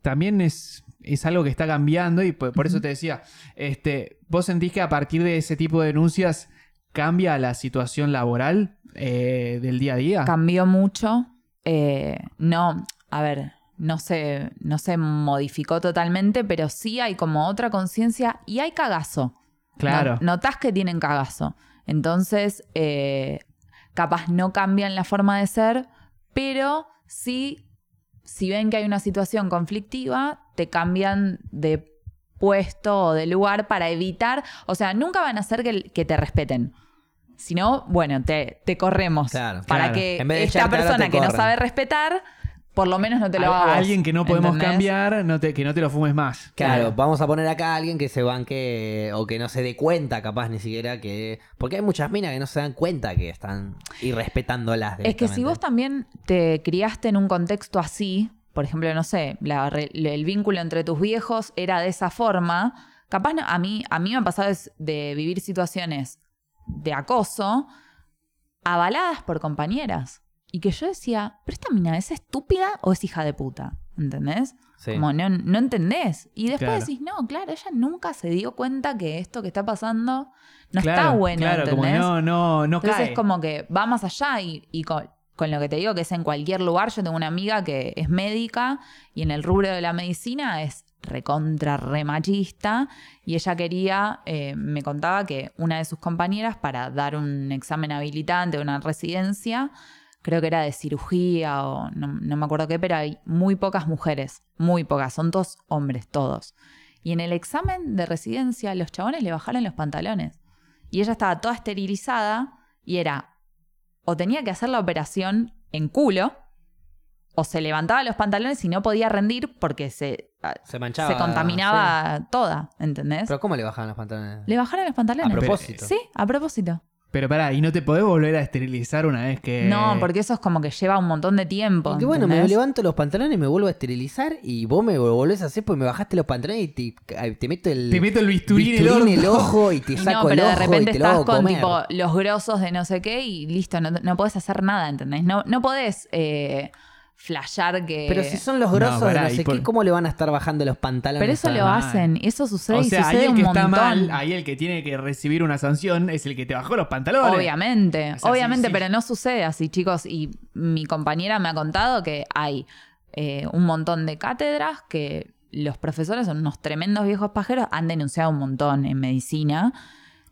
también es, es algo que está cambiando y por, por eso te decía, este, ¿vos sentís que a partir de ese tipo de denuncias cambia la situación laboral eh, del día a día? cambió mucho. Eh, no, a ver, no se, no se modificó totalmente, pero sí hay como otra conciencia y hay cagazo. claro. No- notás que tienen cagazo. Entonces, eh, capaz no cambian la forma de ser, pero sí, si ven que hay una situación conflictiva, te cambian de puesto o de lugar para evitar, o sea, nunca van a hacer que, que te respeten. Si no, bueno, te, te corremos. Claro, para claro. que esta persona que no sabe respetar, por lo menos no te lo A- haga. a alguien que no podemos ¿entendés? cambiar, no te- que no te lo fumes más. Claro, vamos a poner acá a alguien que se banque o que no se dé cuenta, capaz ni siquiera que. Porque hay muchas minas que no se dan cuenta que están irrespetándolas. Es que si vos también te criaste en un contexto así, por ejemplo, no sé, la el vínculo entre tus viejos era de esa forma, capaz no- a mí, a mí me ha pasado de vivir situaciones de acoso avaladas por compañeras. Y que yo decía, pero esta mina es estúpida o es hija de puta, ¿entendés? Sí. Como no, no entendés. Y después Claro. decís, no, claro, ella nunca se dio cuenta que esto que está pasando no Claro, está bueno, Claro, como ¿entendés? no, no, no Entonces cae. es como que va más allá y, y con, con lo que te digo que es en cualquier lugar. Yo tengo una amiga que es médica y en el rubro de la medicina es recontra remachista y ella quería, eh, me contaba que una de sus compañeras para dar un examen habilitante de una residencia, creo que era de cirugía o no, no me acuerdo qué, pero hay muy pocas mujeres, muy pocas, son todos hombres, todos. Y en el examen de residencia los chabones le bajaron los pantalones y ella estaba toda esterilizada y era o tenía que hacer la operación en culo o se levantaba los pantalones y no podía rendir porque se, Se manchaba. se contaminaba sí. toda, ¿entendés? Pero ¿cómo le bajaban los pantalones? Le bajaron los pantalones. A propósito. Sí, a propósito. Pero pará, ¿y no te podés volver a esterilizar una vez que...? No, porque eso es como que lleva un montón de tiempo. Y que bueno, me levanto los pantalones y me vuelvo a esterilizar y vos me volvés a hacer porque me bajaste los pantalones y te, te meto el, Te meto el bisturí, bisturí en el orto. ojo y [laughs] te saco no, pero el de ojo y repente te estás con comer. tipo los grosos de no sé qué y listo, no, no podés hacer nada, ¿entendés? No, no podés eh, flashear que... Pero si son los No, grosos de pará, no sé por- qué, ¿cómo le van a estar bajando los pantalones? Pero eso lo mal. hacen, eso sucede O y sea, ahí el un que está mal, ahí el que tiene que recibir una sanción es el que te bajó los pantalones. Obviamente, O sea, obviamente, sí, sí. pero no sucede así, chicos. Y mi compañera me ha contado que hay eh, un montón de cátedras que los profesores son unos tremendos viejos pajeros, han denunciado un montón en medicina.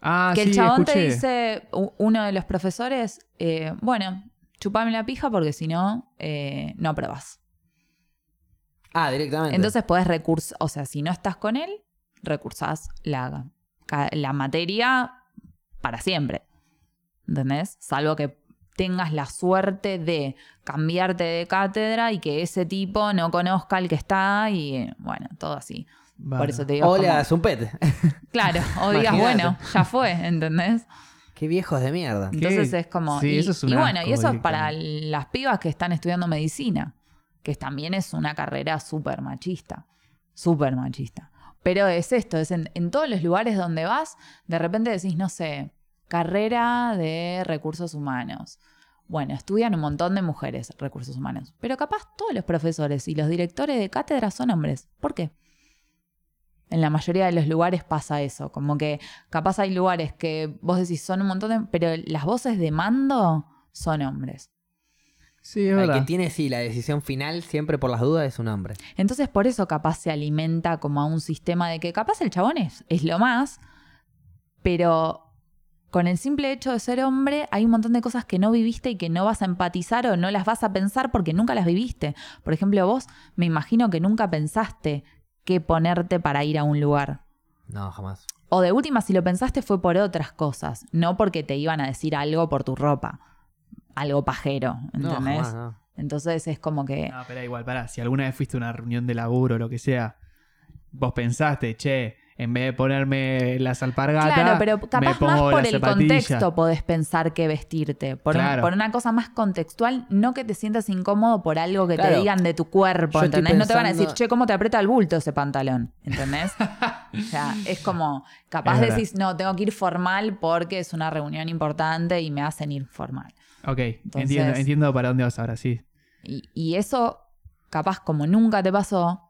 Ah, que sí, el chabón escuché. te dice, uno de los profesores, eh, bueno, chupame la pija porque si no, eh, no aprobas. Ah, directamente. Entonces podés recursar, o sea, si no estás con él, recursás la, la materia para siempre. ¿Entendés? Salvo que tengas la suerte de cambiarte de cátedra y que ese tipo no conozca al que está y bueno, todo así. Bueno. Por eso te digo. Hola, como- Zumpet. claro, o [laughs] digas, bueno, ya fue, ¿entendés? Qué viejos de mierda. Entonces es como. Sí, y, eso es un y bueno, y eso es para las pibas que están estudiando medicina, que también es una carrera súper machista. Súper machista. Pero es esto, es en, en todos los lugares donde vas, de repente decís, no sé, carrera de recursos humanos. Bueno, estudian un montón de mujeres recursos humanos, pero capaz todos los profesores y los directores de cátedra son hombres. ¿Por qué? En la mayoría de los lugares pasa eso. Como que capaz hay lugares que vos decís son un montón de. Pero las voces de mando son hombres. Sí, es El verdad. que tiene, sí, la decisión final siempre por las dudas es un hombre. Entonces por eso capaz se alimenta como a un sistema de que capaz el chabón es, es lo más, pero con el simple hecho de ser hombre hay un montón de cosas que no viviste y que no vas a empatizar o no las vas a pensar porque nunca las viviste. Por ejemplo, vos me imagino que nunca pensaste qué ponerte para ir a un lugar. No, jamás. O de última, si lo pensaste fue por otras cosas, no porque te iban a decir algo por tu ropa. Algo pajero, No, ¿entendés? jamás, no. Entonces es como que... No, pero igual, pará. Si alguna vez fuiste a una reunión de laburo o lo que sea, vos pensaste, che, en vez de ponerme las alpargatas, Claro, pero me capaz más por el contexto podés pensar que vestirte. Por, un- Claro. por una cosa más contextual, no que te sientas incómodo por algo que te digan de tu cuerpo, Yo ¿entendés? No te van a decir, che, ¿cómo te aprieta el bulto ese pantalón? ¿Entendés? [laughs] o sea, es como, capaz Es decís, no, tengo que ir formal porque es una reunión importante y me hacen ir formal. Ok, Entonces- entiendo, entiendo para dónde vas ahora, sí. Y, y eso, capaz como nunca te pasó,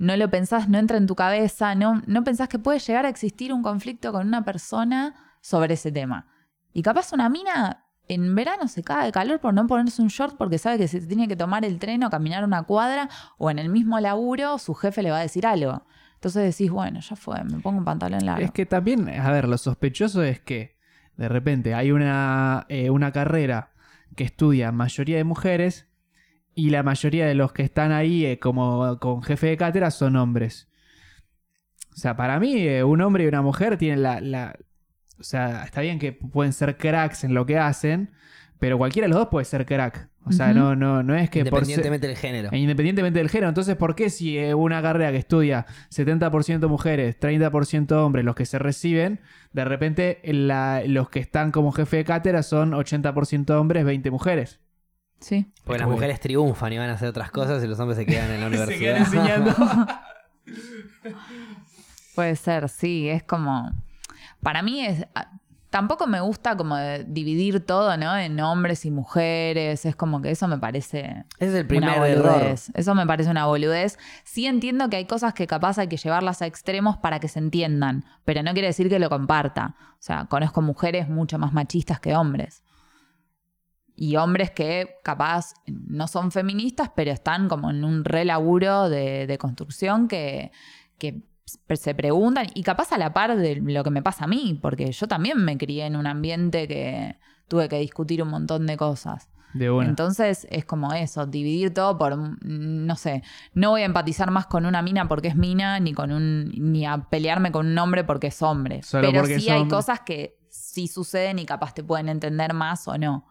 no lo pensás, no entra en tu cabeza, no, no pensás que puede llegar a existir un conflicto con una persona sobre ese tema. Y capaz una mina en verano se cae de calor por no ponerse un short porque sabe que se tiene que tomar el tren o caminar una cuadra o en el mismo laburo su jefe le va a decir algo. Entonces decís, bueno, ya fue, me pongo un pantalón largo. Es que también, a ver, lo sospechoso es que de repente hay una, eh, una carrera que estudia mayoría de mujeres y la mayoría de los que están ahí eh, como con jefe de cátedra son hombres. O sea, para mí eh, un hombre y una mujer tienen la, la... O sea, está bien que pueden ser cracks en lo que hacen, pero cualquiera de los dos puede ser crack. O sea, no, no, no es que por ser- Independientemente del género. e Independientemente del género. Entonces, ¿por qué si eh, una carrera que estudia 70% mujeres, 30% hombres, los que se reciben, de repente la- los que están como jefe de cátedra son 80% hombres, 20 mujeres? Sí. Porque Es las mujeres triunfan y van a hacer otras cosas y los hombres se quedan en la [laughs] Se universidad. quedan enseñando. [laughs] Puede ser, sí, es como... Para mí es... ah, Tampoco me gusta como dividir todo, ¿no? En hombres y mujeres. Es como que eso me parece es el una primer error. boludez. Eso me parece una boludez. Sí entiendo que hay cosas que capaz hay que llevarlas a extremos para que se entiendan, pero no quiere decir que lo comparta. O sea, conozco mujeres mucho más machistas que hombres. Y hombres que capaz no son feministas, pero están como en un relaburo de, de construcción que, que se preguntan, y capaz a la par de lo que me pasa a mí, porque yo también me crié en un ambiente que tuve que discutir un montón de cosas. De. Entonces es como eso, dividir todo por, no sé, no voy a empatizar más con una mina porque es mina, ni con un, ni a pelearme con un hombre porque es hombre. Solo Pero porque sí hay cosas que sí suceden y capaz te pueden entender más o no.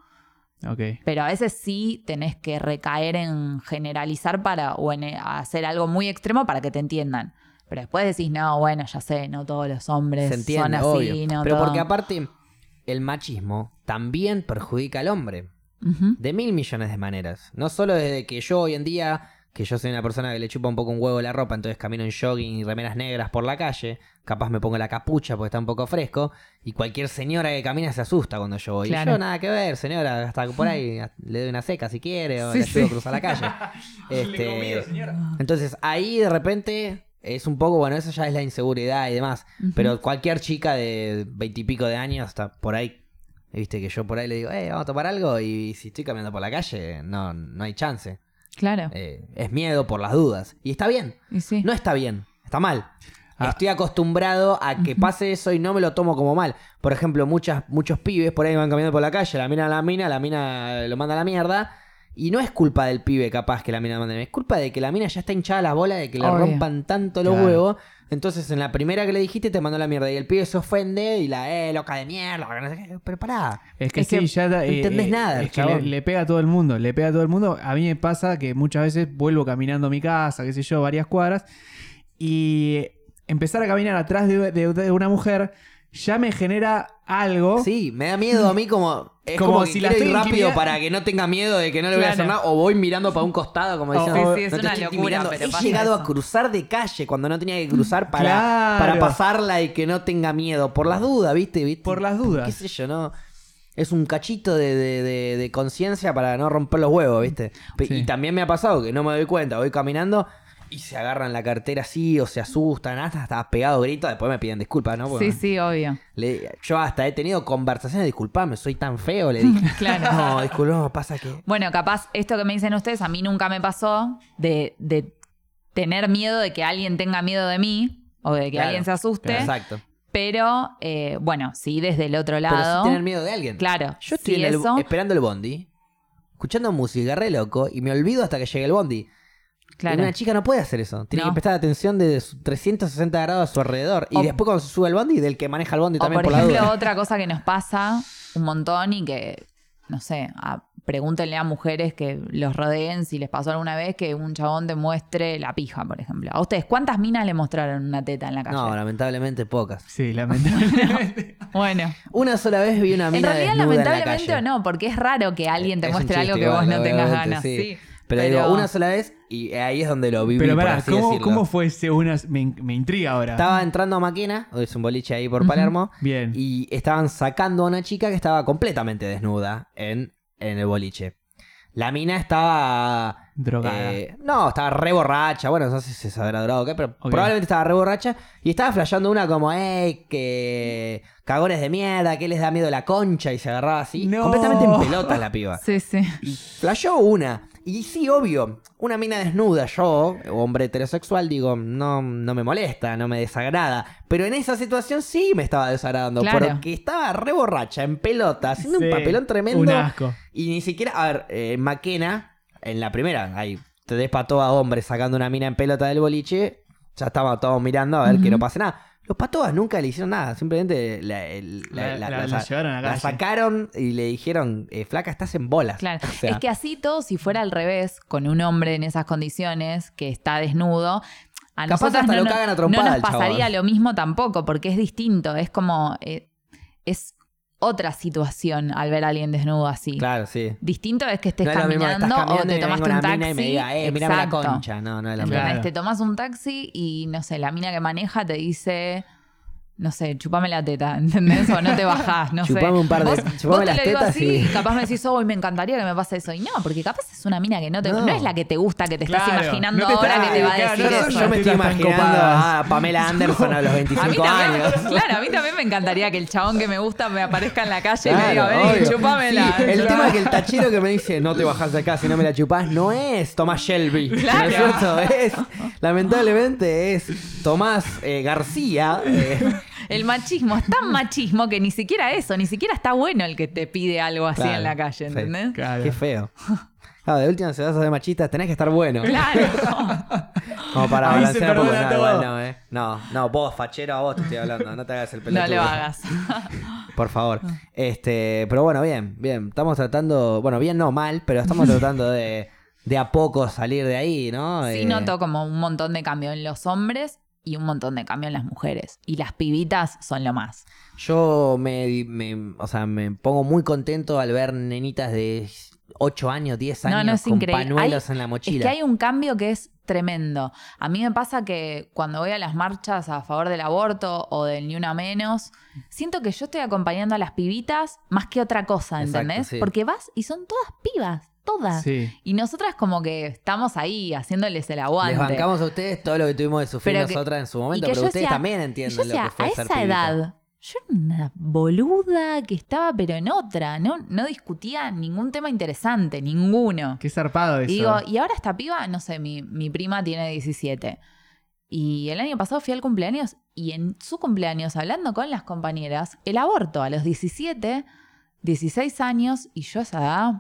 Pero a veces sí tenés que recaer en generalizar para, o en eh, hacer algo muy extremo para que te entiendan. Pero después decís, no, bueno, ya sé, no todos los hombres entiende, son así, obvio. no Pero todo- porque aparte, el machismo también perjudica al hombre. De mil millones de maneras. No solo desde que yo hoy en día, que yo soy una persona que le chupa un poco un huevo la ropa, entonces camino en jogging y remeras negras por la calle, capaz me pongo la capucha porque está un poco fresco, y cualquier señora que camina se asusta cuando yo voy. Claro. Y yo nada que ver, señora, hasta por ahí le doy una seca si quiere, o Sí, le ayudo sí. a cruzar la calle. [laughs] Este, entonces ahí de repente es un poco, bueno, eso ya es la inseguridad y demás. Pero cualquier chica de veintipico de años está por ahí. Viste que yo por ahí le digo, eh, vamos a tomar algo. Y si estoy caminando por la calle, no, no hay chance. Claro. Eh, es miedo por las dudas. Y está bien. y sí. No está bien. Está mal. Ah. Estoy acostumbrado a que pase eso y no me lo tomo como mal. Por ejemplo, muchas, muchos pibes por ahí van caminando por la calle, la mina a la mina, la mina lo manda a la mierda. Y no es culpa del pibe capaz que la mina mierda. Es culpa de que la mina ya está hinchada la bola de que le Obvio. rompan tanto los Claro. huevos. Entonces en la primera que le dijiste te mandó la mierda. Y el pibe se ofende y la, eh, loca de mierda. Pero pará. Es que Es sí, que ya no entendés nada, Es que le, pega a todo el mundo, le pega a todo el mundo. A mí me pasa que muchas veces vuelvo caminando a mi casa, qué sé yo, varias cuadras, y empezar a caminar atrás de, de- de una mujer ya me genera algo. Sí, me da miedo a mí como. Es Como como, si la estoy rápido para que no tenga miedo de que no le voy a hacer nada. O voy mirando para un costado, como Oh, diciendo. sí, sí, es "No te una estoy locura, intimidando". pero He pasa llegado eso. a cruzar de calle cuando no tenía que cruzar para, Claro. para pasarla y que no tenga miedo. Por las dudas, ¿viste? ¿Viste? Por las dudas. ¿Qué sé yo, no? Es un cachito de, de- de- de conciencia para no romper los huevos, ¿viste? Pe- Sí. Y también me ha pasado que no me doy cuenta, voy caminando y se agarran la cartera así o se asustan, hasta hasta pegado grito, después me piden disculpas, ¿no? Porque Sí, sí, obvio. le- yo hasta he tenido conversaciones, disculpame, soy tan feo, le [laughs] dije. Claro. No, disculpame, pasa que... Bueno, capaz esto que me dicen ustedes, a mí nunca me pasó de, de tener miedo de que alguien tenga miedo de mí o de que Claro, alguien se asuste. Exacto. Pero, eh, bueno, sí, desde el otro Pero lado. sí tener miedo de alguien. Claro. Yo estoy sí, en el- eso. esperando el bondi, escuchando música, re loco, y me olvido hasta que llegue el bondi. Claro. Una chica no puede hacer eso. Tiene No. que prestar atención de su 360 grados a su alrededor. Y O- después cuando se sube al bondi, del que maneja el bondi O también por por, la ejemplo, duda. otra cosa que nos pasa un montón y que, no sé, a- pregúntenle a mujeres que los rodeen si les pasó alguna vez que un chabón te muestre la pija, por ejemplo. A ustedes, ¿cuántas minas le mostraron una teta en la calle? No, lamentablemente pocas. Sí, lamentablemente. [laughs] Bueno, Una sola vez vi una en mina realidad desnuda en la lamentablemente calle. o no, porque es raro que alguien te Es muestre algo que vos no tengas ganas. sí. Sí. Pero, digo, una sola vez y ahí es donde lo viví, Pero por pará, así ¿cómo, decirlo. ¿cómo fue ese una? Me, me intriga ahora. Estaba entrando a Maquena, es un boliche ahí por Palermo, Bien. y estaban sacando a una chica que estaba completamente desnuda en, en el boliche. La mina estaba... Drogada. eh, no, estaba re borracha. Bueno, no sé si se habrá drogado o qué, pero probablemente estaba re borracha. Y estaba flasheando una como, ey, que cagones de mierda, que les da miedo la concha. Y se agarraba así. No. Completamente en pelotas la piba. Sí, sí. Y flasheó una. Y sí, obvio, una mina desnuda, yo, hombre heterosexual, digo, no, no me molesta, no me desagrada. Pero en esa situación sí me estaba desagradando. Claro. Porque estaba re borracha, en pelota, haciendo Sí, un papelón tremendo. Un asco. Y ni siquiera, a ver, eh, en Maquena, en la primera, ahí te despató a hombres sacando una mina en pelota del boliche, ya estaba todos mirando a ver que no pase nada. Los patobas nunca le hicieron nada, simplemente la, la- La- la- la- la- la llevaron a la la calle. sacaron y le dijeron, eh, flaca, estás en bolas. Claro. O sea, es que así todo, si fuera al revés, con un hombre en esas condiciones que está desnudo, a Capaz nosotras hasta no, lo cagan a no nos chabón. pasaría lo mismo tampoco, porque es distinto. Es como. eh, es otra situación al ver a alguien desnudo así. Claro, sí. Distinto es que estés no es que caminando o te tomaste un taxi. y me diga, eh, la concha. No, no es. Claro. Te tomas un taxi y, no sé, la mina que maneja te dice, no sé, chupame la teta, [laughs] ¿entendés? O no te bajás, no sé. Chupame un par de- Vos, chupame vos te las lo digo tetas así y- [laughs] y capaz me decís, hoy me encantaría que me pase eso. Y no, porque capaz es una mina que no te... No. No, es la que te gusta, que te estás Claro, imaginando no te ahora está- que te va a claro, decir no, eso. Yo me estoy imaginando a Pamela Anderson a los A mí 25 también, años. [laughs] claro, a mí también me encantaría que el chabón que me gusta me aparezca en la calle y me Claro, diga, vení, obvio. chupámela. Sí, el tema es que el tachero que me dice no te bajás de acá si no me la chupás no es Tomás Shelby. Claro. ¿No es cierto? Es, lamentablemente es Tomás eh, García. eh, El machismo es tan machismo que ni siquiera eso, ni siquiera está bueno el que te pide algo así Claro, en la calle, sí. ¿entendés? Claro. Qué feo. Claro, de última, si vas a machista, tenés que estar bueno. Claro. [laughs] Como para se balancear un poco. No, igual no, eh. No, no, vos, fachero, a vos te estoy hablando. No te hagas el [laughs] no pelotudo. lo hagas. [laughs] Por favor. Este, pero bueno, bien, bien. Estamos tratando, bueno, bien no mal, pero estamos tratando de, de a poco salir de ahí, ¿no? Sí Eh, noto como un montón de cambio en los hombres y un montón de cambio en las mujeres. Y las pibitas son lo más. Yo me, me- o sea, me pongo muy contento al ver nenitas de 8 años, 10 No, años no, es con increíble. pañuelos Hay- en la Es mochila. que hay un cambio que es tremendo. A mí me pasa que cuando voy a las marchas a favor del aborto o del ni una menos, siento que yo estoy acompañando a las pibitas más que otra cosa, Exacto, ¿entendés? sí. Porque vas y son todas pibas, todas. Sí. Y nosotras como que estamos ahí haciéndoles el aguante. Les bancamos a ustedes todo lo que tuvimos de sufrir Pero que- nosotras en su momento, pero ustedes sea- también entienden yo lo sea, que fue a ser esa pibita. edad, yo era una boluda que estaba pero en otra, no, no discutía ningún tema interesante, ninguno. Qué zarpado eso. Y digo, y ahora esta piba, no sé, mi, mi prima tiene 17. Y el año pasado fui al cumpleaños y en su cumpleaños, hablando con las compañeras, el aborto a los 17, 16 años, y yo a esa edad,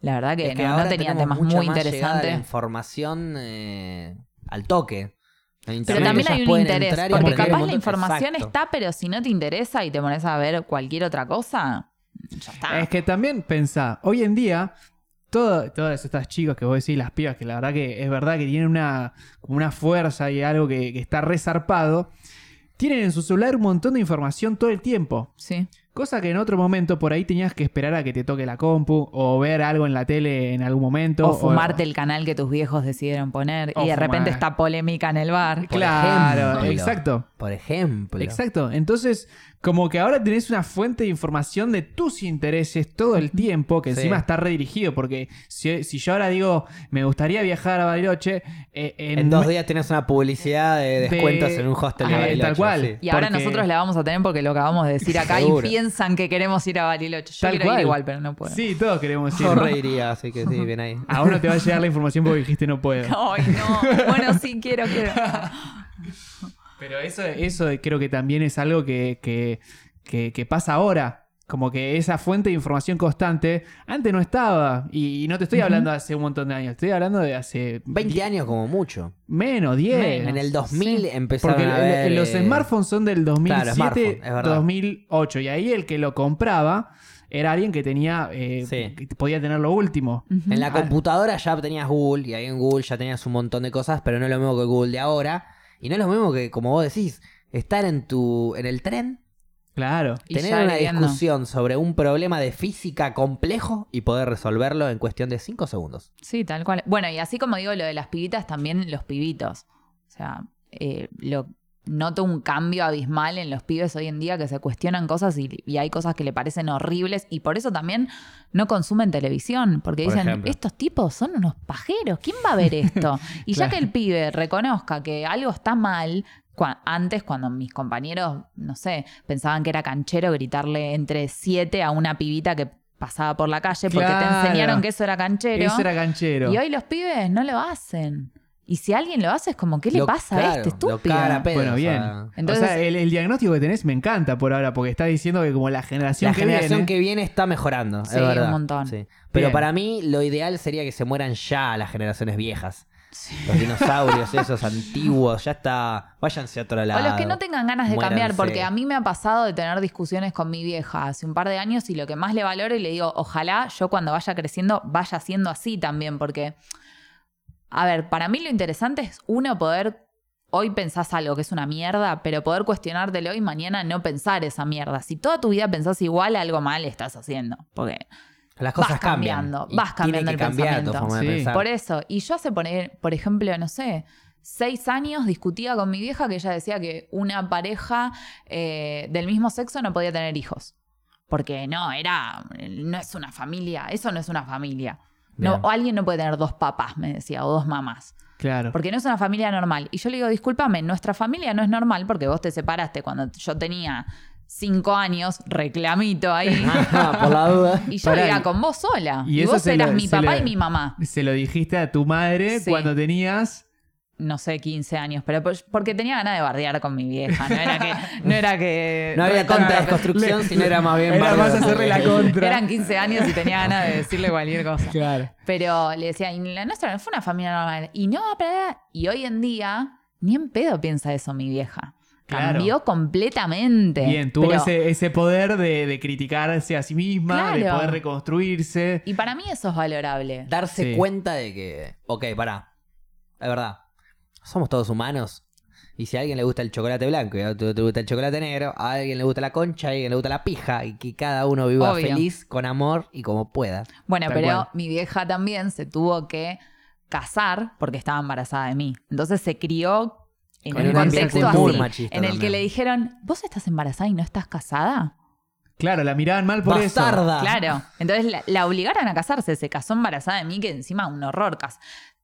la verdad que, Es que no, no tenía temas mucha muy más llegada interesantes. de información eh, al toque. Pero también hay un interés, porque capaz la información Exacto. está, pero si no te interesa y te pones a ver cualquier otra cosa, ya está. Es que también pensá, hoy en día, todo- todas estas chicas que vos decís, las pibas, que la verdad que es verdad que tienen una, como una fuerza y algo que, que está resarpado, tienen en su celular un montón de información todo el tiempo. Sí. Cosa que en otro momento por ahí tenías que esperar a que te toque la compu o ver algo en la tele en algún momento. O fumarte el canal que tus viejos decidieron poner O y de repente está polémica en el bar. Por Claro, ejemplo. exacto. Por ejemplo. Exacto. Entonces, como que ahora tenés una fuente de información de tus intereses todo el tiempo, que Sí. encima está redirigido, porque si, si yo ahora digo, me gustaría viajar a Bariloche, eh, en, En dos días tienes una publicidad de descuentos en un hostel de Ah, Bariloche, tal cual. sí. Y ahora Porque- nosotros la vamos a tener porque lo acabamos de decir acá Seguro. y piensan que queremos ir a Bariloche. Yo Tal quiero cual. ir igual, pero no puedo. Sí, todos queremos ir. Yo reiría, así que sí, bien ahí. A vos no te va a llegar la información porque dijiste no puedo. [laughs] Ay, no. Bueno, sí, quiero, quiero. [laughs] Pero eso, eso creo que también es algo que, que, que- que pasa ahora. Como que esa fuente de información constante antes no estaba. Y, y no te estoy hablando de hace un montón de años, estoy hablando de hace 20 años como mucho. menos, 10. Menos. En el 2000 empezaron Porque a ver... los eh, smartphones son del Claro, 2007, smartphone, es verdad. 2008. Y ahí el que lo compraba era alguien que tenía, eh, Sí. que podía tener lo último. En la computadora ya tenías Google y ahí en Google ya tenías un montón de cosas, pero no es lo mismo que Google de ahora. Y no es lo mismo que, como vos decís, estar en tu en el tren, Claro. Y tener una discusión sobre un problema de física complejo y poder resolverlo en cuestión de 5 segundos. Sí, tal cual. Bueno, y así como digo lo de las pibitas, también los pibitos. O sea, eh, lo, noto un cambio abismal en los pibes hoy en día que se cuestionan cosas y, y hay cosas que le parecen horribles y por eso también no consumen televisión, porque Por dicen, ejemplo. estos tipos son unos pajeros, ¿quién va a ver esto? [laughs] Y ya que el pibe reconozca que algo está mal, antes cuando mis compañeros, no sé, pensaban que era canchero gritarle entre siete a una pibita que pasaba por la calle porque te enseñaron que eso era canchero. Eso era canchero. Y hoy los pibes no lo hacen. Y si alguien lo hace, es como, ¿qué le Lo- pasa a este estúpido? cagan a pedo, Bueno, o bien. sea, Entonces- o sea, el, el diagnóstico que tenés me encanta por ahora, porque estás diciendo que como la generación la que generación viene... que viene está mejorando, Sí, es verdad. un montón. Sí. Pero Bien. para mí lo ideal sería que se mueran ya las generaciones viejas. Los dinosaurios esos antiguos, ya está. Váyanse a otro lado. O los que no tengan ganas de cambiar, porque a mí me ha pasado de tener discusiones con mi vieja hace un par de años y lo que más le valoro y le digo, ojalá yo cuando vaya creciendo vaya siendo así también, porque, a ver, para mí lo interesante es uno poder, hoy pensás algo que es una mierda, pero poder cuestionártelo y mañana no pensar esa mierda. Si toda tu vida pensás igual, algo mal estás haciendo, porque Las cosas vas cambian. cambiando, y vas cambiando tiene que el cambiar tu pensamiento. forma de Sí. pensar. Por eso, y yo hace, poner, por ejemplo, no sé, seis años discutía con mi vieja que ella decía que una pareja eh, del mismo sexo no podía tener hijos. Porque no, era, no es una familia, eso no es una familia. No, o alguien no puede tener dos papás, me decía, o dos mamás. Claro. Porque no es una familia normal. Y yo le digo, discúlpame, nuestra familia no es normal porque vos te separaste cuando yo tenía cinco años, reclamito ahí. Ajá, [laughs] por la duda. Y yo vivía con vos sola. y vos eras lo- mi papá lo- y mi mamá. Se lo dijiste a tu madre Sí. cuando tenías... no sé, 15 años, pero por- porque tenía ganas de bardear con mi vieja. No era que. [laughs] No, era que No había tanta desconstrucción, sino era más bien Era más hacerle la contra. Eran 15 años y tenía ganas de decirle cualquier cosa. Claro. Pero le decía, y la nuestra no fue una familia normal. Y no, pero- Y hoy en día, ni en pedo piensa eso mi vieja. Claro. Cambió completamente. Bien, tuvo Pero- ese, ese poder de, de criticarse a sí misma, de poder reconstruirse. Y para mí eso es valorable. Darse Sí. cuenta de que, ok, pará, es verdad, somos todos humanos. Y si a alguien le gusta el chocolate blanco y a otro te gusta el chocolate negro, a alguien le gusta la concha, a alguien le gusta la pija, y que cada uno viva Obvio. feliz, con amor y como pueda. Bueno, Tal pero cual. mi vieja también se tuvo que casar porque estaba embarazada de mí. Entonces se crió en Con un contexto muy así, machista en el que le dijeron, ¿vos estás embarazada y no estás casada? Claro, la miraban mal por eso. ¡Bastarda! Claro. Entonces la, la obligaron a casarse. Se casó embarazada de mí, que encima un horror. Cas-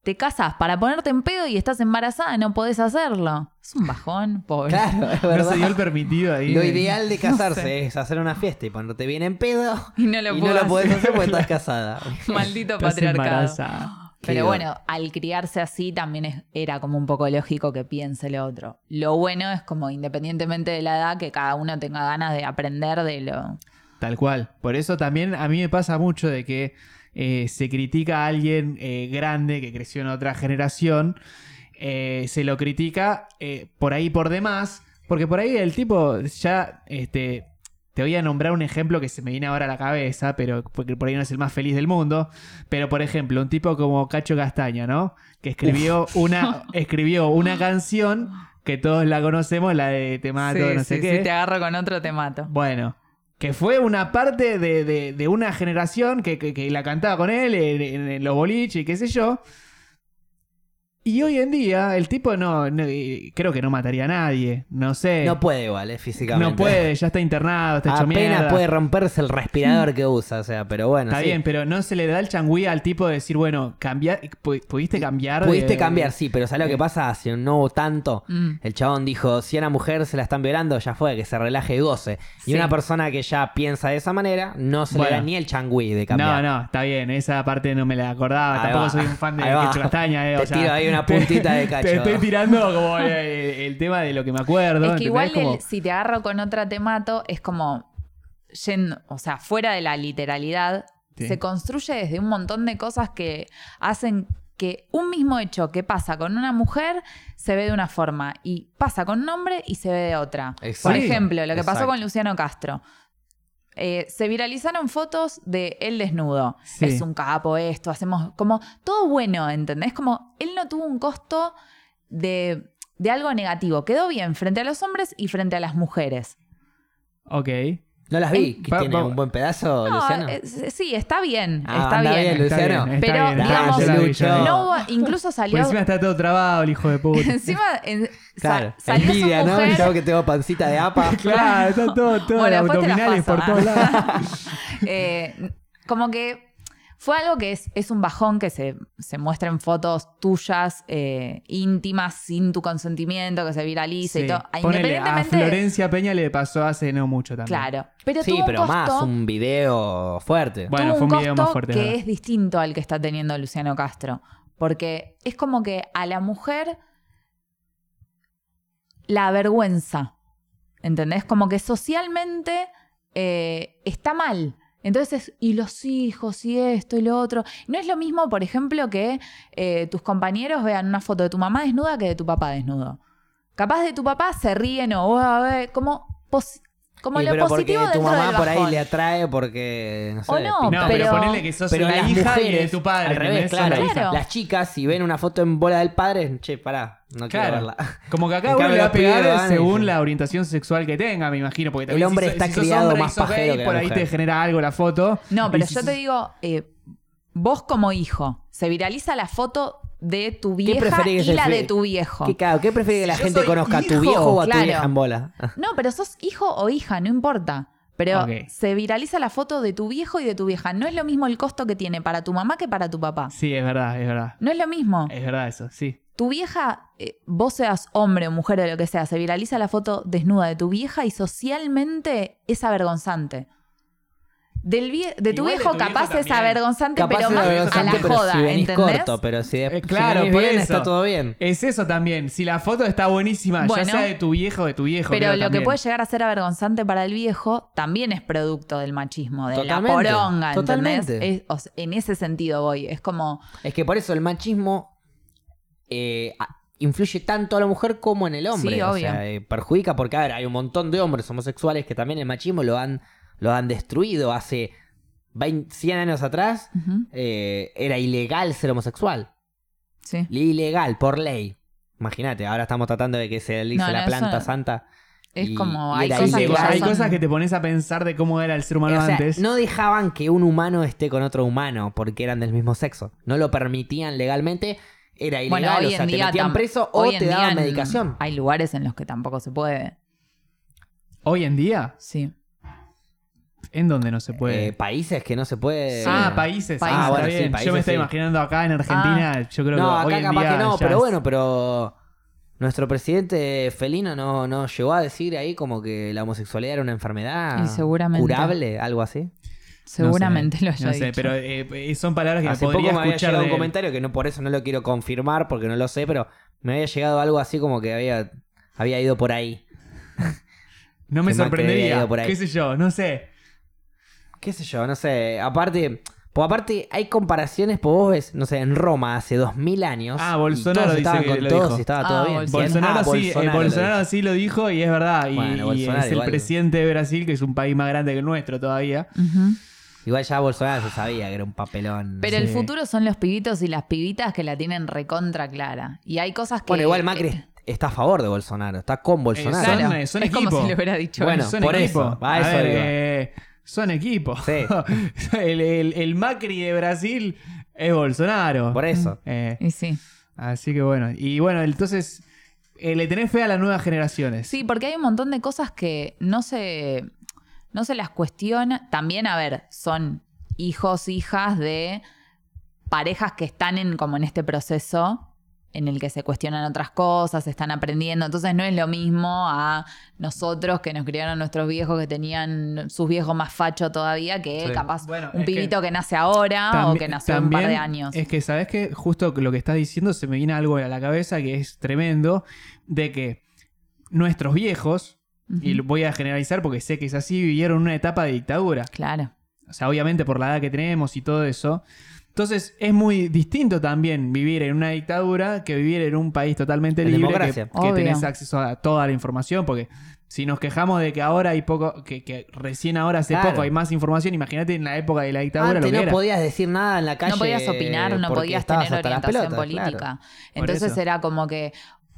Te casas para ponerte en pedo y estás embarazada, no podés hacerlo. Es un bajón, pobre. Claro, es No verdad. se dio el permitido ahí. Lo ideal de [laughs] casarse es hacer una fiesta y ponerte bien en pedo. [laughs] Y no lo y puedo no lo podés hacer. porque estás casada. [laughs] Maldito Estás patriarcado. embarazada. Pero bueno, al criarse así también es- era como un poco lógico que piense lo otro. Lo bueno es como independientemente de la edad, que cada uno tenga ganas de aprender de lo... Tal cual. Por eso también a mí me pasa mucho de que eh, se critica a alguien eh, grande que creció en otra generación, eh, se lo critica por ahí por demás, porque por ahí el tipo ya, este, te voy a nombrar un ejemplo que se me viene ahora a la cabeza, pero porque por ahí no es el más feliz del mundo, pero por ejemplo, un tipo como Cacho Castaña, ¿no? Que escribió una, [laughs] escribió una canción que todos la conocemos, la de Te mato, Sí, no sé sí, qué. Si te agarro con otro, te mato. Bueno, Que fue una parte de, de- de una generación que, que- que la cantaba con él en, los boliches y qué sé yo. Y hoy en día el tipo no, no- creo que no mataría a nadie, no sé. No puede igual, eh, físicamente. No puede, ya está internado, está hecho Apenas mierda. puede romperse el respirador que usa, o sea, pero bueno. Está sí. bien, pero no se le da el changüí al tipo de decir, bueno, cambiar, pu- pudiste cambiar. Pudiste de- cambiar, sí, pero ¿sabes lo que pasa? Hace no hubo tanto. Mm. El chabón dijo, si a una mujer se la están violando, ya fue, que se relaje y goce. Y Sí. una persona que ya piensa de esa manera, no se le da ni el changüí de No, cambiar. no, está bien, esa parte no me la acordaba. Ahí Tampoco va. soy un fan de Castaña, eh, o Te sea, tiro ahí una puntita de [laughs] cacho. Te estoy tirando como el, el tema de lo que me acuerdo. Es que igual. Como- el- si te agarro con otra temato, es como, yendo- o sea, fuera de la literalidad, Sí. se construye desde un montón de cosas que hacen que un mismo hecho que pasa con una mujer se ve de una forma y pasa con un hombre y se ve de otra. Por Exacto. ejemplo, lo que pasó Exacto. con Luciano Castro. Eh, se viralizaron fotos de él desnudo. Sí. Es un capo esto, hacemos como todo bueno, ¿entendés? Como él no tuvo un costo de, de algo negativo. Quedó bien frente a los hombres y frente a las mujeres. Ok. No las vi. ¿Que ¿Tiene un buen pedazo, No, Luciano? eh, sí, está bien, Ah, está bien. bien, Está Luciano. bien, está Pero, bien, está digamos, vi. No hubo- incluso Por salió... encima está todo trabado el hijo de puta. [laughs] encima en- sa- Claro, salió envidia, su ¿no? mujer... Yo que tengo pancita de apa. [laughs] claro, está todo, todo Bueno, abdominales paso, por todos ah. lados. [laughs] Eh, como que fue algo que es, es un bajón que se, se muestren fotos tuyas eh, íntimas sin tu consentimiento, que se viralice Sí. y todo. Ponele, a Independientemente. Florencia Peña le pasó hace no mucho también. Claro. Pero Sí, tuvo un pero costo, más, un video fuerte. Bueno, tuvo fue un un video costo más fuerte, es que verdad. es distinto al que está teniendo Luciano Castro. Porque es como que a la mujer la avergüenza. ¿Entendés? Como que socialmente eh, está mal. Entonces, y los hijos, y esto, y lo otro. No es lo mismo, por ejemplo, que eh, tus compañeros vean una foto de tu mamá desnuda que de tu papá desnudo. Capaz de tu papá se ríen o "Ah, eh", como, pos- como Y lo pero porque positivo tu dentro mamá del por ahí bajón. le atrae porque, no sé, O no, pinta- No, pero, Pero- ponele que sos Pero la las hija y mujeres, de tu padre. al revés, ¿entendés? Sos claro. la hija. Claro. Las chicas, si ven una foto en bola del padre, che, pará, no quiero Claro. verla. Como que acá En uno cambio, le va a los pibes pegar van y según dicen- la orientación sexual que tenga, me imagino. Porque El también hombre si, está si sos criado hombre y más sos pajero gay, que la por ahí mujer. te genera algo la foto. No, pero Y si yo te sos- digo, eh, vos como hijo, se viraliza la foto de tu vieja preferís y la de tu viejo. ¿Qué, claro, ¿qué prefiere que la yo gente soy conozca? ¿A tu hijo, viejo o a tu claro. vieja en bola? No, pero sos hijo o hija, no importa. Pero se viraliza la foto de tu viejo y de tu vieja. No es lo mismo el costo que tiene para tu mamá que para tu papá. Sí, es verdad, es verdad. No es lo mismo. Es verdad eso, sí. Tu vieja, eh, vos seas hombre o mujer o lo que sea, se viraliza la foto desnuda de tu vieja y socialmente es avergonzante. Del vie- de tu Igual de viejo viejo capaz es también. avergonzante, Capaz pero es más a avergonzante, la pero joda, si venís ¿entendés? corto, pero si, de- Eh, claro, por bien, eso. está todo bien. Es eso también. Si la foto está buenísima, Bueno. ya sea de tu viejo o de tu viejo. Pero creo lo que también. puede llegar a ser avergonzante para el viejo también es producto del machismo, de Totalmente, la poronga, ¿entendés? totalmente. Es- o sea, en ese sentido voy. Es como, Es que por eso el machismo eh, a- influye tanto a la mujer como en el hombre. Sí, o obvio. sea, eh, perjudica porque, a ver, hay un montón de hombres homosexuales que también el machismo lo han, lo han destruido. Hace 20, 100 años atrás eh, era ilegal ser homosexual. sí. Ilegal, por ley. Imagínate, ahora estamos tratando de que se le No, la planta eso santa. Es Y- como, y hay cosas que hay cosas que te pones a pensar de cómo era el ser humano O sea, antes. no dejaban que un humano esté con otro humano porque eran del mismo sexo. No lo permitían legalmente. Era ilegal, Bueno, hoy o sea, en te día metían preso o te daban medicación. Hay lugares en los que tampoco se puede. Hoy en día, Sí. ¿En dónde no se puede? Eh, países que no se puede. Ah, países. Países. Ah, Ah, bueno, Yo me estoy sí. imaginando acá en Argentina. Yo creo no, que hoy acá en capaz día que no, pero es- bueno, pero nuestro presidente felino no, no llegó a decir ahí como que la homosexualidad era una enfermedad Y seguramente. curable, algo así. Seguramente no sé, lo haya No sé, dicho. pero eh, son palabras que Hace me podría poco me había escuchar llegado de un él. comentario que no por eso no lo quiero confirmar porque no lo sé, pero me había llegado algo así como que había, había ido por ahí. No me había sorprendería. ido por ahí. ¿Qué sé yo? No sé. Qué sé yo, no sé, aparte, pues aparte hay comparaciones, pues vos ves, no sé, en Roma hace dos mil años. Ah, y Bolsonaro todos dice que con lo todos dijo. y estaba Ah, todo bien. Bolsonaro. Bolsonaro, Ah, sí, eh, Bolsonaro lo Bolsonaro dijo. sí lo dijo y es verdad. Y, Bueno, y Bolsonaro es el presidente de Brasil, que es un país más grande que el nuestro todavía. Igual ya Bolsonaro se sabía que era un papelón. Pero el futuro son los pibitos y las pibitas que la tienen recontra clara. Y hay cosas que. Bueno, igual Macri eh, está a favor de Bolsonaro, está con Eh, Bolsonaro. son, Claro, eh, son es como si le hubiera dicho Bueno, eso. son por equipo. eso, a eso ver, son equipo. Sí. [laughs] el, el- el Macri de Brasil es Bolsonaro. Por eso. Eh, Y sí. así que bueno. Y bueno, entonces eh, le tenés fe a las nuevas generaciones. Sí, porque hay un montón de cosas que no se, no se las cuestiona. También, a ver, son hijos, hijas de parejas que están en, como en este proceso en el que se cuestionan otras cosas, están aprendiendo. Entonces no es lo mismo a nosotros que nos criaron nuestros viejos que tenían sus viejos más facho todavía que Sí. capaz Bueno, un que pibito que, nace ahora o que nació un par de años. Es que, ¿sabes qué? Justo lo que estás diciendo se me viene algo a la cabeza que es tremendo, de que nuestros viejos, y lo voy a generalizar porque sé que es así, vivieron una etapa de dictadura. Claro. O sea, obviamente por la edad que tenemos y todo eso. Entonces es muy distinto también vivir en una dictadura que vivir en un país totalmente En libre, que, democracia. que tenés acceso a toda la información, porque si nos quejamos de que ahora hay poco, que, que recién ahora hace Claro. poco hay más información, imagínate en la época de la dictadura Antes lo que no era. podías decir nada en la calle. no podías opinar, no podías tener orientación pelotas, política. claro. Entonces era como que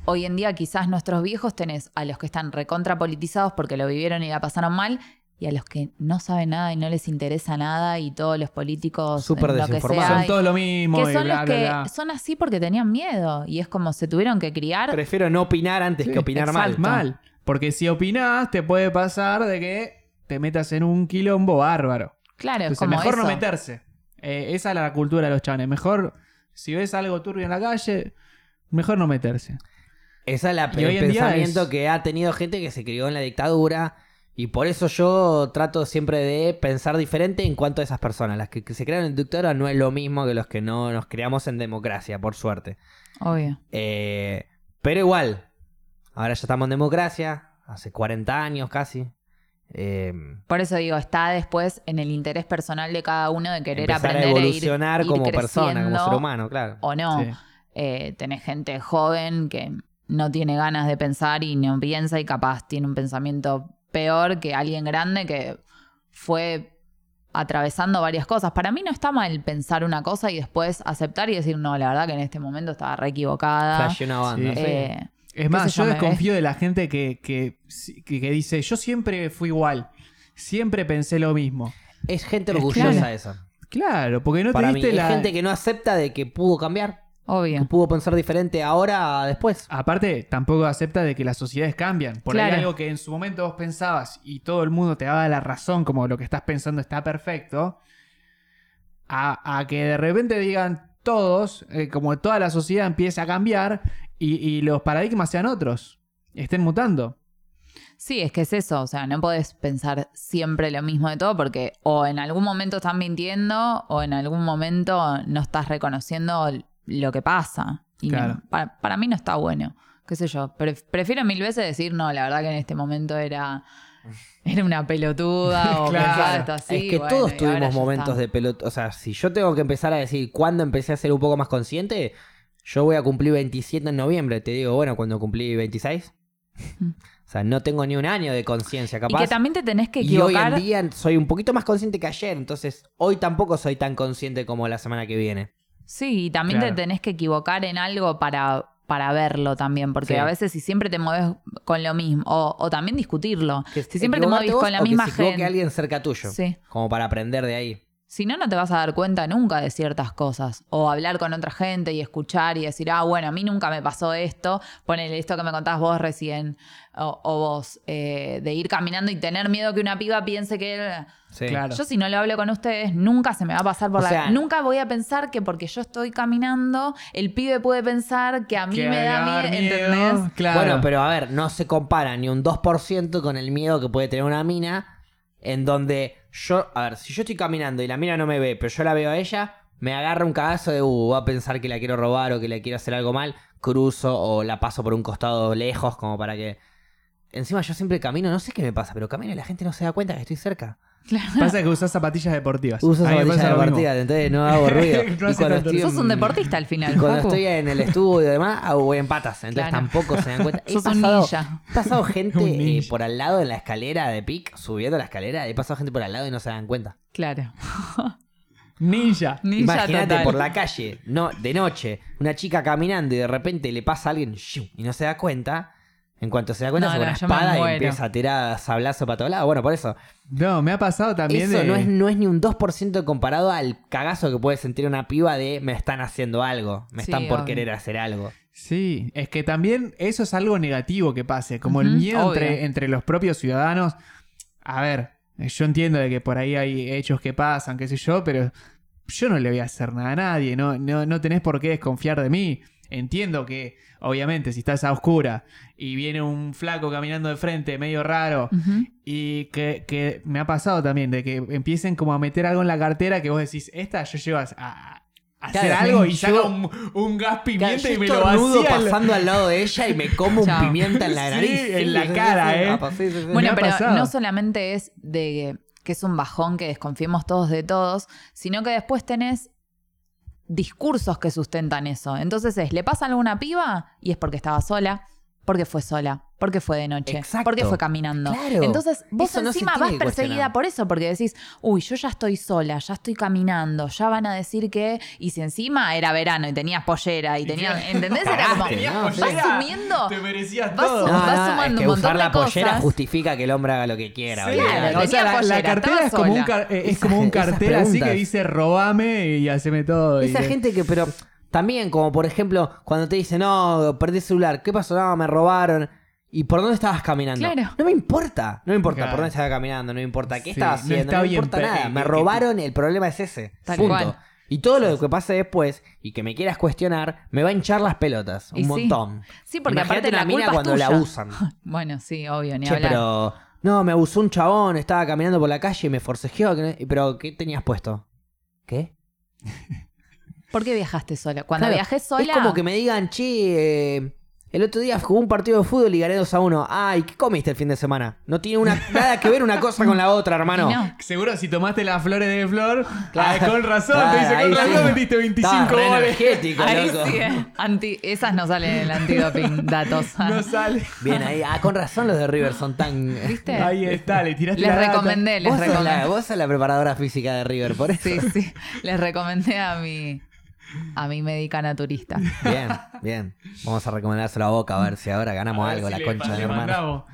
hoy en día quizás nuestros viejos tenés a los que están recontra politizados porque lo vivieron y la pasaron mal y a los que no saben nada y no les interesa nada y todos los políticos Súper en lo que sea Son todos lo mismo. que y son bla, los bla, que bla. son así porque tenían miedo y es como se tuvieron que criar Prefiero no opinar antes Sí, que opinar mal. exacto. mal. Porque si opinás, te puede pasar de que te metas en un quilombo bárbaro. claro es Entonces, como mejor no meterse. Eh, esa es la cultura de los chanes. Mejor, si ves algo turbio en la calle, mejor no meterse. Esa es la, Y hoy el en día pensamiento es- que ha tenido gente que se crió en la dictadura. Y por eso yo trato siempre de pensar diferente en cuanto a esas personas. Las que, que se crearon en dictadura no es lo mismo que los que no nos creamos en democracia, por suerte. obvio Eh, pero igual, ahora ya estamos en democracia, hace 40 años casi. Eh, por eso digo está después en el interés personal de cada uno de querer empezar a aprender e ir- evolucionar ir como persona, como ser humano, claro. o no Sí. eh, tenés gente joven que no tiene ganas de pensar y no piensa y capaz tiene un pensamiento peor que alguien grande que fue atravesando varias cosas. Para mí no está mal pensar una cosa y después aceptar y decir, no, la verdad que en este momento estaba re equivocada. Una banda. Sí. sí. Eh, Es más, yo, desconfío de la gente que, que, dice, yo siempre fui igual. Siempre pensé lo mismo. Es gente Es orgullosa claro. esa. Claro, porque no Para te mí, diste es la... gente que no acepta de que pudo cambiar, que obvio. pudo pensar diferente ahora a después. Aparte, tampoco acepta de que las sociedades cambian. Por ahí Claro. algo que en su momento vos pensabas y todo el mundo te daba la razón como lo que estás pensando está perfecto, a, a que de repente digan todos, eh, como toda la sociedad empieza a cambiar y, y los paradigmas sean otros, estén mutando. Sí, es que es eso, o sea, no podés pensar siempre lo mismo de todo porque o en algún momento estás mintiendo o en algún momento no estás reconociendo lo que pasa. Y no- para, para mí no está bueno, qué sé yo. Pre- prefiero mil veces decir, no, la verdad que en este momento era, era una pelotuda [laughs] o Claro. pensaba esto así. es que bueno, todos y tuvimos momentos está. de pelota. O sea, si yo tengo que empezar a decir cuándo empecé a ser un poco más consciente, yo voy a cumplir 27 en noviembre. Te digo, bueno, cuando cumplí 26. o sea, no tengo ni un año de conciencia Y capaz. que también te tenés que Y hoy equivocar. en día soy un poquito más consciente que ayer. Entonces, hoy tampoco soy tan consciente como la semana que viene. Sí, y también Claro. te tenés que equivocar en algo para, para verlo también, porque Sí. a veces si siempre te mueves con lo mismo, o, o también discutirlo, Que si siempre te mueves con la que misma se equivoque gente, alguien cerca tuyo. Sí. Como para aprender de ahí. Si no, no te vas a dar cuenta nunca de ciertas cosas, o hablar con otra gente y escuchar y decir, ah, bueno, a mí nunca me pasó esto, ponele esto que me contabas vos recién, o, o vos, eh, de ir caminando y tener miedo que una piba piense que... Sí. Claro. Yo si no lo hablo con ustedes, nunca se me va a pasar por O la... sea- nunca voy a pensar que porque yo estoy caminando, el pibe puede pensar que a mí Que me da miedo, ¿entendés? Claro. Bueno, pero a ver, no se compara ni un 2% con el miedo que puede tener una mina. En donde yo, a ver, si yo estoy caminando y la mina no me ve, pero yo la veo a ella, me agarra un cagazo de, uh, va a pensar que la quiero robar o que le quiero hacer algo mal, cruzo o la paso por un costado lejos como para que... Encima yo siempre camino, no sé qué me pasa, pero camino y la gente no se da cuenta que estoy cerca. Pasa que usas zapatillas deportivas. Uso me zapatillas pasa de lo mismo. partida, entonces no hago ruido. No [laughs] y hace cuando tanto estoy Sos en- un deportista al final, y cuando Facu. estoy en el estudio y demás, hago- voy en patas. Entonces Claro. tampoco se dan cuenta. [laughs] He Sos un pasado, ninja. he pasado [laughs] gente Un eh, ninja. por al lado en la escalera de pic, subiendo la escalera. He pasado gente por al lado y no se dan cuenta. Claro. Ninja. Ninja Imagínate total. por la calle, no, de noche, una chica caminando y de repente le pasa a alguien ¡shiu! y no se da cuenta. En cuanto se da cuenta, No, no, una espada y empieza a tirar sablazo para todos lados. Bueno, por eso. No, me ha pasado también Eso de... no, es, no es ni un 2% comparado al cagazo que puede sentir una piba de me están haciendo algo, me Sí, están por obvio. querer hacer algo. Sí, es que también eso es algo negativo que pase, como el miedo entre, entre los propios ciudadanos. A ver, yo entiendo de que por ahí hay hechos que pasan, qué sé yo, pero yo no le voy a hacer nada a nadie, no, no, no tenés por qué desconfiar de mí. Entiendo que, obviamente, si estás a oscura y viene un flaco caminando de frente, medio raro, y que, que me ha pasado también, de que empiecen como a meter algo en la cartera que vos decís, esta yo llevo a, hacer Claro, algo y yo- saca un, un gas pimienta y me lo vacía. pasando al lado de ella y me como un pimienta en la Sí, nariz. en la cara, ¿eh? Bueno, pero pasado. no solamente es de que es un bajón que desconfiemos todos de todos, sino que después tenés discursos que sustentan eso. Entonces es, le pasa algo a una piba y es porque estaba sola, porque fue sola, porque fue de noche, Exacto. porque fue caminando. Claro. Entonces vos Eso no se encima vas perseguida por eso, porque decís, uy, yo ya estoy sola, ya estoy caminando, ya van a decir que... Y si encima era verano y tenías pollera y tenías... ¿Entendés? Era como... ¿no? Vas Sí. sumiendo... Te merecías Vas todo. sum- No, vas sumando es un que montón usar de la pollera cosas. justifica que el hombre haga lo que quiera. Sí. Claro, o sea, la, la cartera es como, un car- eh, es como un [laughs] esas cartel así que dice robame y haceme todo. Esa gente que, pero también, como por ejemplo, cuando te dicen, no, perdí el celular, ¿qué pasó? No, me robaron. ¿Y por dónde estabas caminando? Claro. No me importa. No me importa Claro. por dónde estaba caminando, no me importa qué Sí, estaba no haciendo, está no, me bien importa nada. que- Me que- robaron, el problema es ese. Tal Punto. cual. Y todo lo que pase después y que me quieras cuestionar, me va a hinchar las pelotas. Un montón. Sí, porque Imagínate aparte una la mina culpa es cuando la usan. [laughs] Bueno, sí, obvio, ni Che, hablar. pero. No, me abusó un chabón, estaba caminando por la calle y me forcejeó. Pero, ¿qué tenías puesto? ¿Qué? [laughs] ¿Por qué viajaste sola? Cuando Claro, viajé sola. Es como que me digan, che, eh, el otro día jugué un partido de fútbol y gané 2 a 1. Ay, ¿qué comiste el fin de semana? No tiene una, [laughs] nada que ver una cosa con la otra, hermano. No. Seguro si tomaste las flores de flor, [laughs] Claro. ah, con razón, Claro, te dice, con ahí razón sí. metiste 25 Estabas re goles. energético, Ahí loco. sí, eh. Anti- esas no salen en el antidoping, [laughs] datos. No sale. Bien, ahí. Ah, con razón los de River son tan. ¿Viste? Ahí está, le tiraste Les la data. recomendé, les recomendé. vos sos la preparadora física de River, por eso. Sí, sí. Les recomendé a mi, a mi médica naturista. Bien, bien. Vamos a recomendárselo a Boca a ver si ahora ganamos algo, si la concha de mi hermano. mandamos.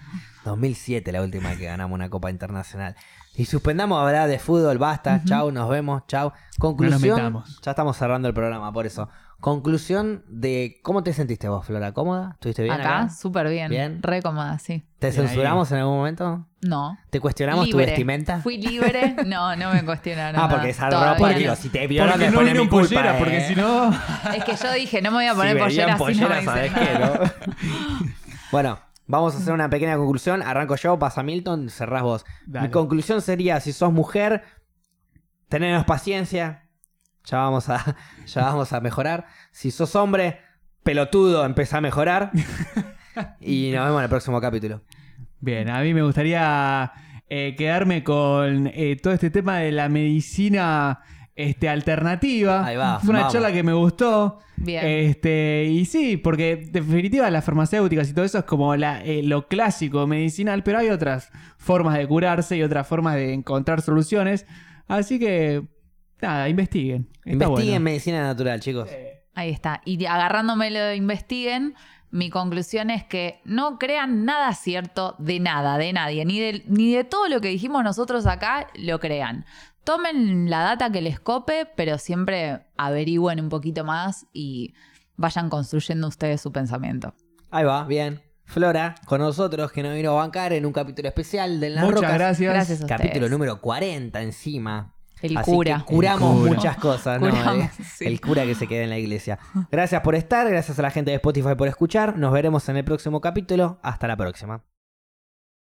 2007 la última que ganamos una Copa Internacional. Y suspendamos a hablar de fútbol, basta, chau, nos vemos, chau. Conclusión, ya estamos cerrando el programa, por eso. Conclusión de cómo te sentiste vos, Flora, ¿cómoda? ¿Estuviste bien acá? Acá, súper bien. Bien. Re cómoda, sí. ¿Te Bien censuramos en algún momento? No. ¿Te cuestionamos tu Libre. vestimenta? Fui libre. [laughs] No, no me cuestionaron. ah, porque esa ropa, no. digo, si te violan Porque no vino mi en culpa, pollera, ¿eh? porque si no... [laughs] Es que yo dije, no me voy a Si poner pollera, si no pollera, me dicen ¿sabés nada. qué, no? [laughs] bueno, vamos a hacer una pequeña conclusión. Arranco yo, pasa Milton, cerrás vos. Dale. Mi conclusión sería, si sos mujer, tenenos paciencia. Ya vamos a, [laughs] ya vamos a mejorar. Si sos hombre, pelotudo, empezá a mejorar. [laughs] y nos vemos en el próximo capítulo. Bien, a mí me gustaría eh, quedarme con eh, todo este tema de la medicina este, alternativa. Ahí va, Fue una vamos. charla que me gustó. Bien. Este, y sí, porque en definitiva las farmacéuticas y todo eso es como la, eh, lo clásico medicinal, pero hay otras formas de curarse y otras formas de encontrar soluciones. Así que, nada, investiguen. Está Investiguen bueno. medicina natural, chicos. Ahí está. Y agarrándome lo investiguen, mi conclusión es que no crean nada cierto de nada, de nadie, ni de, ni de todo lo que dijimos nosotros acá, lo crean. Tomen la data que les cope, pero siempre averigüen un poquito más y vayan construyendo ustedes su pensamiento. Ahí va, bien. Flora, con nosotros, que nos vino a bancar en un capítulo especial de Las Muchas Rocas. gracias. Gracias a Capítulo ustedes. número 40 encima. El Así cura. que curamos El cura. muchas cosas, ¿no? Curamos, Eh, sí. El cura que se queda en la iglesia. Gracias por estar, gracias a la gente de Spotify por escuchar. Nos veremos en el próximo capítulo. Hasta la próxima.